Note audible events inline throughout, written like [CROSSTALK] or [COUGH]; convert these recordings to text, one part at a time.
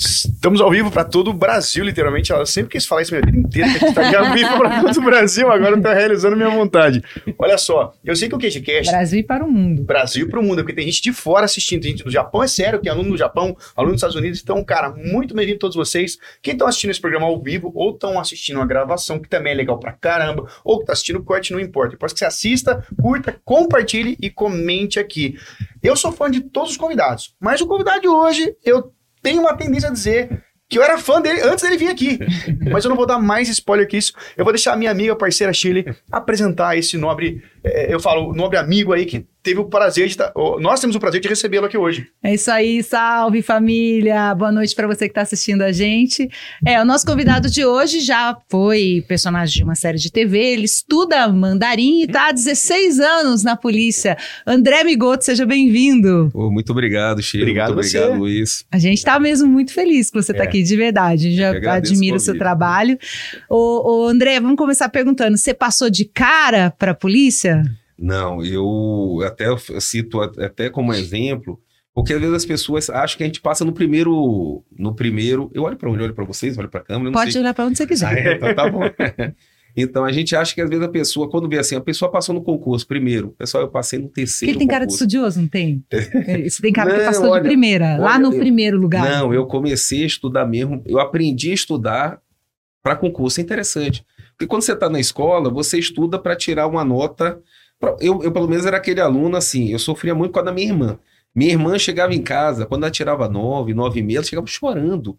Estamos ao vivo para todo o Brasil, literalmente. Ela sempre quis falar isso minha vida inteira, que a gente tá aqui ao [LAUGHS] vivo para todo o Brasil, agora eu tô realizando minha vontade. Olha só, eu sei que o QGCast... Brasil para o mundo. Brasil para o mundo, porque tem gente de fora assistindo, tem gente do Japão, é sério, tem aluno no Japão, aluno dos Estados Unidos. Então, cara, muito bem-vindo a todos vocês. Quem estão assistindo esse programa ao vivo ou estão assistindo a gravação, que também é legal pra caramba, ou que tá assistindo o corte, não importa. Importa que você assista, curta, compartilhe e comente aqui. Eu sou fã de todos os convidados, mas o convidado de hoje, eu tenho uma tendência a dizer que eu era fã dele antes dele vir aqui. [LAUGHS] Mas eu não vou dar mais spoiler que isso. Eu vou deixar a minha amiga, parceira Chile, apresentar esse nobre, é, eu falo, nobre amigo aí que teve o prazer de estar. Nós temos o prazer de recebê-lo aqui hoje. É isso aí, salve família! Boa noite para você que está assistindo a gente. É, o nosso convidado de hoje já foi personagem de uma série de TV, ele estuda mandarim e está há 16 anos na polícia. André Migoto, seja bem-vindo. Oh, muito obrigado, Chico. Obrigado, muito obrigado, Luiz. A gente está mesmo muito feliz que você está é. aqui, de verdade. A gente já admira o seu trabalho. Ô, ô, André, vamos começar perguntando: você passou de cara para a polícia? Não, eu até cito até como exemplo, porque às vezes as pessoas acham que a gente passa no primeiro, no primeiro, eu olho para onde, olho para vocês, olho para a câmera, Pode sei. olhar para onde você quiser. [LAUGHS] Ah, é, então tá bom. [LAUGHS] Então a gente acha que às vezes a pessoa, quando vê assim, a pessoa passou no concurso primeiro, pessoal, eu passei no terceiro. Porque tem cara de estudioso, não tem? [LAUGHS] Você tem cara não, que passou olha, de primeira, olha, lá no eu, primeiro lugar. Não, eu comecei a estudar mesmo, eu aprendi a estudar para concurso, é interessante. Porque quando você está na escola, você estuda para tirar uma nota eu, eu, pelo menos, era aquele aluno assim, eu sofria muito com a da minha irmã. Minha irmã chegava em casa, quando ela tirava nove, nove e meia, ela chegava chorando.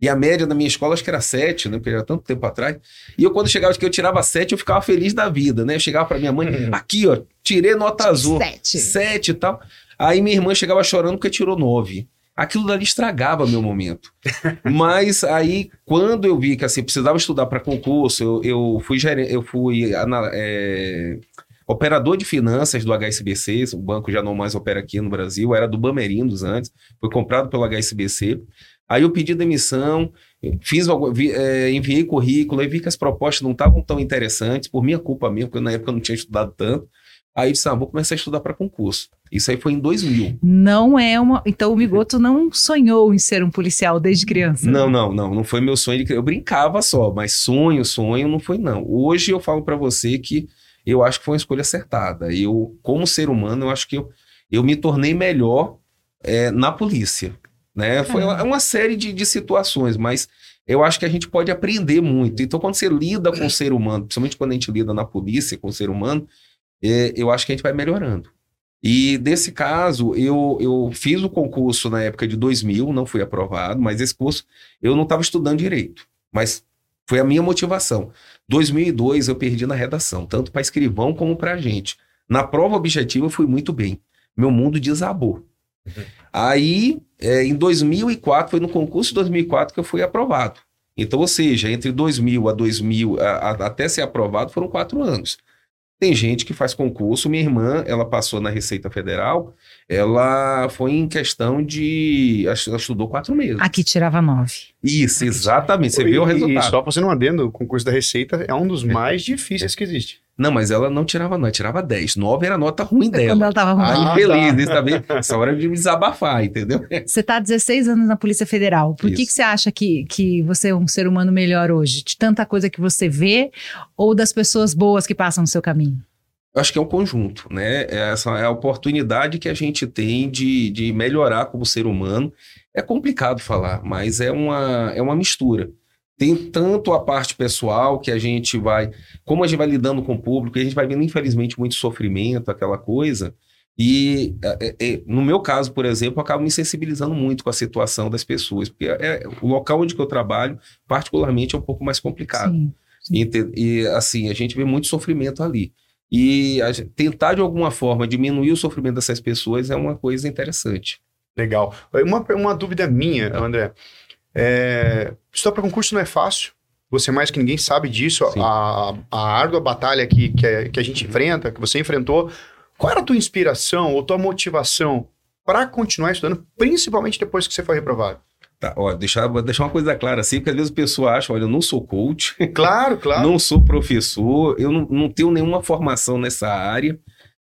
E a média da minha escola acho que era sete, né? Porque era tanto tempo atrás. E eu, quando chegava, que eu tirava sete, eu ficava feliz da vida, né? Eu chegava para minha mãe, uhum. aqui, ó, tirei nota azul. Sete. Sete e tal. Aí minha irmã chegava chorando porque tirou nove. Aquilo dali estragava meu momento. [LAUGHS] Mas aí, quando eu vi que assim, precisava estudar para concurso, eu, eu fui gerente, eu fui é, operador de finanças do HSBC, o banco já não mais opera aqui no Brasil, era do Bamerindos antes, foi comprado pelo HSBC. Aí eu pedi demissão, fiz, é, enviei currículo, e vi que as propostas não estavam tão interessantes, por minha culpa mesmo, porque na época eu não tinha estudado tanto. Aí disse, ah, vou começar a estudar para concurso. Isso aí foi em 2000. Não é uma... Então o Migoto não sonhou em ser um policial desde criança? Não, não, não. Não foi meu sonho. De... Eu brincava só, mas sonho, sonho não foi não. Hoje eu falo para você que eu acho que foi uma escolha acertada. Eu, como ser humano, eu acho que eu, eu me tornei melhor é, na polícia. Né? Foi uma, uma série de, de situações, mas eu acho que a gente pode aprender muito. Então, quando você lida com o ser humano, principalmente quando a gente lida na polícia com o ser humano, é, eu acho que a gente vai melhorando. E nesse caso, eu, eu fiz o concurso na época de 2000, não fui aprovado, mas esse curso eu não estava estudando direito. Mas foi a minha motivação. 2002 eu perdi na redação, tanto para escrivão como para gente. Na prova objetiva eu fui muito bem. Meu mundo desabou. Uhum. Aí, é, em 2004, foi no concurso de 2004 que eu fui aprovado. Então, ou seja, entre 2000 a 2000, a, a, até ser aprovado, foram quatro anos. Tem gente que faz concurso. Minha irmã, ela passou na Receita Federal, ela foi em questão de. Ela estudou quatro meses. Aqui tirava nove. Isso, exatamente. Você e, vê o resultado. E só fazendo um adendo, o concurso da Receita é um dos mais difíceis que existe. Não, mas ela não tirava não, tirava 10. 9 era a nota ruim dela. Quando ela tava ruim. Ah, infeliz, tá. isso Essa hora de me desabafar, entendeu? Você tá há 16 anos na Polícia Federal. Por que, que você acha que, que você é um ser humano melhor hoje? De tanta coisa que você vê ou das pessoas boas que passam no seu caminho? Eu acho que é um conjunto, né? Essa é a oportunidade que a gente tem de, de melhorar como ser humano. É complicado falar, mas é uma, é uma mistura. Tem tanto a parte pessoal que a gente vai, como a gente vai lidando com o público, a gente vai vendo, infelizmente, muito sofrimento, aquela coisa. E é, é, é, no meu caso, por exemplo, eu acabo me sensibilizando muito com a situação das pessoas, porque é, o local onde eu trabalho, particularmente, é um pouco mais complicado. Sim, sim. E, e, assim, a gente vê muito sofrimento ali. E a, tentar, de alguma forma, diminuir o sofrimento dessas pessoas é uma coisa interessante. Legal. Uma, uma dúvida minha, André. É, estudar para concurso não é fácil. Você mais que ninguém sabe disso. A, a árdua batalha que, que, é, que a gente enfrenta, que você enfrentou. Qual era a tua inspiração ou tua motivação para continuar estudando, principalmente depois que você foi reprovado? Tá, ó, deixar, deixar uma coisa clara assim, porque às vezes a pessoa acha, olha, eu não sou coach. [LAUGHS] Claro, claro. não sou professor, eu não, não tenho nenhuma formação nessa área.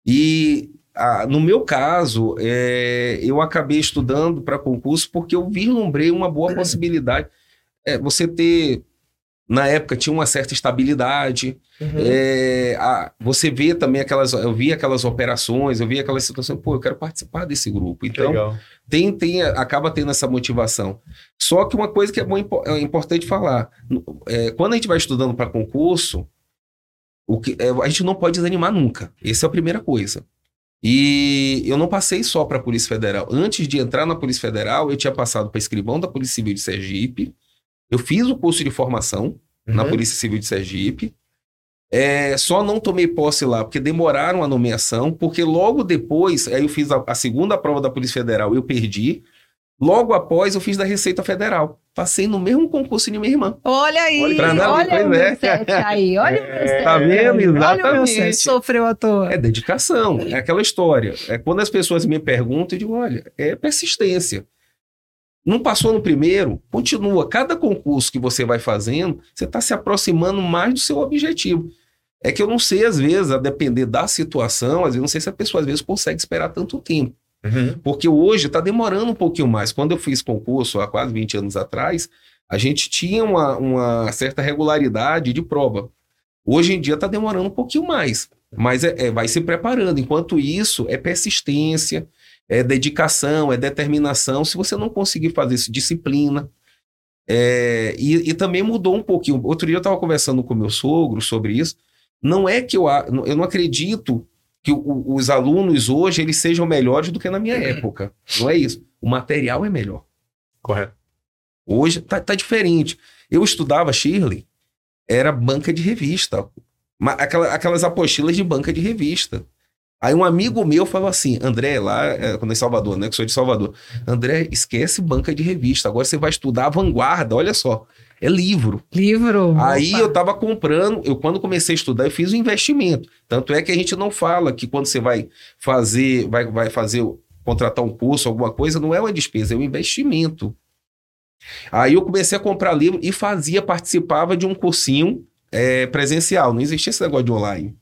E a- no meu caso, é, eu acabei estudando para concurso porque eu vislumbrei uma boa possibilidade. É, você ter, na época, tinha uma certa estabilidade. Uhum. É, a- você vê também aquelas. Eu vi aquelas operações, eu vi aquelas situações, pô, eu quero participar desse grupo. Então, Legal. tem, tem, acaba tendo essa motivação. Só que uma coisa que é, bom, é importante falar: é, quando a gente vai estudando para concurso, o que, é, a gente não pode desanimar nunca. Essa é a primeira coisa. E eu não passei só para a Polícia Federal. Antes de entrar na Polícia Federal, eu tinha passado para escrivão da Polícia Civil de Sergipe. Eu fiz o curso de formação na Uhum. Polícia Civil de Sergipe. É, só não tomei posse lá porque demoraram a nomeação, porque logo depois, aí eu fiz a, a segunda prova da Polícia Federal, eu perdi. Logo após, eu fiz da Receita Federal. Passei no mesmo concurso de minha irmã. Olha aí, Olha pra olha, o meu é. aí, olha o meu É, tá vendo? Olha o meu Exatamente. sofreu à toa. É dedicação, é aquela história. É quando as pessoas me perguntam, eu digo, olha, é persistência. Não passou no primeiro, continua. Cada concurso que você vai fazendo, você está se aproximando mais do seu objetivo. É que eu não sei, às vezes, a depender da situação, às vezes, não sei se a pessoa, às vezes, consegue esperar tanto tempo. Uhum. Porque hoje está demorando um pouquinho mais. Quando eu fiz concurso, há quase 20 anos atrás, a gente tinha uma, uma certa regularidade de prova. Hoje em dia está demorando um pouquinho mais, mas é, é- vai se preparando. Enquanto isso, é persistência, é dedicação, é determinação. Se você não conseguir fazer isso, disciplina. É, e, e também mudou um pouquinho. Outro dia eu estava conversando com meu sogro sobre isso. Não é que eu, eu não acredito que o- os alunos hoje eles sejam melhores do que na minha época. Não é isso. O material é melhor. Correto. Hoje tá, tá diferente. Eu estudava Shirley, era banca de revista. Aquela- aquelas apostilas de banca de revista. Aí um amigo meu falou assim, André, lá, é, quando é em Salvador, né? Que sou de Salvador. André, esquece banca de revista. Agora você vai estudar a vanguarda, olha só. É livro. Livro. Aí Opa. eu tava comprando, eu quando comecei a estudar, eu fiz um investimento. Tanto é que a gente não fala que quando você vai fazer, vai, vai fazer, contratar um curso, alguma coisa, não é uma despesa, é um investimento. Aí eu comecei a comprar livro e fazia, participava de um cursinho é, presencial, não existia esse negócio de online.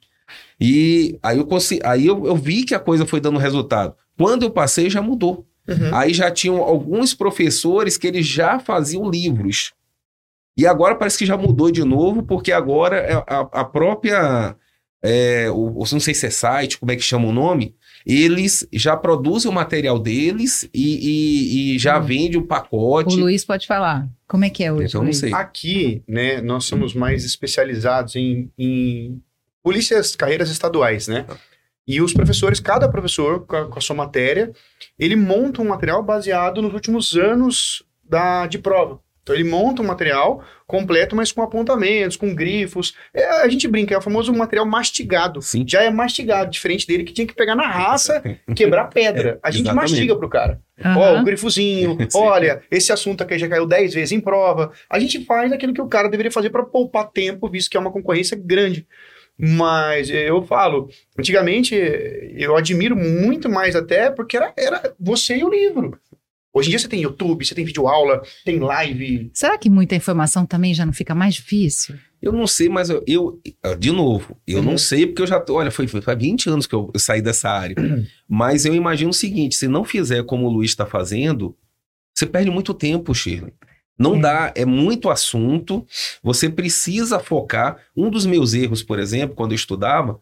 E aí eu, aí eu, eu vi que a coisa foi dando resultado. Quando eu passei, já mudou. Uhum. Aí já tinham alguns professores que eles já faziam livros. E agora parece que já mudou de novo, porque agora é a, a própria. é, o, o- não sei se é site, como é que chama o nome, eles já produzem o material deles e, e- e já Hum. vendem o O pacote. Luiz pode falar. Como é que é hoje? Então, não Luiz? sei. Aqui, né, nós somos mais especializados em, em polícias, carreiras estaduais, né? E os professores, cada professor com a, com a sua matéria, ele monta um material baseado nos últimos anos da, de prova. Então ele monta um material completo, mas com apontamentos, com grifos. É, a gente brinca, é o famoso material mastigado. Sim. Já é mastigado, diferente dele que tinha que pegar na raça, quebrar pedra. A gente Exatamente. mastiga pro cara. Ó, Aham. o grifozinho, [LAUGHS] olha, esse assunto aqui já caiu 10 vezes em prova. A gente faz aquilo que o cara deveria fazer para poupar tempo, visto que é uma concorrência grande. Mas eh, eu falo, antigamente eh, eu admiro muito mais até porque era, era você e o livro. Hoje em dia você tem YouTube, você tem videoaula, tem live. Será que muita informação também já não fica mais difícil? Eu não sei, mas eu, eu- de novo, eu Uhum. não sei porque eu já tô, olha, foi, foi faz 20 anos que eu, eu saí dessa área. mas eu imagino o seguinte, se não fizer como o Luiz está fazendo, você perde muito tempo, Shirley. Não É. dá, é muito assunto, você precisa focar. Um dos meus erros, por exemplo, quando eu estudava,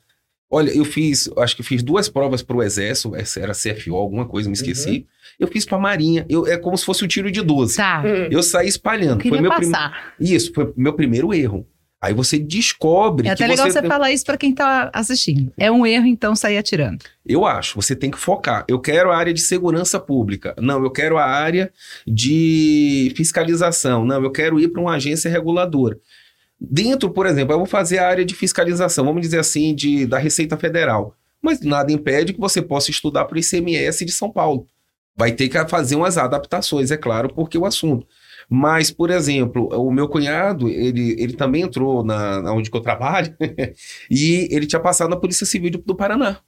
olha, eu fiz, acho que fiz duas provas para o Exército, essa era CFO, alguma coisa, me esqueci. Eu fiz para a Marinha, eu, é como se fosse um tiro de 12. Tá. Eu saí Eu espalhando. queria Foi meu prim-. Isso, foi meu primeiro erro. Aí você descobre É que até legal você você falar isso pra quem tá assistindo. É um erro, então, sair atirando. Eu acho, você tem que focar. Eu quero a área de segurança pública. Não, eu quero a área de fiscalização. Não, eu quero ir para uma agência reguladora. Dentro, por exemplo, eu vou fazer a área de fiscalização, vamos dizer assim, de, da Receita Federal. Mas nada impede que você possa estudar para o ICMS de São Paulo. Vai ter que fazer umas adaptações, é claro, porque o assunto. Mas, por exemplo, o meu cunhado, ele, ele também entrou na, na onde eu trabalho [LAUGHS] e ele tinha passado na Polícia Civil do, Paraná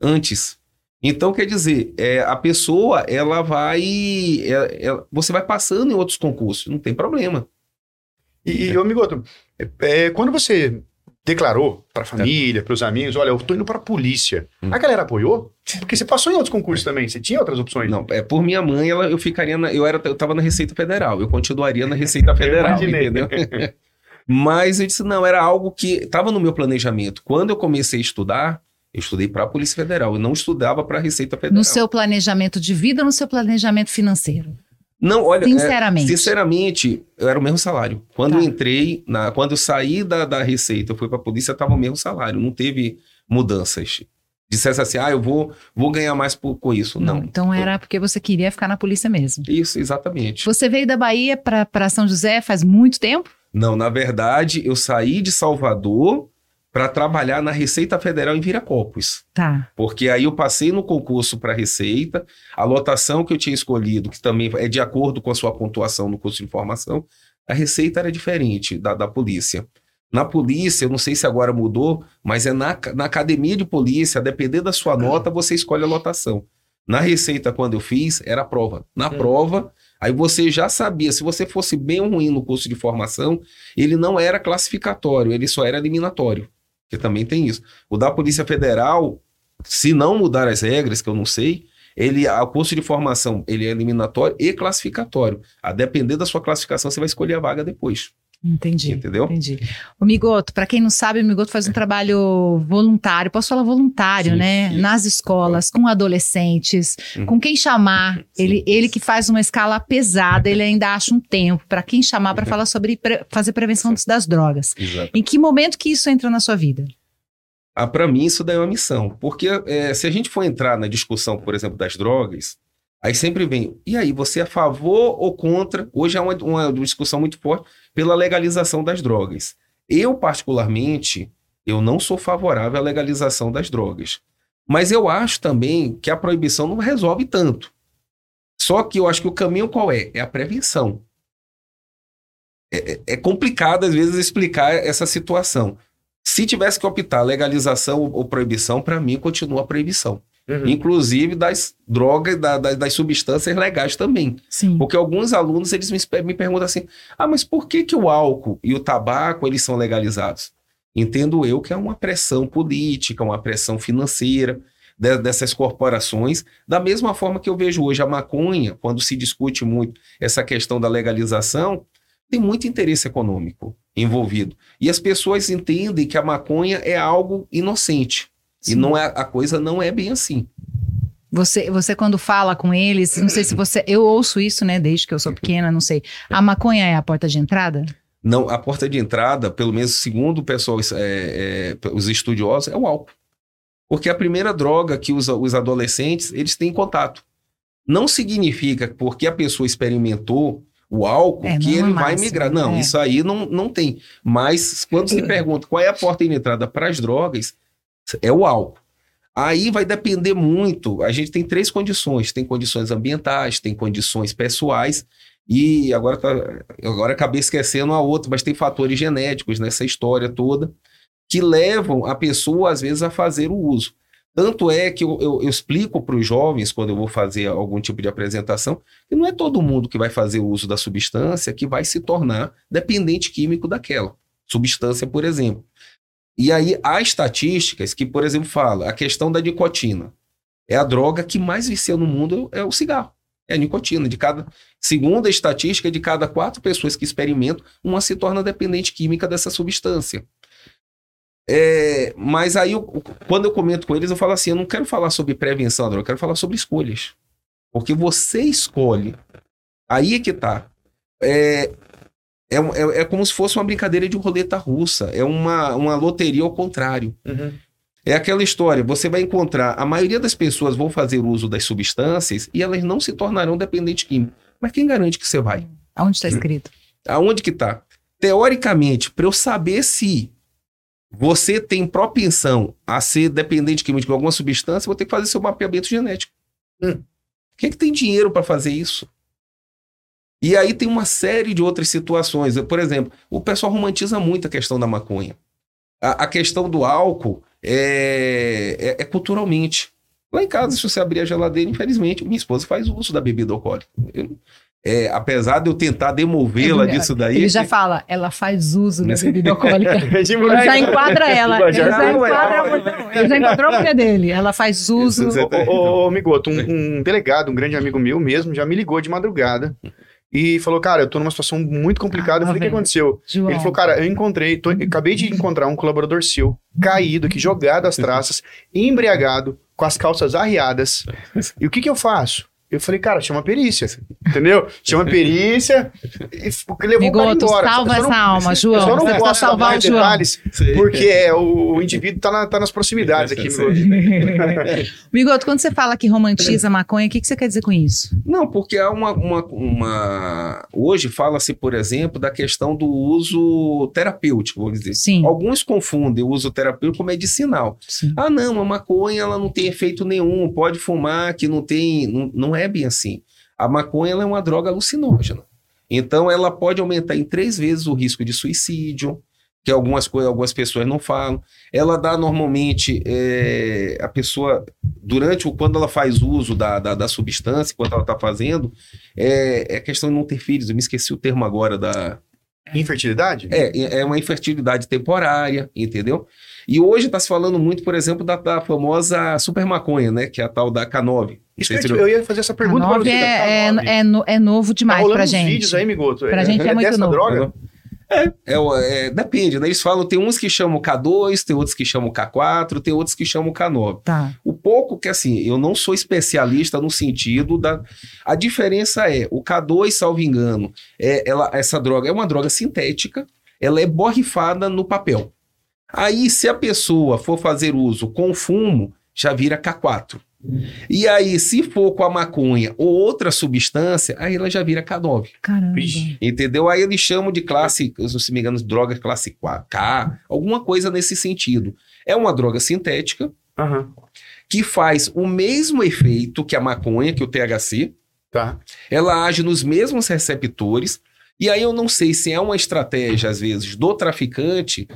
antes. Então, quer dizer, é, a pessoa, ela vai. é- é- você vai passando em outros concursos, não tem problema. E, e ô, Migoto, é, é, quando você declarou pra família, pros amigos, olha, eu tô indo pra polícia. Hum. A galera apoiou? Porque você passou em outros concursos também, você tinha outras opções? Não, é por minha mãe, ela, eu ficaria na, eu era eu tava na Receita Federal, eu continuaria na Receita [LAUGHS] Federal, entendeu? [LAUGHS] Mas eu disse não, era algo que estava no meu planejamento. Quando eu comecei a estudar, eu estudei para a Polícia Federal, eu não estudava para a Receita Federal. No seu planejamento de vida ou no seu planejamento financeiro? Não, olha, é, Sinceramente. sinceramente, eu era o mesmo salário. Quando Tá. eu entrei, na, quando eu saí da, da Receita, eu fui para a polícia, estava o mesmo salário, não teve mudanças. Dissesse assim, ah, eu vou, vou ganhar mais por, com isso. Não. Então era porque você queria ficar na polícia mesmo. Isso, exatamente. Você veio da Bahia para São José faz muito tempo? Não, na verdade, eu saí de Salvador para trabalhar na Receita Federal em Viracopos. Tá. Porque aí eu passei no concurso para Receita, a lotação que eu tinha escolhido, que também é de acordo com a sua pontuação no curso de formação, a Receita era diferente da, da polícia. Na polícia, eu não sei se agora mudou, mas é na, na academia de polícia, a depender da sua nota, você escolhe a lotação. Na Receita, quando eu fiz, era a prova. Na prova, aí você já sabia, se você fosse bem ou ruim no curso de formação, ele não era classificatório, ele só era eliminatório. Que também tem isso. O da Polícia Federal, se não mudar as regras, que eu não sei, ele, o curso de formação ele é eliminatório e classificatório. A depender da sua classificação, você vai escolher a vaga depois. Entendi. Entendeu? Entendi. O Migoto, para quem não sabe, o Migoto faz um trabalho voluntário, posso falar voluntário, Sim, né? isso. Nas escolas, com adolescentes, Uhum. com quem chamar. Sim. Ele, ele que faz uma escala pesada, ele ainda acha um tempo para quem chamar para falar sobre pre- fazer prevenção Sim. das drogas. Exato. Em que momento que isso entra na sua vida? Ah, para mim, isso daí é uma missão. Porque é, se a gente for entrar na discussão, por exemplo, das drogas, aí sempre vem, e aí, você é a favor ou contra? Hoje é uma, uma discussão muito forte pela legalização das drogas. Eu, particularmente, eu não sou favorável à legalização das drogas. Mas eu acho também que a proibição não resolve tanto. Só que eu acho que o caminho qual é? É a prevenção. É, é- é complicado, às vezes, explicar essa situação. Se tivesse que optar legalização ou, ou proibição, para mim continua a proibição. Uhum. Inclusive das drogas, da- da- das substâncias legais também. Sim. Porque alguns alunos eles me, me perguntam assim: ah, mas por que, que o álcool e o tabaco eles são legalizados? Entendo eu que é uma pressão política, uma pressão financeira de- dessas corporações, da mesma forma que eu vejo hoje a maconha, quando se discute muito essa questão da legalização, tem muito interesse econômico envolvido. E as pessoas entendem que a maconha é algo inocente. E Sim. não é, a coisa não é bem assim. Você, você quando fala com eles, não sei se você. Eu ouço isso, né, desde que eu sou pequena, não sei. A maconha é a porta de entrada? Não, a porta de entrada, pelo menos segundo o pessoal, é, é, os estudiosos, é o álcool. Porque a primeira droga que os, os adolescentes, eles têm contato. Não significa que porque a pessoa experimentou o álcool É, que é ele vai máximo, migrar. Não, é. isso aí não, não tem. Mas quando se [LAUGHS] pergunta qual é a porta de entrada para as drogas, é o álcool. Aí vai depender muito. A gente tem três condições: tem condições ambientais, tem condições pessoais, e agora, tá, agora acabei esquecendo a outra, mas tem fatores genéticos nessa história toda que levam a pessoa, às vezes, a fazer o uso. Tanto é que eu, eu- eu explico para os jovens, quando eu vou fazer algum tipo de apresentação, que não é todo mundo que vai fazer o uso da substância que vai se tornar dependente químico daquela substância, por exemplo. E aí há estatísticas que, por exemplo, fala a questão da nicotina. É a droga que mais vicia no mundo é o cigarro. É a nicotina. De cada, segundo a estatística, de cada quatro pessoas que experimentam, uma se torna dependente química dessa substância. É, mas aí, eu- quando eu comento com eles, eu falo assim: eu não quero falar sobre prevenção eu quero falar sobre escolhas. Porque você escolhe. Aí é que tá. É, é, é, é como se fosse uma brincadeira de roleta russa. É uma, uma loteria ao contrário. Uhum. É aquela história, você vai encontrar, a maioria das pessoas vão fazer uso das substâncias e elas não se tornarão dependentes químicos. Mas quem garante que você vai? Aonde está escrito? Aonde que tá? Teoricamente, para eu saber se você tem propensão a ser dependente químico de alguma substância, eu vou ter que fazer seu mapeamento genético. Hum. Quem é que tem dinheiro para fazer isso? E aí tem uma série de outras situações. Por exemplo, o pessoal romantiza muito a questão da maconha. A, a questão do álcool é, é- é culturalmente. Lá em casa, se você abrir a geladeira, infelizmente, minha esposa faz uso da bebida alcoólica. Eu- é, apesar de eu tentar demovê-la Ele- disso daí. Ele já fala, ela faz uso da bebida alcoólica. [LAUGHS] Ele já enquadra ela. Ele Já- já, Não, é- enquadra, ele já enquadrou a mulher dele. Ela faz uso. Ô, ô, ô, Migoto, um, um delegado, um grande amigo meu mesmo, já me ligou de madrugada e falou, cara, eu tô numa situação muito complicada. Ah, eu falei, o que aconteceu? João. Ele falou, cara, eu encontrei, tô- eu acabei de encontrar um colaborador seu, caído aqui, jogado às traças, embriagado, com as calças arriadas. E o que que eu faço? Eu falei, cara, chama a perícia, entendeu? Chama a perícia e levou o cara embora. salva Eu essa não- alma, Eu João. só não posso dar salvar o mais João. detalhes, Sim. porque é, o, o indivíduo tá, na- tá nas proximidades aqui, [LAUGHS] Migoto. Migoto, quando você fala que romantiza maconha, o que, que você quer dizer com isso? Não, porque há uma. uma, uma- Hoje fala-se, por exemplo, da questão do uso terapêutico, vamos dizer. Sim. Alguns confundem o uso terapêutico com medicinal. Sim. Ah, não, a maconha ela não tem efeito nenhum, pode fumar, que não tem. Não, não é bem assim. A maconha é uma droga alucinógena. Então, ela pode aumentar em três vezes o risco de suicídio, que algumas coisas, algumas pessoas não falam. Ela dá normalmente é, a pessoa durante o quando ela faz uso da, da, da substância, enquanto ela está fazendo, é, é questão de não ter filhos. Eu me esqueci o termo agora da Infertilidade? é, é uma infertilidade temporária, entendeu? E hoje está se falando muito, por exemplo, da, da famosa super maconha, né? Que é a tal da K9. Isso eu, eu ia fazer essa pergunta nove você. da é, K9. é, é, no- é novo tá demais rolando pra gente. vídeos aí, Migoto. Pra gente é muito dessa novo. droga? É, o- é, depende, né? Eles falam, tem uns que chamam K2, tem outros que chamam K4, tem outros que chamam K9. Tá. O pouco que, assim, eu não sou especialista no sentido da... A diferença é, o K2, salvo engano, é, ela, essa droga é uma droga sintética, ela é borrifada no papel. Aí, se a pessoa for fazer uso com fumo, já vira K4. E aí, se for com a maconha ou outra substância, aí ela já vira K9. Caramba. Entendeu? Aí eles chamam de classe, se não me engano, droga classe K, alguma coisa nesse sentido. É uma droga sintética Aham, que faz o mesmo efeito que a maconha, que o THC. tá. Ela age nos mesmos receptores. E aí eu não sei se é uma estratégia, às vezes, do traficante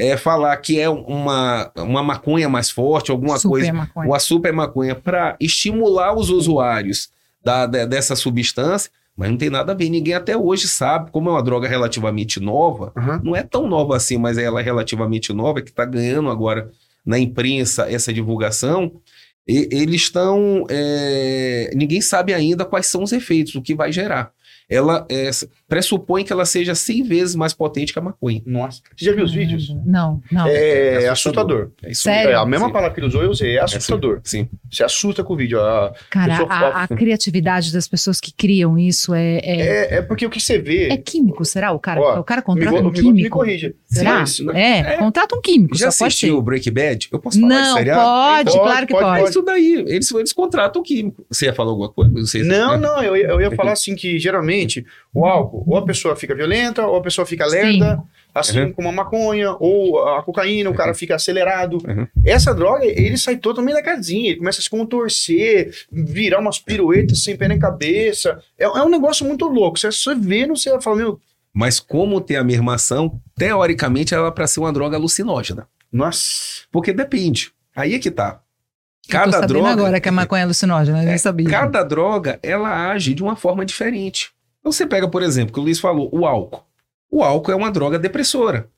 é falar que é uma, uma maconha mais forte, alguma Super coisa maconha. uma super maconha para estimular os usuários da, da- dessa substância, mas não tem nada a ver. Ninguém até hoje sabe, como é uma droga relativamente nova, Aham. não é tão nova assim, mas ela é relativamente nova, que está ganhando agora na imprensa essa divulgação. e- eles estão. é, ninguém sabe ainda quais são os efeitos, o que vai gerar. Ela é, pressupõe que ela seja 100 vezes mais potente que a maconha. Nossa. Você já viu os vídeos? Não, não. É, É assustador. É isso Sério? É, a mesma Sim. palavra que ele usou, eu usei. É É assustador. Sim. Você assusta com o vídeo. A- Cara, eu sou a, a criatividade das pessoas que criam isso é, é, É, é porque o que você vê. é químico, será? O cara, Ó, o cara me, contrata go- um me, go- me químico? corrija. Será? É, É. contrata um químico, Já só assistiu o Break Bad? Eu posso falar de Não, pode, Pode, claro que pode, pode. Isso daí. Eles, eles contratam o químico. Você ia falar alguma coisa? Não, sei se- Não, não, eu, eu ia [LAUGHS] falar assim que geralmente o álcool, ou a pessoa fica violenta, ou a pessoa fica lerda, assim Uhum. como a maconha, ou a cocaína, o cara fica acelerado. Uhum. Essa droga, ele sai totalmente da casinha, ele começa a se contorcer, virar umas piruetas sem pé nem cabeça. É, é um negócio muito louco. Você só vê, não sei, fala, meu, Mas como tem a mesma ação, teoricamente ela é para ser uma droga alucinógena. nossa. Porque depende. Aí é que tá. Eu tô Cada droga, agora que a maconha é alucinógena, eu nem É, sabia. cada droga, ela age de uma forma diferente. Então você pega, por exemplo, que o Luiz falou, o álcool. O álcool é uma droga depressora.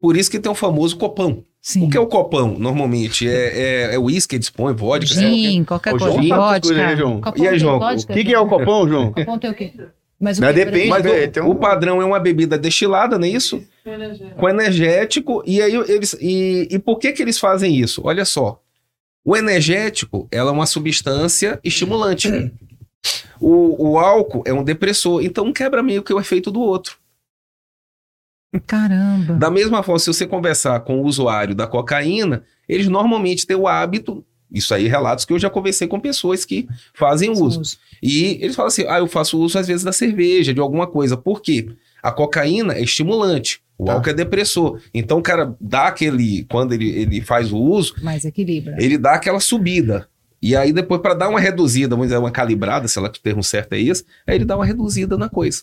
Por isso que tem o famoso copão. Sim. O que é o copão, normalmente? É, é, é uísque, dispõe, vodka, quê. Gin, qualquer Ô, coisa. João, essas coisas, né, Vodka. João? Copão E aí, João, vodka? O que, que é o copão, João? [LAUGHS] Copão tem o quê? Mas o Mas depende? Mas velho, o, padrão é uma bebida destilada, não é isso? Com energético. E aí eles. E, e por que, que eles fazem isso? Olha só. O energético ela é uma substância estimulante. [CLEARS THROAT] O, o álcool é um depressor. Então um quebra meio que o efeito do outro. Caramba. Da mesma forma, se você conversar com o usuário da cocaína, eles normalmente têm o hábito. Isso aí, relatos que eu já conversei com pessoas que fazem uso. E eles falam assim: ah, eu faço uso às vezes da cerveja, de alguma coisa. Por quê? A cocaína é estimulante, o Tá. álcool é depressor. Então o cara dá aquele. Quando ele, ele faz o uso, Mais equilibra. ele dá aquela subida. E aí depois, para dar uma reduzida, vamos dizer, uma calibrada, sei lá que o termo certo é esse, aí ele dá uma reduzida na coisa.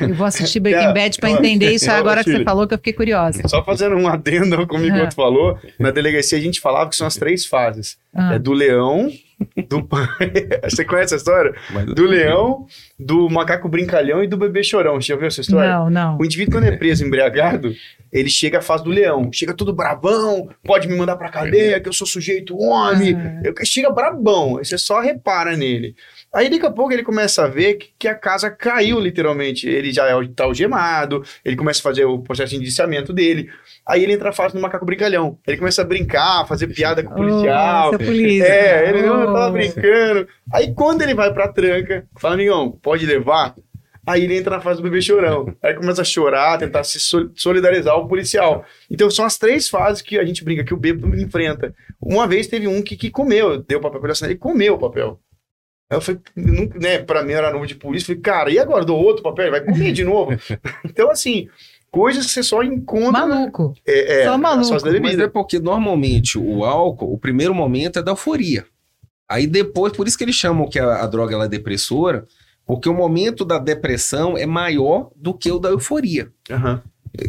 Eu vou assistir [LAUGHS] Breaking Cara, Bad pra ó, entender isso agora que você falou, que eu fiquei curiosa. Só fazendo um adendo ao que o Migoto Ah. falou, na delegacia a gente falava que são as três fases. Ah, É do leão, do... [LAUGHS] Você conhece a história? Mas- Do leão, do macaco brincalhão e do bebê chorão. Você já ouviu essa história? Não, não. O indivíduo, quando é preso embriagado, ele chega à fase do leão. Chega todo brabão, pode me mandar pra cadeia, que eu sou sujeito homem. Ah. Eu- chega brabão, aí você só repara nele. Aí daqui a pouco ele começa a ver que, que a casa caiu, literalmente. Ele já é, tá algemado, ele começa a fazer o processo de indiciamento dele. Aí ele entra fase do macaco brincalhão. Ele começa a brincar, fazer piada com o policial. Oh, polícia. É, ele não tava brincando. Aí quando ele vai pra tranca, fala, amigão, pode levar? Aí ele entra na fase do bebê chorão. Aí começa a chorar, tentar se sol- solidarizar o policial. Então são as três fases que a gente brinca, que o bêbado enfrenta. Uma vez teve um que, que comeu, deu papel pra ele assinar, ele comeu o papel. Aí eu falei, né, pra mim era novo de polícia, falei, cara, e agora? Dou outro papel? Vai comer de novo? [LAUGHS] então, assim, coisas que você só encontra... Maluco. É, é, Só maluco. Mas é porque normalmente o álcool, o primeiro momento é da euforia. Aí depois, por isso que eles chamam que a, a droga ela é depressora, porque o momento da depressão é maior do que o da euforia.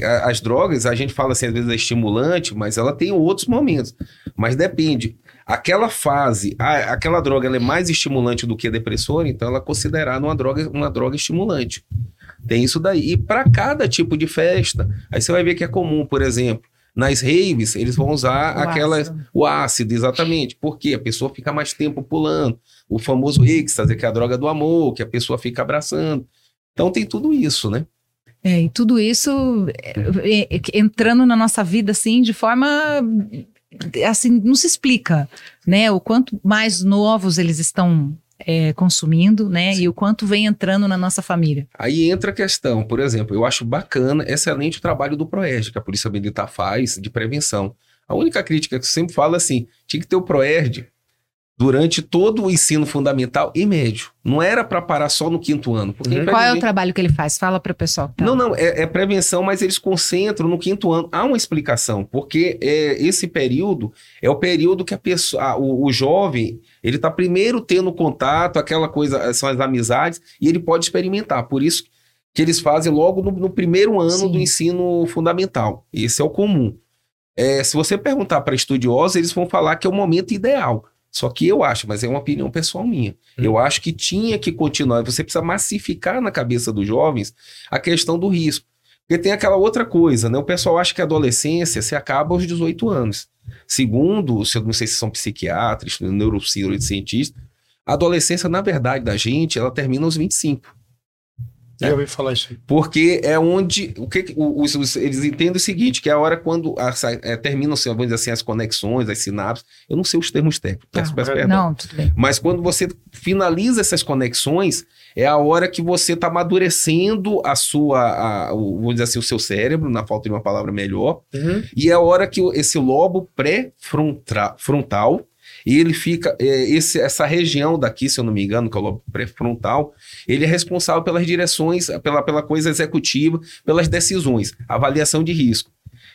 A- As drogas, a gente fala assim, às vezes é estimulante, mas ela tem outros momentos. Mas depende. Aquela fase, a- aquela droga ela é mais estimulante do que depressora, então ela é considerada uma droga, uma droga estimulante. Tem isso daí. E para cada tipo de festa, aí você vai ver que é comum, por exemplo, nas raves, eles vão usar O aquelas ácido. o ácido, exatamente. Porque a pessoa fica mais tempo pulando. O famoso êxtase, que é a droga do amor, que a pessoa fica abraçando. Então tem tudo isso, né? É, e tudo isso é, é, entrando na nossa vida assim de forma assim não se explica, né? O quanto mais novos eles estão é, consumindo, né? E o quanto vem entrando na nossa família. Aí entra a questão, por exemplo, eu acho bacana, excelente o trabalho do Proerd, que a Polícia Militar faz de prevenção. A única crítica que eu sempre falo é assim, tinha que ter o Proerd durante todo o ensino fundamental e médio. Não era para parar só no quinto ano. Porque, Uhum. Qual é o trabalho que ele faz? Fala para o pessoal. que tá- Não, não, é, é prevenção, mas eles concentram no quinto ano. Há uma explicação, porque é, esse período é o período que a pessoa, a- o, o jovem, ele está primeiro tendo contato, aquela coisa, são as amizades, e ele pode experimentar. Por isso que eles fazem logo no, no primeiro ano Sim. do ensino fundamental. Esse é o comum. É, se você perguntar para estudiosos, eles vão falar que é o momento ideal. Só que eu acho, mas é uma opinião pessoal minha. Eu acho que tinha que continuar. Você precisa massificar na cabeça dos jovens a questão do risco. Porque tem aquela outra coisa, né? O pessoal acha que a adolescência se acaba aos 18 anos. Segundo, se eu não sei se são psiquiatras, neurocientistas, a adolescência, na verdade, da gente, ela termina aos 25. Já ouvi falar isso aí. Porque é onde o que, os- os- eles entendem o seguinte, que é a hora quando a- é, terminam, vamos dizer assim, as conexões, as sinapses. Eu não sei os termos técnicos, peço, Tá. peço perdão. Não, tudo bem. Mas quando você finaliza essas conexões, é a hora que você está amadurecendo a sua, a- o- vamos dizer assim, o seu cérebro, na falta de uma palavra melhor, e é a hora que esse lobo pré-frontal, e ele fica, é, esse, essa região daqui, se eu não me engano, que é o lobo pré-frontal, ele é responsável pelas direções, pela, pela coisa executiva, pelas decisões, avaliação de risco.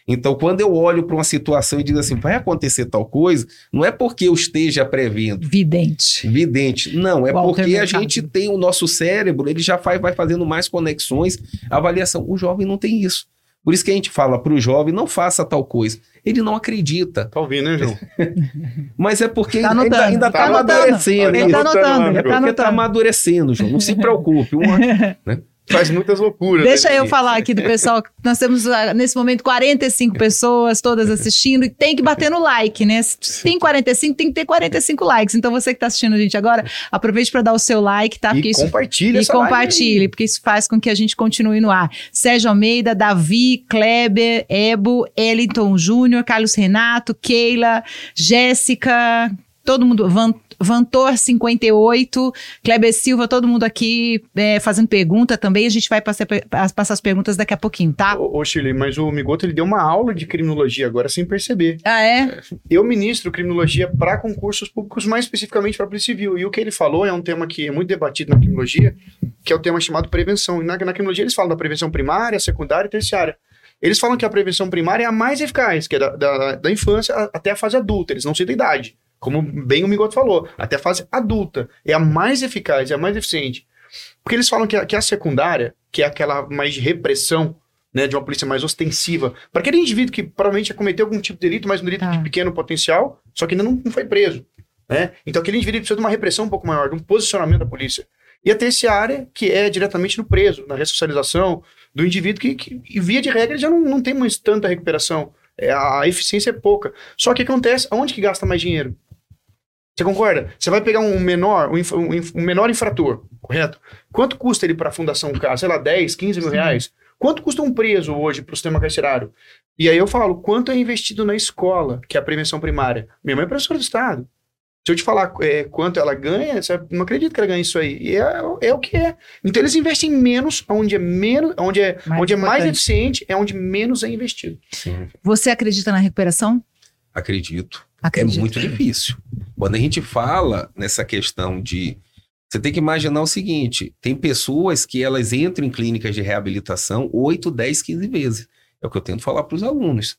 Então, quando eu olho para uma situação e digo assim, vai acontecer tal coisa, não é porque eu esteja prevendo, Vidente. Evidente. Não, é Walter porque a Mercado. gente tem o nosso cérebro, ele já faz, vai fazendo mais conexões, avaliação. O jovem não tem isso. Por isso que a gente fala para o jovem, não faça tal coisa. Ele não acredita. Tá ouvindo, né, João? [LAUGHS] Mas é porque Tá ainda, ainda tá está anotando. amadurecendo. Ele tá Anotando, ele tá está anotando. amadurecendo, João. Não se preocupe. Uma- [LAUGHS] Faz muitas loucuras. Deixa né? eu falar aqui do pessoal. Nós temos ah, nesse momento 45 pessoas, todas assistindo, e tem que bater no like, né? Se tem 45, tem que ter 45 likes. Então você que está assistindo a gente agora, aproveite para dar o seu like, tá? Porque E isso compartilha e compartilhe, porque isso faz com que a gente continue no ar. Sérgio Almeida, Davi, Kleber, Ebo, Ellington Júnior, Carlos Renato, Keila, Jéssica, todo mundo, Van, Vantor 58, Kleber Silva, todo mundo aqui é, fazendo pergunta também. A gente vai passar, passar as perguntas daqui a pouquinho, tá? Ô, ô Shirley, mas o Migoto ele deu uma aula de criminologia agora sem perceber. Ah, é? Eu ministro criminologia para concursos públicos, mais especificamente para a Polícia Civil. E o que ele falou é um tema que é muito debatido na criminologia, que é o tema chamado prevenção. E na, na criminologia eles falam da prevenção primária, secundária e terciária. Eles falam que a prevenção primária é a mais eficaz, que é da, da, da infância até a fase adulta. Eles não citam idade. Como bem o Migoto falou, até a fase adulta. É a mais eficaz, é a mais eficiente. Porque eles falam que a, que a secundária, que é aquela mais de repressão, né, de uma polícia mais ostensiva, para aquele indivíduo que provavelmente já cometeu algum tipo de delito, mas um delito Tá. de pequeno potencial, só que ainda não, não foi preso. Né? Então aquele indivíduo precisa de uma repressão um pouco maior, de um posicionamento da polícia. E a terciária, que é diretamente no preso, na ressocialização do indivíduo, que, que via de regra, já não, não tem mais tanta recuperação. É, a eficiência é pouca. Só que acontece, aonde que gasta mais dinheiro? Você concorda? Você vai pegar um menor, um, um, um menor infrator, correto? Quanto custa ele para a fundação do cara? Sei lá, 10, 15 mil Sim. reais? Quanto custa um preso hoje para o sistema carcerário? E aí eu falo, quanto é investido na escola, que é a prevenção primária? Minha mãe é professora do Estado. Se eu te falar é, quanto ela ganha, você não acredita que ela ganha isso aí. E é, é, o que é. Então eles investem menos, onde é menos, onde é mais, onde é mais eficiente, é onde menos é investido. Sim. Você acredita na recuperação? Acredito. Acredito. É muito difícil. Quando a gente fala nessa questão de. Você tem que imaginar o seguinte: tem pessoas que elas entram em clínicas de reabilitação 8, 10, 15 vezes. É o que eu tento falar para os alunos.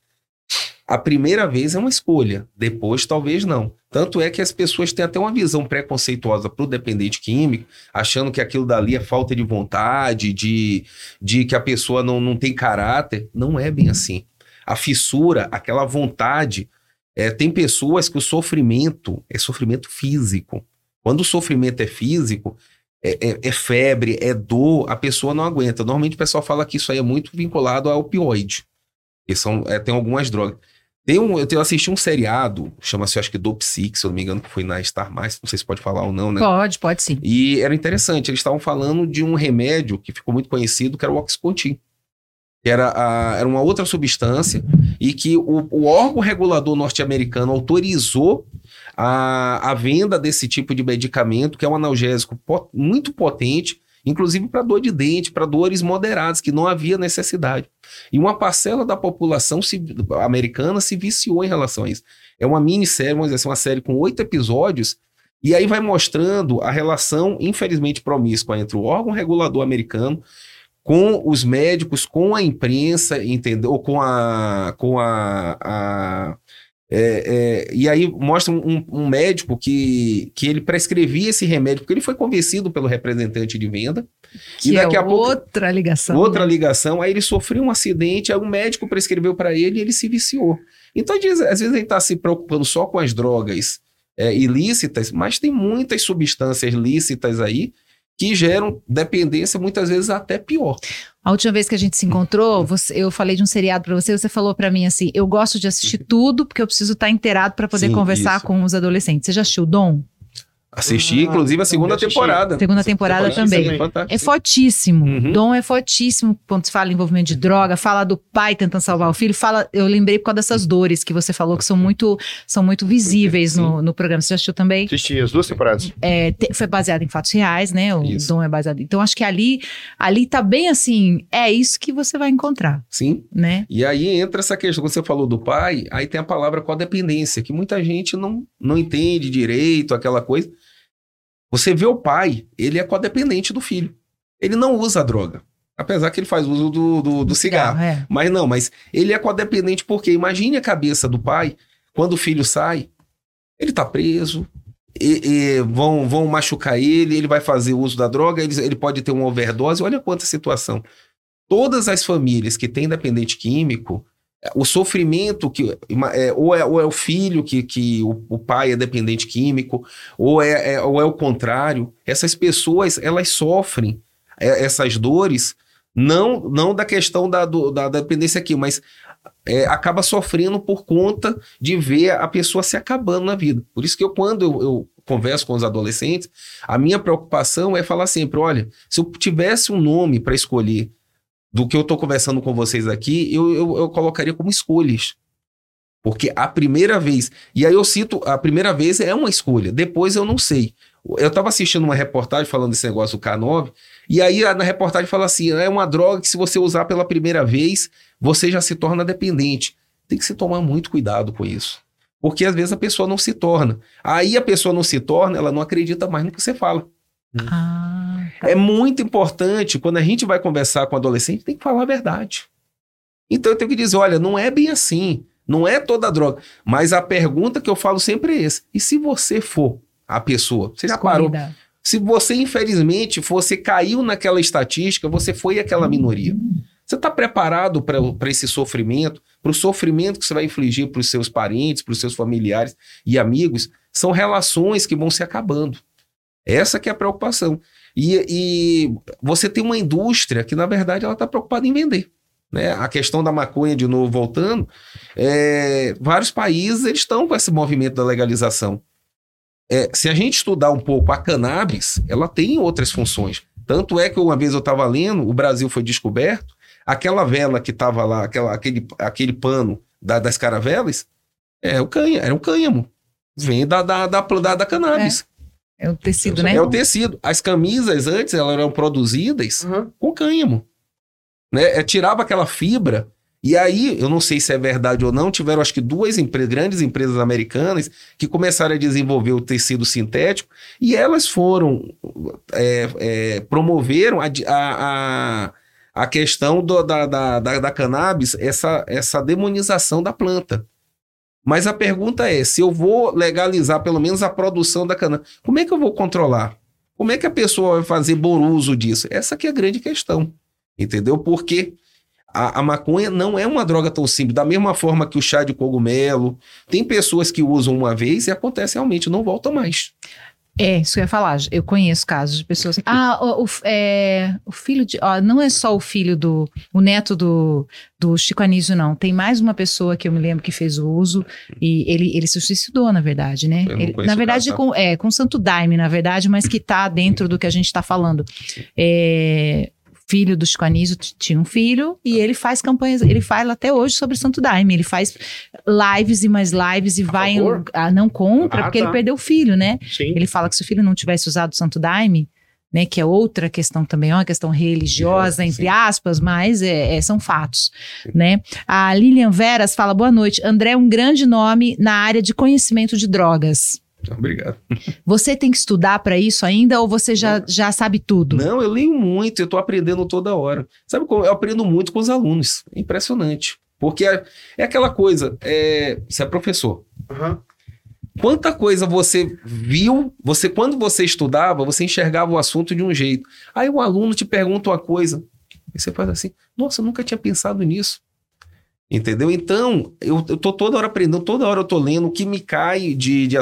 A primeira vez é uma escolha, depois talvez não. Tanto é que as pessoas têm até uma visão preconceituosa para o dependente químico, achando que aquilo dali é falta de vontade, de, de que a pessoa não, não tem caráter. Não é bem assim. A fissura, aquela vontade. É, tem pessoas que o sofrimento é sofrimento físico. Quando o sofrimento é físico, é, é, é, febre, é dor, a pessoa não aguenta. Normalmente o pessoal fala que isso aí é muito vinculado ao opioide, que são, é, tem algumas drogas. Tem um, eu, tenho, assisti um seriado, chama-se, acho que Dopsic, se eu não me engano, que foi na Star Mais, não sei se pode falar ou não, né? Pode, pode sim. E era interessante, eles estavam falando de um remédio que ficou muito conhecido, que era o Oxycontin. Que era, a, era uma outra substância e que o, o órgão regulador norte-americano autorizou a, a venda desse tipo de medicamento, que é um analgésico pot, muito potente, inclusive para dor de dente, para dores moderadas, que não havia necessidade. E uma parcela da população se, americana se viciou em relação a isso. É uma minissérie, vamos dizer assim, uma série com oito episódios, e aí vai mostrando a relação, infelizmente, promíscua entre o órgão regulador americano com os médicos, com a imprensa, entendeu? Com a, com a, a é, é, e aí mostra um, um, médico que, que ele prescrevia esse remédio, porque ele foi convencido pelo representante de venda. Que e daqui é a pouco. Outra ligação. Outra né? ligação. Aí ele sofreu um acidente, aí o médico prescreveu para ele e ele se viciou. Então, às vezes, ele está se preocupando só com as drogas é, ilícitas, mas tem muitas substâncias lícitas aí que geram dependência, muitas vezes até pior. A última vez que a gente se encontrou, você, eu falei de um seriado para você, você falou para mim assim: eu gosto de assistir uhum. tudo porque eu preciso estar inteirado para poder Sim, conversar isso. com os adolescentes. Você já assistiu Dom? Assisti, ah, inclusive, a segunda temporada. Segunda temporada também. É fortíssimo. Uhum. Dom é fortíssimo quando se fala em envolvimento de droga, fala do pai tentando salvar o filho. Fala, eu lembrei por causa dessas dores que você falou que são muito, são muito visíveis no, no programa. Você já assistiu também? Assisti as duas temporadas. É, te, foi baseado em fatos reais, né? O isso. Dom é baseado. Então, acho que ali, ali tá bem assim. É isso que você vai encontrar. Sim. Né? E aí entra essa questão. Quando você falou do pai, aí tem a palavra codependência, que muita gente não, não entende direito, aquela coisa. Você vê o pai, ele é codependente do filho. Ele não usa a droga. Apesar que ele faz uso do, do, do cigarro. cigarro é. Mas não, mas ele é codependente porque imagine a cabeça do pai quando o filho sai, ele tá preso, e, e vão, vão machucar ele, ele vai fazer uso da droga, ele, ele pode ter uma overdose. Olha quanta situação. Todas as famílias que têm dependente químico, o sofrimento que é, ou, é, ou é o filho que, que o, o pai é dependente químico ou é, é, ou é o contrário. Essas pessoas elas sofrem é, essas dores não não da questão da, do, da, dependência aqui mas é, acaba sofrendo por conta de ver a pessoa se acabando na vida. Por isso que eu quando eu, eu converso com os adolescentes a minha preocupação é falar sempre olha se eu tivesse um nome para escolher do que eu estou conversando com vocês aqui, eu, eu, eu, colocaria como escolhas. Porque a primeira vez, e aí eu cito, a primeira vez é uma escolha, depois eu não sei. Eu estava assistindo uma reportagem falando desse negócio do K9, e aí na reportagem fala assim: é uma droga que se você usar pela primeira vez, você já se torna dependente. Tem que se tomar muito cuidado com isso. Porque às vezes a pessoa não se torna. Aí a pessoa não se torna, ela não acredita mais no que você fala. Ah, tá. É muito importante, quando a gente vai conversar com adolescente, tem que falar a verdade. Então eu tenho que dizer: olha, não é bem assim. Não é toda droga. Mas a pergunta que eu falo sempre é essa: e se você for a pessoa? Você já parou? Se você, infelizmente, você caiu naquela estatística, você foi aquela minoria. Você está preparado para esse sofrimento, para o sofrimento que você vai infligir para os seus parentes, para os seus familiares e amigos? São relações que vão se acabando. Essa que é a preocupação. E, e você tem uma indústria que, na verdade, ela está preocupada em vender. Né? A questão da maconha, de novo, voltando, é, vários países eles estão com esse movimento da legalização. É, se a gente estudar um pouco a cannabis, ela tem outras funções. Tanto é que uma vez eu estava lendo, o Brasil foi descoberto, aquela vela que estava lá, aquela, aquele, aquele pano da, das caravelas, é o canha, era um cânhamo. Vem da, da, da, da, da cannabis. É o tecido, né? É o tecido. As camisas antes elas eram produzidas Uhum. com cânhamo. Né? É, tirava aquela fibra. E aí, eu não sei se é verdade ou não, tiveram acho que duas empre- grandes empresas americanas que começaram a desenvolver o tecido sintético e elas foram, é, é, promoveram a, a, a questão do- da, da, da, da cannabis, essa, essa demonização da planta. Mas a pergunta é, se eu vou legalizar pelo menos a produção da cannabis, como é que eu vou controlar? Como é que a pessoa vai fazer bom uso disso? Essa que é a grande questão. Entendeu? Porque a, a maconha não é uma droga tão simples. Da mesma forma que o chá de cogumelo. Tem pessoas que usam uma vez e acontece realmente, não volta mais. É, isso que eu ia falar. Eu conheço casos de pessoas. Ah, o, o- é, o filho de. Ó, não é só o filho do. O neto do, do Chico Anísio, não. Tem mais uma pessoa que eu me lembro que fez o uso e ele, ele se suicidou, na verdade, né? Ele- na verdade, caso, tá? com, é, com Santo Daime, na verdade, mas que tá dentro do que a gente tá falando. É, filho do Chico Anísio tinha um filho e ele faz campanhas, ele fala até hoje sobre Santo Daime, ele faz lives e mais lives e A vai em, ah, não contra, Ah, porque tá. ele perdeu o filho, né? Sim. Ele fala que se o filho não tivesse usado o Santo Daime, né, que é outra questão também, é uma questão religiosa, entre aspas, mas é, é- são fatos, né? A Lilian Veras fala, boa noite, André é um grande nome na área de conhecimento de drogas. Obrigado. Você tem que estudar para isso ainda ou você já, já sabe tudo? Não, eu leio muito, eu estou aprendendo toda hora. Sabe como? Eu aprendo muito com os alunos. É impressionante. Porque é, é aquela coisa, é, você é professor. Uhum. Quanta coisa você viu, você quando você estudava, você enxergava o assunto de um jeito. Aí o aluno te pergunta uma coisa, e você faz assim, nossa, eu nunca tinha pensado nisso. Entendeu? Então, eu, eu tô toda hora aprendendo, toda hora eu tô lendo o que me cai de, de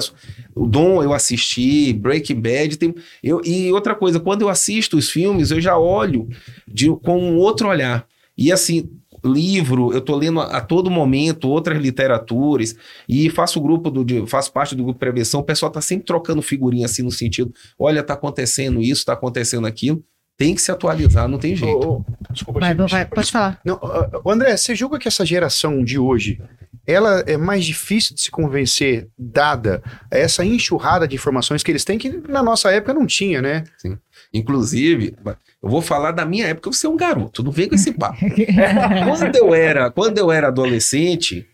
O Dom eu assisti, Breaking Bad, tem, eu, e outra coisa, quando eu assisto os filmes, eu já olho de, com um outro olhar. E assim, livro, eu tô lendo a, a todo momento outras literaturas, e faço grupo do, de- faço parte do grupo prevenção, o pessoal tá sempre trocando figurinha assim no sentido, olha, tá acontecendo isso, tá acontecendo aquilo. Tem que se atualizar, não tem jeito. Ô, ô, desculpa, Vai, Chico. vai, pode falar. Não, ah, André, você julga que essa geração de hoje ela é mais difícil de se convencer, dada essa enxurrada de informações que eles têm, que na nossa época não tinha, né? Inclusive, eu vou falar da minha época, você é um garoto, não vem com esse papo. [LAUGHS] quando eu era, quando eu era adolescente,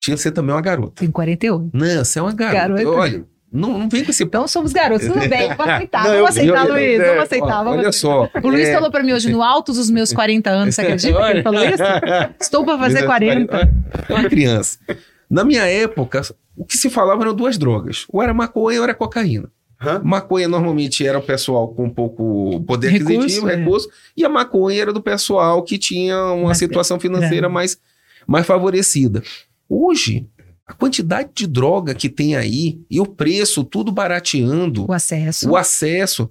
tinha que ser também uma garota. Tem 48. Não, você é uma garota. Garota. Olha, não, não vem com esse. Então somos garotos, tudo bem, vamos [LAUGHS] aceitar, Não, eu- vamos aceitar, eu- Luiz, é, vamos aceitar. vamos Olha aceitar. só. O Luiz é, falou pra mim hoje, no alto dos meus 40 anos, você acredita que ele falou isso? [LAUGHS] Estou pra fazer 40. É uma criança. Na minha época, o que se falava eram duas drogas. Ou era maconha ou era cocaína. Hã? Maconha normalmente era o pessoal com um pouco poder Recurso, aquisitivo, é. recurso, e a maconha era do pessoal que tinha uma Mais situação financeira grande. mais, mais favorecida. Hoje, a quantidade de droga que tem aí e o preço tudo barateando, O acesso. o acesso.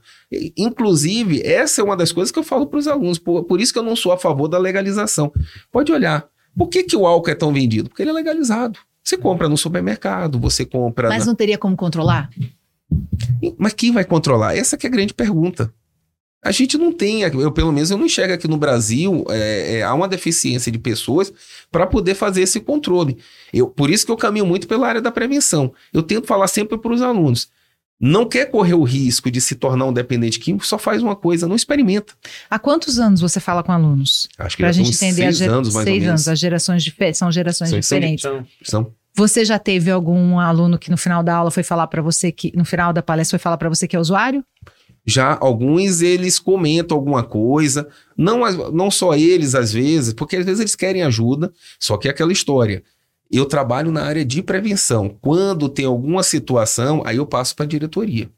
Inclusive, essa é uma das coisas que eu falo para os alunos. Por, por isso que eu não sou a favor da legalização. Pode olhar. Por que, que o álcool é tão vendido? Porque ele é legalizado. Você compra no supermercado, você compra. Mas na- não teria como controlar? Mas quem vai controlar? Essa que é a grande pergunta. A gente não tem, eu pelo menos eu não enxergo aqui no Brasil, é, é, há uma deficiência de pessoas para poder fazer esse controle. Eu, por isso que eu caminho muito pela área da prevenção. Eu tento falar sempre para os alunos. Não quer correr o risco de se tornar um dependente químico, só faz uma coisa, não experimenta. Há quantos anos você fala com alunos? Acho que Pra já gente são entender seis anos, mais ou seis anos, as gerações são gerações São- são- diferentes. Então, São Você já teve algum aluno que no final da aula foi falar pra você que no final da palestra foi falar pra você que é usuário? Já alguns eles comentam alguma coisa, não, não só eles às vezes, porque às vezes eles querem ajuda, só que é aquela história. Eu trabalho na área de prevenção. Quando tem alguma situação, aí eu passo para a diretoria.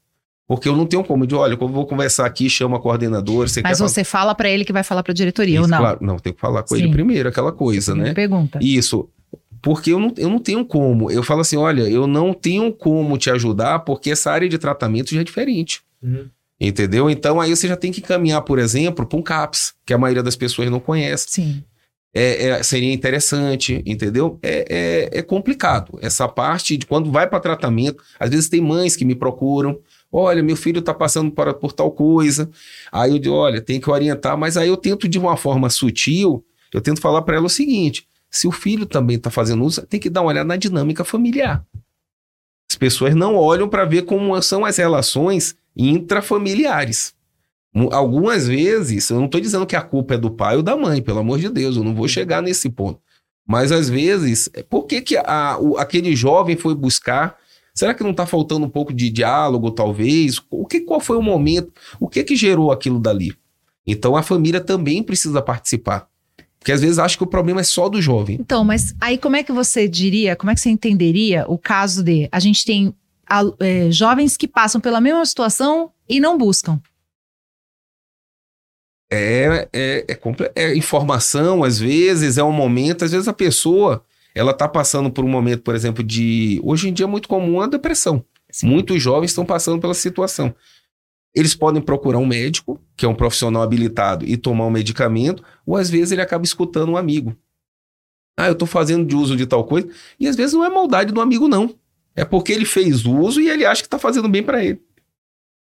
Porque eu não tenho como de, olha, quando eu vou conversar aqui, chama a coordenadora, você Mas quer você fala pra ele que vai falar pra diretoria Isso, ou não? Claro, não, tem que falar com ele Sim. primeiro, aquela coisa, né? Pergunta. Isso. Porque eu não, eu não tenho como. Eu falo assim: olha, eu não tenho como te ajudar porque essa área de tratamento já é diferente. Uhum. Entendeu? Então aí você já tem que caminhar, por exemplo, para um CAPS, que a maioria das pessoas não conhece. Sim. É, é, seria interessante, entendeu? É, é, é complicado. Essa parte de quando vai para tratamento, às vezes tem mães que me procuram. Olha, meu filho está passando por, por tal coisa. Aí eu digo, olha, tem que orientar, mas aí eu tento de uma forma sutil, eu tento falar para ela o seguinte: se o filho também está fazendo uso, tem que dar uma olhada na dinâmica familiar. As pessoas não olham para ver como são as relações intrafamiliares. Algumas vezes, eu não estou dizendo que a culpa é do pai ou da mãe, pelo amor de Deus, eu não vou chegar nesse ponto. Mas às vezes, por que, que a, o, aquele jovem foi buscar? Será que não está faltando um pouco de diálogo, talvez? O que, qual foi o momento? O que que gerou aquilo dali? Então a família também precisa participar. Porque às vezes acha que o problema é só do jovem. Então, mas aí como é que você diria, como é que você entenderia o caso de a gente tem a, é, jovens que passam pela mesma situação e não buscam? É, é, é, é, informação, às vezes, é um momento, às vezes a pessoa ela está passando por um momento, por exemplo, de. Hoje em dia é muito comum a depressão. Sim. Muitos jovens estão passando pela situação. Eles podem procurar um médico, que é um profissional habilitado, e tomar um medicamento, ou às vezes ele acaba escutando um amigo. Ah, eu estou fazendo de uso de tal coisa. E às vezes não é maldade do amigo, não. É porque ele fez uso e ele acha que está fazendo bem para ele.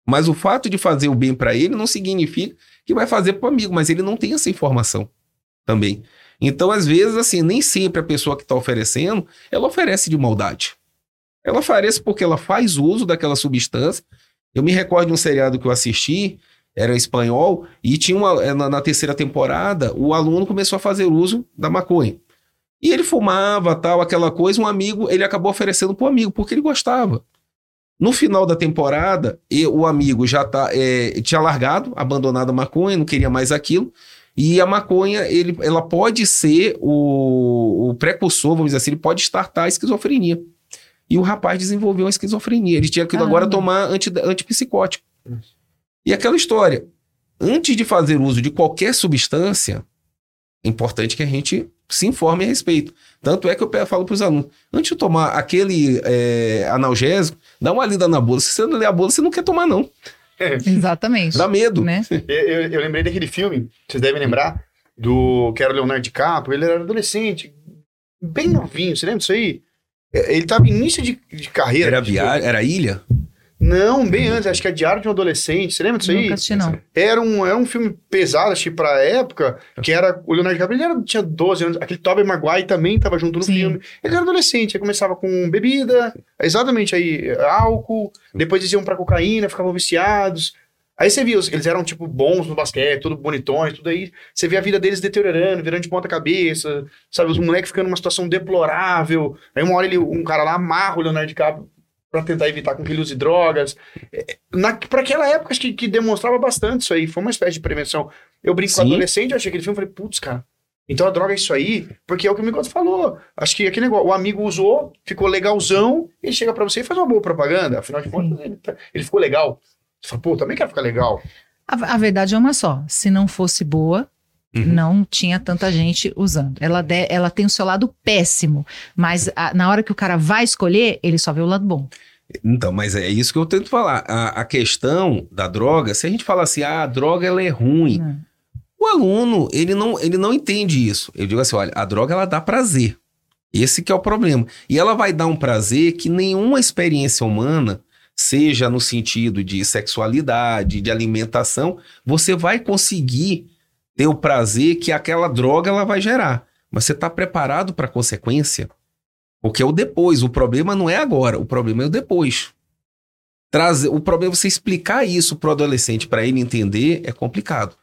Mas o fato de fazer o bem para ele não significa que vai fazer para o amigo, mas ele não tem essa informação também. Então, às vezes, assim, nem sempre a pessoa que está oferecendo, ela oferece de maldade. Ela oferece porque ela faz uso daquela substância. Eu me recordo de um seriado que eu assisti, era espanhol, e tinha uma, eh, na, na terceira temporada, o aluno começou a fazer uso da maconha. E ele fumava, tal, aquela coisa, um amigo, ele acabou oferecendo para o amigo, porque ele gostava. No final da temporada, o amigo já tá, é, tinha largado, abandonado a maconha, não queria mais aquilo. E a maconha, ele, ela pode ser o, o precursor, vamos dizer assim, ele pode startar a esquizofrenia. E o rapaz desenvolveu a esquizofrenia. Ele tinha que agora tomar anti, antipsicótico. E aquela história. Antes de fazer uso de qualquer substância, é importante que a gente se informe a respeito. Tanto é que eu falo para os alunos: antes de tomar aquele é, analgésico, dá uma lida na bula. Se você não ler a bula, você não quer tomar, não. Exatamente. Dá medo. Né? [LAUGHS] Eu, eu, eu, lembrei daquele filme, vocês devem lembrar, do que era o Leonardo DiCaprio. Ele era adolescente, bem novinho, você lembra disso aí? É, ele estava início de, de carreira. Era, via... era ilha? Não, bem antes, acho que é Diário de um Adolescente. Você lembra disso aí? Nunca assisti, não. Era um, era um filme pesado, acho que pra época, que era o Leonardo DiCaprio, ele era, tinha 12 anos. Aquele Tobey Maguire também tava junto no Sim. filme. Ele era adolescente, aí começava com bebida, exatamente aí, álcool, depois eles iam pra cocaína, ficavam viciados. Aí você via, eles eram, tipo, bons no basquete, tudo bonitões, tudo aí. Você via a vida deles deteriorando, virando de ponta cabeça, sabe? Os moleques ficando numa situação deplorável. Aí uma hora ele, um cara lá amarra o Leonardo DiCaprio para tentar evitar com que ele use drogas. É, para aquela época, acho que, que, demonstrava bastante isso aí. Foi uma espécie de prevenção. Eu brinco Sim. com adolescente, eu achei aquele filme e falei, putz, cara. Então a droga é isso aí, porque é o que o Miguel falou. Acho que aquele negócio, o amigo usou, ficou legalzão, ele chega para você e faz uma boa propaganda. Afinal de contas, ele, ele, ficou legal. Você fala, pô, também quero ficar legal. A, a verdade é uma só. Se não fosse boa, Uhum. Não tinha tanta gente usando. Ela, de, ela tem o seu lado péssimo, mas a, na hora que o cara vai escolher, ele só vê o lado bom. Então, mas é isso que eu tento falar. A, a questão da droga, se a gente fala assim, ah, a droga ela é ruim, não. o aluno ele não, ele não entende isso. Eu digo assim, olha, a droga ela dá prazer. Esse que é o problema. E ela vai dar um prazer que nenhuma experiência humana, seja no sentido de sexualidade, de alimentação, você vai conseguir ter o prazer que aquela droga ela vai gerar. Mas você está preparado para a consequência? Porque é o depois. O problema não é agora, o problema é o depois. Trazer, o problema é você explicar isso para o adolescente, para ele entender, é complicado.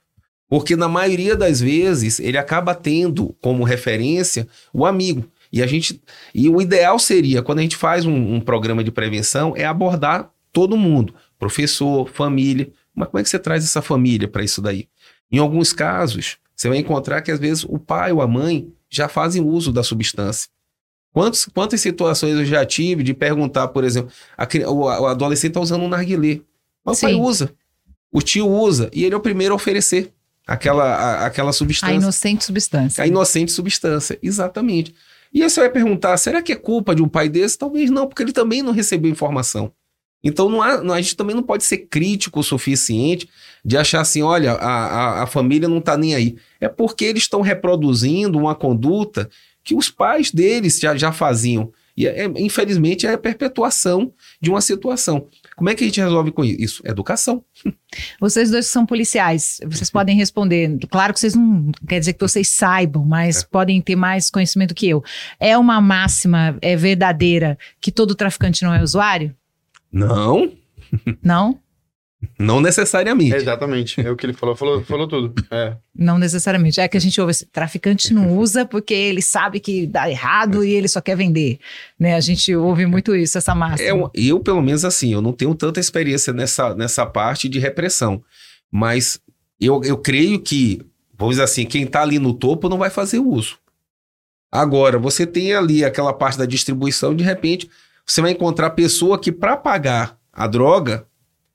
Porque na maioria das vezes ele acaba tendo como referência o amigo. E a gente. E o ideal seria, quando a gente faz um, um programa de prevenção, é abordar todo mundo. Professor, família. Mas como é que você traz essa família para isso daí? Em alguns casos, você vai encontrar que às vezes o pai ou a mãe já fazem uso da substância. Quantos, quantas situações eu já tive de perguntar, por exemplo, a, o, o, adolescente está usando um narguilé. Mas o pai usa. O tio usa. E ele é o primeiro a oferecer aquela, a, aquela substância. A inocente substância. A inocente substância, exatamente. E aí você vai perguntar, será que é culpa de um pai desse? Talvez não, porque ele também não recebeu informação. Então não há- a gente também não pode ser crítico o suficiente de achar assim, olha, a, a, a família não está nem aí. É porque eles estão reproduzindo uma conduta que os pais deles já, já faziam. E, é- infelizmente, é a perpetuação de uma situação. Como é que a gente resolve com isso? Educação. Vocês dois que são policiais, vocês [LAUGHS] podem responder. Claro que vocês não quer dizer que vocês saibam, mas podem ter mais conhecimento que eu. É uma máxima é verdadeira que todo traficante não é usuário? Não, Não? não necessariamente. É, exatamente. É o que ele falou. Falou, falou tudo. É. Não necessariamente. É que a gente ouve assim, traficante não usa porque ele sabe que dá errado e ele só quer vender. Né? A gente ouve muito isso, essa máxima. É um- eu, pelo menos assim, eu não tenho tanta experiência nessa, nessa parte de repressão. Mas eu, eu creio que, vamos dizer assim, quem está ali no topo não vai fazer uso. Agora, você tem ali aquela parte da distribuição, de repente, você vai encontrar pessoa que, para pagar a droga,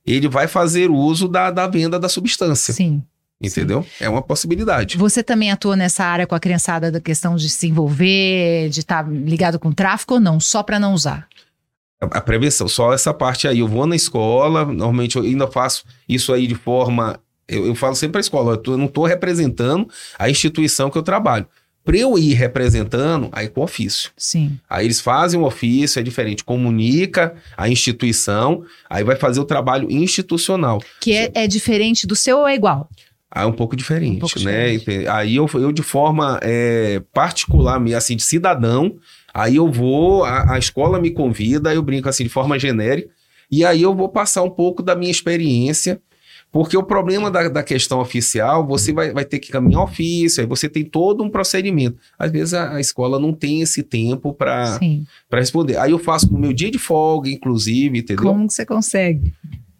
ele vai fazer uso da, da venda da substância. Sim. Entendeu? É uma possibilidade. Você também atua nessa área com a criançada da questão de se envolver, de estar ligado com tráfico ou não? Só para não usar? A, a prevenção, só essa parte aí. Eu vou na escola, normalmente eu ainda faço isso aí de forma. Eu, eu falo sempre para a escola, eu, tô- eu não estou representando a instituição que eu trabalho. Para eu ir representando, aí com ofício. Sim. Aí eles fazem um ofício, é diferente, comunica a instituição, aí vai fazer o trabalho institucional. Que é, é diferente do seu ou é igual? Aí é um pouco diferente, Um pouco né? diferente. Aí eu, eu de forma é, particular, me- assim, de cidadão, aí eu vou, a, a escola me convida, eu brinco assim, de forma genérica, e aí eu vou passar um pouco da minha experiência, porque o problema da, da questão oficial, você vai, vai ter que caminhar ofício, aí você tem todo um procedimento. Às vezes a, a escola não tem esse tempo para responder. Aí eu faço no meu dia de folga, inclusive, entendeu? Como que você consegue?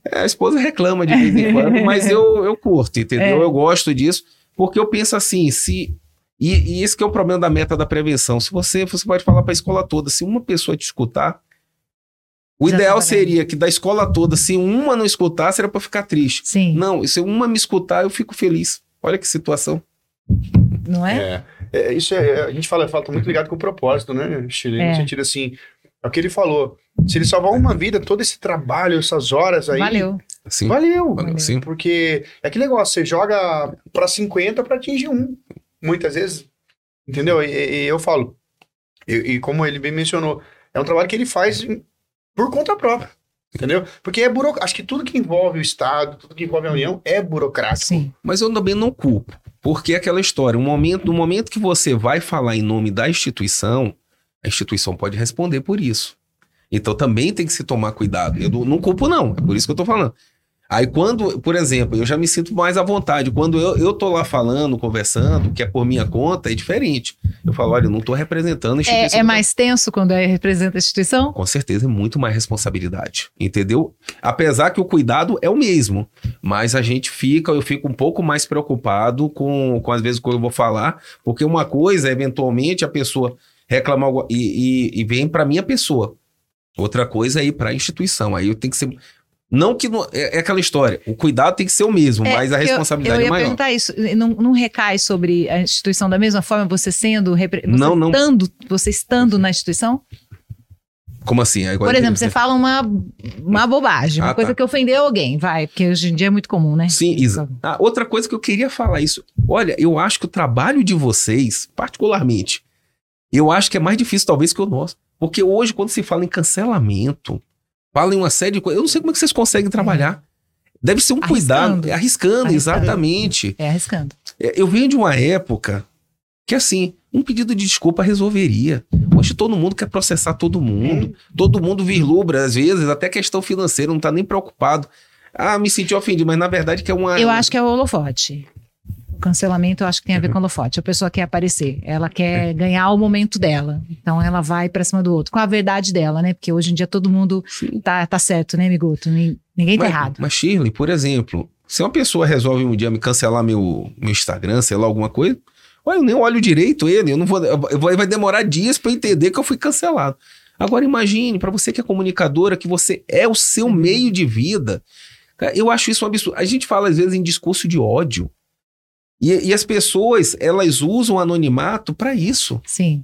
É, a esposa reclama de vez em quando, [LAUGHS] mas eu, eu curto, entendeu? É. Eu gosto disso, porque eu penso assim, se. E, e esse que é o problema da meta da prevenção. Se você, você pode falar para a escola toda, se uma pessoa te escutar, o Já ideal seria que da escola toda, se uma não escutasse, era para ficar triste. Sim. Não, se uma me escutar, eu fico feliz. Olha que situação. Não é? É. É, isso é, a gente fala, fala tá muito ligado com o propósito, né, Chile? É. No sentido assim, é o que ele falou. Se ele salvar uma vida, todo esse trabalho, essas horas aí. Valeu. Assim, Valeu. valeu, sim. Porque é aquele negócio, você joga pra 50 pra atingir um. Muitas vezes. Entendeu? E, e- e eu falo. E, e como ele bem mencionou, é um trabalho que ele faz em- por conta própria. Entendeu? Porque é burocrático. Acho que tudo que envolve o Estado, tudo que envolve a União é burocrático. Sim. Mas eu também não culpo. Porque é aquela história, um momento, no momento que você vai falar em nome da instituição, a instituição pode responder por isso. Então também tem que se tomar cuidado. Eu não- não culpo, não. É por isso que eu tô falando. Aí quando, por exemplo, eu já me sinto mais à vontade. Quando eu, eu tô lá falando, conversando, que é por minha conta, é diferente. Eu falo, olha, eu não tô representando a instituição. É, é mais tenso quando é, representa a instituição? Com certeza é muito mais responsabilidade, entendeu? Apesar que o cuidado é o mesmo, mas a gente fica, eu fico um pouco mais preocupado com, com às vezes o que eu vou falar, porque uma coisa é eventualmente a pessoa reclamar e, e, e vem para minha pessoa. Outra coisa é ir para a instituição. Aí eu tenho que ser não que não- é, é aquela história, o cuidado tem que ser o mesmo, É, mas a eu- responsabilidade eu, ia é maior. perguntar isso. Não, não recai sobre a instituição da mesma forma, você sendo, você Não, não. estando, você estando na instituição? Como assim? Agora Por eu exemplo, você fala uma, uma bobagem, uma Ah, coisa tá. que ofendeu alguém, vai, porque hoje em dia é muito comum, né? Sim, Isa. Ah, outra coisa que eu queria falar isso. Olha, eu acho que o trabalho de vocês, particularmente, eu acho que é mais difícil talvez que o nosso. Porque hoje, quando se fala em cancelamento, fala em uma série de coisas, eu não sei como é que vocês conseguem trabalhar. Deve ser um Arriscando. cuidado. É arriscando, Arriscando. exatamente. É arriscando. É, Eu venho de uma época que, assim, um pedido de desculpa resolveria. Hoje todo mundo quer processar todo mundo. Todo mundo vislubra, às vezes, até questão financeira, não tá nem preocupado. Ah, me senti ofendido, mas na verdade que é uma. Eu acho que é o holofote. Cancelamento eu acho que tem a ver com holofote. A pessoa quer aparecer, ela quer ganhar o momento dela. Então ela vai pra cima do outro, com a verdade dela, né? Porque hoje em dia todo mundo Sim. tá, tá certo, né, Migoto? Nin- Ninguém tá mas, errado. Mas, Shirley, por exemplo, se uma pessoa resolve um dia me cancelar meu, meu Instagram, sei lá, alguma coisa, olha, eu nem olho direito ele, eu não vou, eu vou- vai demorar dias para entender que eu fui cancelado. Agora imagine, para você que é comunicadora, que você é o seu Uhum. meio de vida. Eu acho isso um absurdo. A gente fala às vezes em discurso de ódio. E, e as pessoas, elas usam o anonimato para isso. Sim.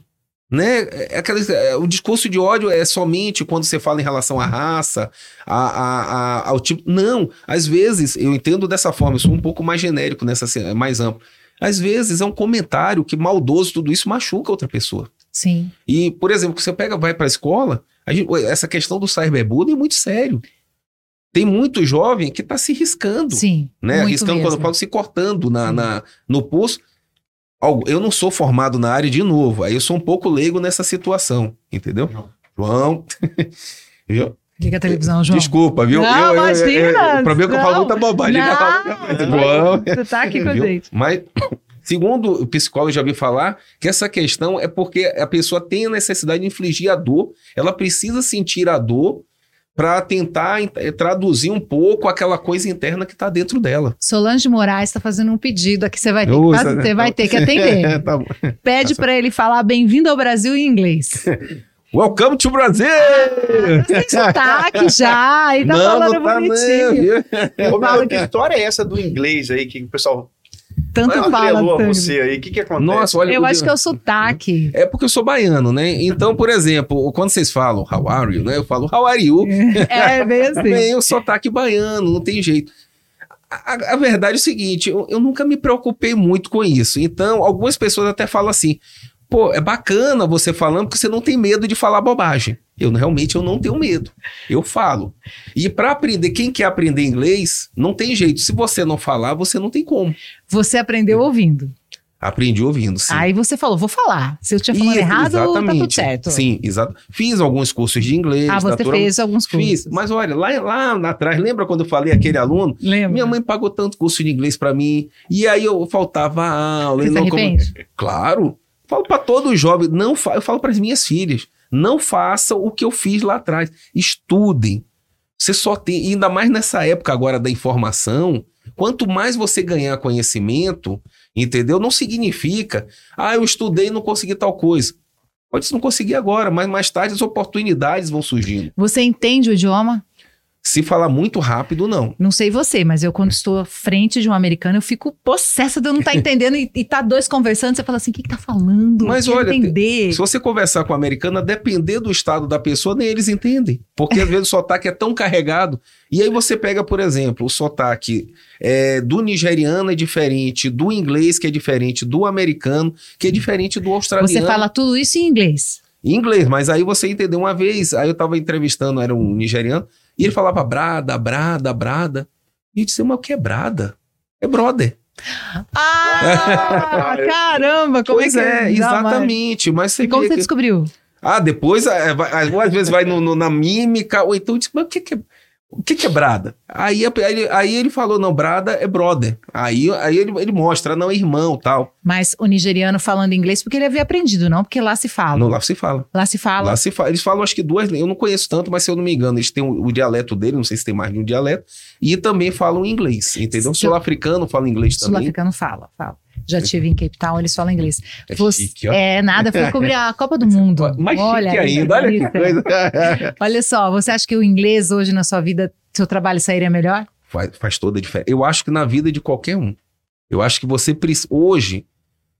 Né? É aquela, é, o discurso de ódio é somente quando você fala em relação à raça, a, a, a, ao tipo. Não, às vezes, eu entendo dessa forma, eu sou um pouco mais genérico, nessa mais amplo. Às vezes é um comentário que maldoso, tudo isso machuca outra pessoa. Sim. E, por exemplo, você pega, vai para a escola, gente, essa questão do cyberbullying é muito sério. Tem muito jovem que está se riscando. Sim. Né? Arriscando, quando eu falo, se cortando na, na, no pulso. Eu não sou formado na área de novo, aí eu sou um pouco leigo nessa situação, entendeu? João. João. [LAUGHS] Liga a televisão, João. Desculpa, viu? Não, eu, imagina. Eu, eu, o problema é que eu falo muita bobagem. Não, [LAUGHS] João. Você tá aqui com a gente. Mas, segundo o psicólogo, já vi falar que essa questão é porque a pessoa tem a necessidade de infligir a dor, ela precisa sentir a dor para tentar eh, traduzir um pouco aquela coisa interna que está dentro dela. Solange Moraes está fazendo um pedido aqui, você vai ter, que, fazer, você vai ter que atender. [LAUGHS] tá Pede para ele falar bem-vindo ao Brasil em inglês. [LAUGHS] Welcome to Brasil! Ah, tem sotaque já, e tá não, falando não tá bonitinho. Não. Ô, que história é essa do inglês aí que o pessoal tanto fala. você aí, o que que acontece? Nossa, olha, eu acho que é o sotaque. É porque eu sou baiano, né? Então, por exemplo, quando vocês falam how are you, né? Eu falo how are you. É, bem [LAUGHS] assim. Vem o sotaque baiano, não tem jeito. A, a, verdade é o seguinte, eu, eu nunca me preocupei muito com isso. Então, algumas pessoas até falam assim, pô, é bacana você falando porque você não tem medo de falar bobagem. Eu realmente eu não tenho medo. Eu falo. E para aprender, quem quer aprender inglês, não tem jeito. Se você não falar, você não tem como. Você aprendeu ouvindo. Aprendi ouvindo, sim. Aí você falou, vou falar. Se eu tinha falado errado, exatamente. tá tudo certo. Sim, exato. Fiz alguns cursos de inglês. Ah, você natural... fez alguns cursos. Fiz. Mas olha, lá, lá atrás, lembra quando eu falei aquele aluno? Lembra. Minha mãe pagou tanto curso de inglês para mim. E aí eu faltava aula. Você arrepende? Como... Claro. Falo para todo jovem, não eu falo para as minhas filhas, não façam o que eu fiz lá atrás. Estudem. Você só tem, ainda mais nessa época agora da informação, quanto mais você ganhar conhecimento, entendeu? Não significa, ah, eu estudei e não consegui tal coisa. Pode não conseguir agora, mas mais tarde as oportunidades vão surgindo. Você entende o idioma? Se falar muito rápido, não. Não sei você, mas eu quando estou à frente de um americano, eu fico possessa de eu não estar tá [LAUGHS] entendendo e, e tá dois conversando, você fala assim, o que, que tá falando? Mas olha, entender. se você conversar com um americano, a depender do estado da pessoa, nem eles entendem. Porque às vezes o sotaque é tão carregado. E aí você pega, por exemplo, o sotaque é, do nigeriano é diferente, do inglês que é diferente, do americano que é diferente do australiano. Você fala tudo isso em inglês? Em inglês, mas aí você entendeu uma vez, aí eu estava entrevistando, era um nigeriano, e ele falava brada, brada, brada. E eu disse, mas o que é brada? É brother. Ah, [LAUGHS] caramba! Como pois é, é exatamente. Mas você e como você que... descobriu? Ah, depois, é, às vezes vai no, no, na mímica, ou então mas o que, que é o que, que é brada? Aí, aí, aí, ele falou, não, brada é brother. Aí, aí ele, ele mostra, não, é irmão tal. Mas o nigeriano falando inglês porque ele havia aprendido, não? Porque lá se fala. Não, lá se fala. Lá se fala. Lá se fala. Eles falam acho que duas, eu não conheço tanto, mas se eu não me engano, eles têm o, o dialeto dele, não sei se tem mais de um dialeto, e também falam inglês, entendeu? Sul-africano fala inglês também. Sul-africano fala, fala. Já tive em Cape Town, eles falam inglês. É, Você, chique, é nada, fui cobrir a [LAUGHS] Copa do Mundo. Mais olha, chique ainda, olha que coisa. [LAUGHS] olha só, você acha que o inglês hoje na sua vida, seu trabalho sairia melhor? Faz, faz toda a diferença. Eu acho que na vida de qualquer um. Eu acho que você precisa. Hoje,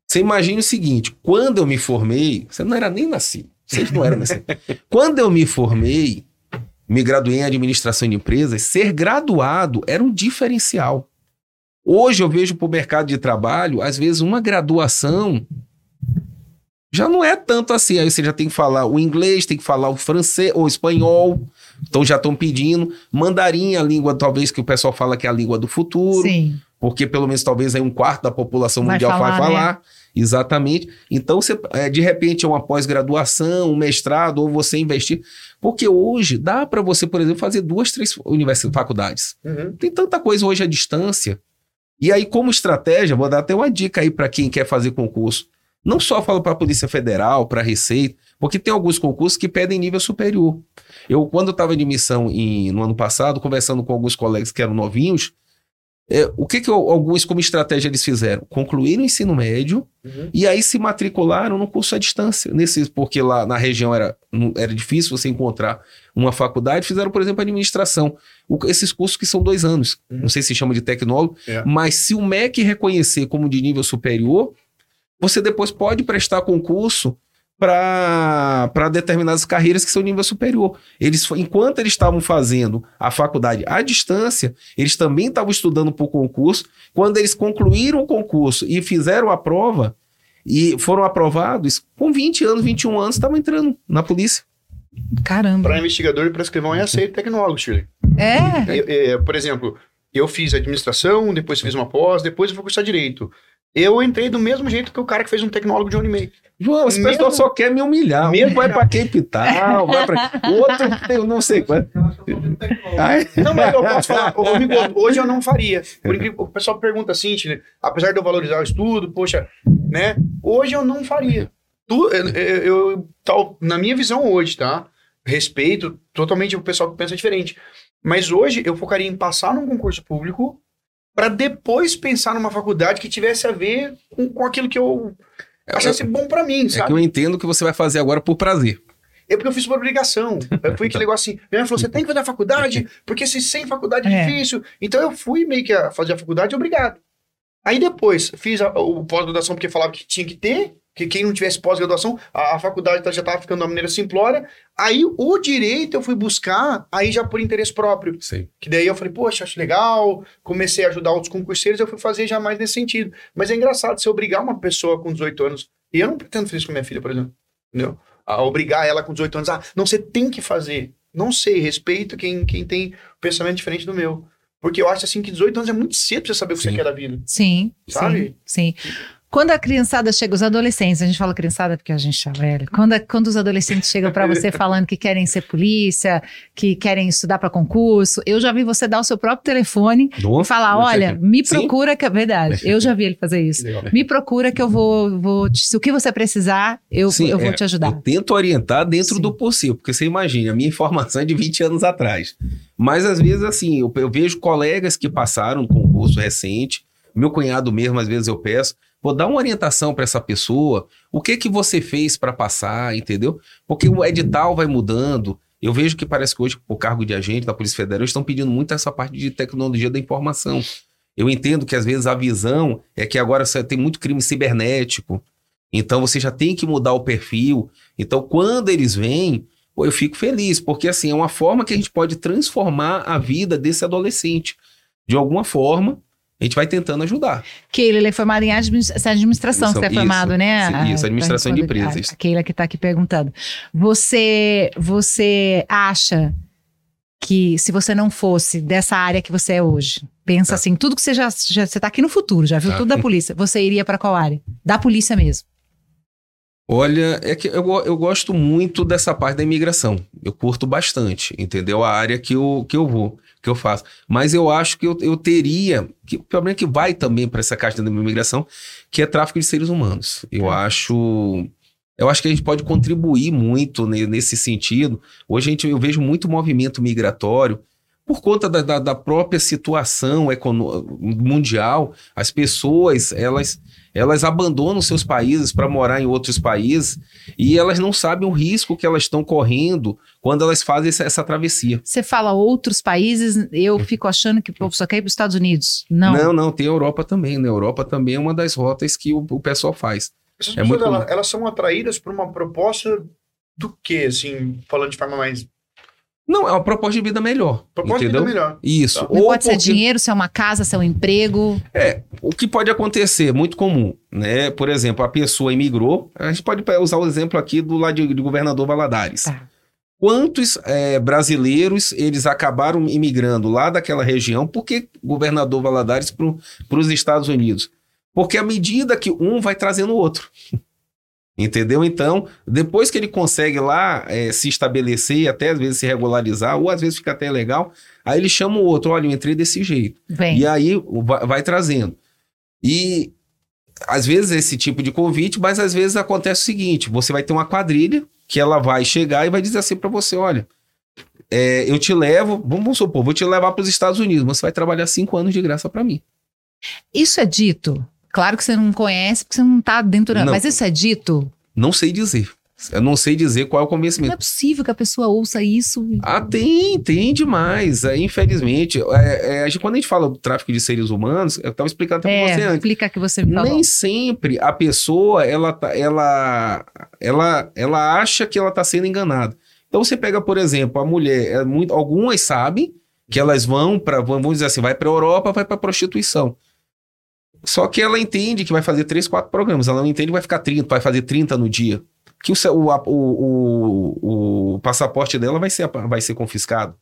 você imagina o seguinte: quando eu me formei, você não era nem nascido. Vocês não eram nascidos. [LAUGHS] quando eu me formei, me graduei em administração de empresas, ser graduado era um diferencial. Hoje eu vejo para o mercado de trabalho, às vezes, uma graduação já não é tanto assim. Aí você já tem que falar o inglês, tem que falar o francês ou o espanhol. Então já estão pedindo. Mandarim, a língua talvez que o pessoal fala que é a língua do futuro. Sim. Porque pelo menos talvez aí um quarto da população vai mundial falar, vai falar. Né? Exatamente. Então, você, é, de repente, é uma pós-graduação, um mestrado, ou você investir. Porque hoje dá para você, por exemplo, fazer duas, três universidades, faculdades. Uhum. Tem tanta coisa hoje à distância. E aí, como estratégia, vou dar até uma dica aí para quem quer fazer concurso. Não só falo para a Polícia Federal, para a Receita, porque tem alguns concursos que pedem nível superior. Eu, quando estava de missão em, no ano passado, conversando com alguns colegas que eram novinhos, é, o que, que alguns, como estratégia, eles fizeram? Concluíram o ensino médio uhum. e aí se matricularam no curso à distância. Nesse, porque lá na região era, era difícil você encontrar uma faculdade, fizeram, por exemplo, administração. O, esses cursos que são dois anos. Uhum. Não sei se chama de tecnólogo, é. mas se o MEC reconhecer como de nível superior, você depois pode prestar concurso para determinadas carreiras que são nível superior. Eles, enquanto eles estavam fazendo a faculdade à distância, eles também estavam estudando para o concurso. Quando eles concluíram o concurso e fizeram a prova e foram aprovados, com 20 anos, 21 anos, estavam entrando na polícia. Caramba. Para investigador e para escrivão é aceito tecnólogo, Shirley. É? Eu- eu- por exemplo, eu fiz administração, depois fiz uma pós, depois eu fui cursar direito. Eu entrei do mesmo jeito que o cara que fez um tecnólogo de um ano e meio. João, esse pessoal só quer me humilhar. Mesmo- Um vai para Capital, vai para. O outro tem não sei quanto. Não, mas eu posso falar, ô, [LAUGHS] hoje eu não faria. O pessoal pergunta assim, Shirley, apesar de eu valorizar o estudo, poxa, né? Hoje eu não faria. Tu, eu, eu- eu- tal, na minha visão hoje, tá? Respeito totalmente o pessoal que pensa diferente. Mas hoje eu focaria em passar num concurso público para depois pensar numa faculdade que tivesse a ver com, com aquilo que eu achasse bom para mim, É sabe? que eu entendo que você vai fazer agora por prazer. É porque eu fiz por obrigação. Foi aquele [LAUGHS] negócio assim. Minha mãe falou: você tem que fazer a faculdade, [LAUGHS] porque se sem faculdade é, É. difícil. Então eu fui meio que a fazer a faculdade obrigado. Aí depois fiz a, o pós-graduação porque falava que tinha que ter, que quem não tivesse pós-graduação, a, a faculdade tá- já estava ficando de uma maneira simplória. Aí o direito eu fui buscar, aí já por interesse próprio. Sei. Que daí eu falei, poxa, acho legal. Comecei a ajudar outros concurseiros, eu fui fazer já mais nesse sentido. Mas é engraçado, se obrigar uma pessoa com 18 anos, e eu não pretendo fazer isso com minha filha, por exemplo, entendeu? A obrigar ela com 18 anos, ah, não, você tem que fazer. Não sei, respeito quem, quem tem pensamento diferente do meu. Porque eu acho assim que 18 anos é muito cedo pra você saber o que Sim. você quer da vida. Sim, Sabe? sim, sim. Quando a criançada chega, os adolescentes, a gente fala criançada porque a gente tá velho. Quando, a- quando os adolescentes chegam pra você [LAUGHS] falando que querem ser polícia, que querem estudar pra concurso, eu já vi você dar o seu próprio telefone e Nossa, falar: não sei olha, me Sim. procura, que é verdade. Eu já vi ele fazer isso. Me procura que eu vou, vou te- se o que você precisar, eu, Sim, eu vou é, te ajudar. Eu tento orientar dentro Sim. do possível, porque você imagina, a minha informação é de 20 anos atrás. Mas às vezes, assim, eu, eu vejo colegas que passaram no concurso recente, meu cunhado mesmo, às vezes eu peço, vou dar uma orientação para essa pessoa, o que que você fez para passar, entendeu? Porque o edital vai mudando. Eu vejo que parece que hoje, o cargo de agente da Polícia Federal, estão pedindo muito essa parte de tecnologia da informação. Eu entendo que às vezes a visão é que agora você tem muito crime cibernético. Então você já tem que mudar o perfil. Então quando eles vêm, eu fico feliz, porque assim é uma forma que a gente pode transformar a vida desse adolescente. De alguma forma, a gente vai tentando ajudar. Keila, ele é formado em administração, que você é Isso, formado, né? isso, A- isso, administração de a- empresas. A Keila que está aqui perguntando. Você, você acha que se você não fosse dessa área que você é hoje, pensa Tá. assim, tudo que você já, já você tá aqui no futuro, já viu Tá. tudo da polícia, você iria para qual área? Da polícia mesmo. Olha, é que eu, eu gosto muito dessa parte da imigração. Eu curto bastante, entendeu? A área que eu, que eu vou, que eu faço. Mas eu acho que eu, eu teria. Que, o problema é que vai também para essa caixa da imigração, que é tráfico de seres humanos. Eu Tá. acho. Eu acho que a gente pode contribuir muito ne- nesse sentido. Hoje a gente, eu vejo muito movimento migratório por conta da, da- da própria situação mundial. As pessoas, elas elas abandonam seus países para morar em outros países e elas não sabem o risco que elas estão correndo quando elas fazem essa, essa travessia. Você fala outros países, eu fico achando que o povo só quer ir para os Estados Unidos. Não. não, não, tem a Europa também. Na Europa também é uma das rotas que o, o pessoal faz. Essas É pessoas, muito elas, elas são atraídas por uma proposta do quê, assim, falando de forma mais... Não, é uma proposta de vida melhor. Proposta de entendeu? vida melhor. Isso. Tá. Ou pode ser porque- dinheiro, se é uma casa, se é um emprego. É, o que pode acontecer, muito comum, né? Por exemplo, a pessoa imigrou, a gente pode usar o exemplo aqui do lado de, de governador Valadares. Tá. Quantos é, brasileiros eles acabaram imigrando lá daquela região? Por que governador Valadares para os Estados Unidos? Porque à medida que um vai trazendo o outro. Entendeu? Então, depois que ele consegue lá é, se estabelecer, até às vezes se regularizar, ou às vezes fica até legal, aí ele chama o outro, olha, eu entrei desse jeito. Vem. E aí vai, vai trazendo. E às vezes esse tipo de convite, mas às vezes acontece o seguinte: você vai ter uma quadrilha que ela vai chegar e vai dizer assim para você: olha, é, eu te levo, vamos supor, vou te levar para os Estados Unidos, você vai trabalhar cinco anos de graça para mim. Isso é dito. Claro que você não conhece, porque você não tá dentro da. Não. Mas isso é dito. Não sei dizer. Eu não sei dizer qual é o Não convencimento. é possível que a pessoa ouça isso. Ah, tem, tem demais. É, infelizmente, é, é, quando a gente fala do tráfico de seres humanos, eu estava explicando até pra você É, antes. explica que você me falou. Nem sempre a pessoa ela, tá- ela, ela, ela acha que ela está sendo enganada. Então você pega, por exemplo, a mulher, é muito, algumas sabem que elas vão para, vamos dizer assim, vai para a Europa, vai para prostituição. Só que ela entende que vai fazer três, quatro programas. Ela não entende que vai ficar 30, vai fazer 30 no dia. Que o, o, o, o, passaporte dela vai ser, vai ser confiscado.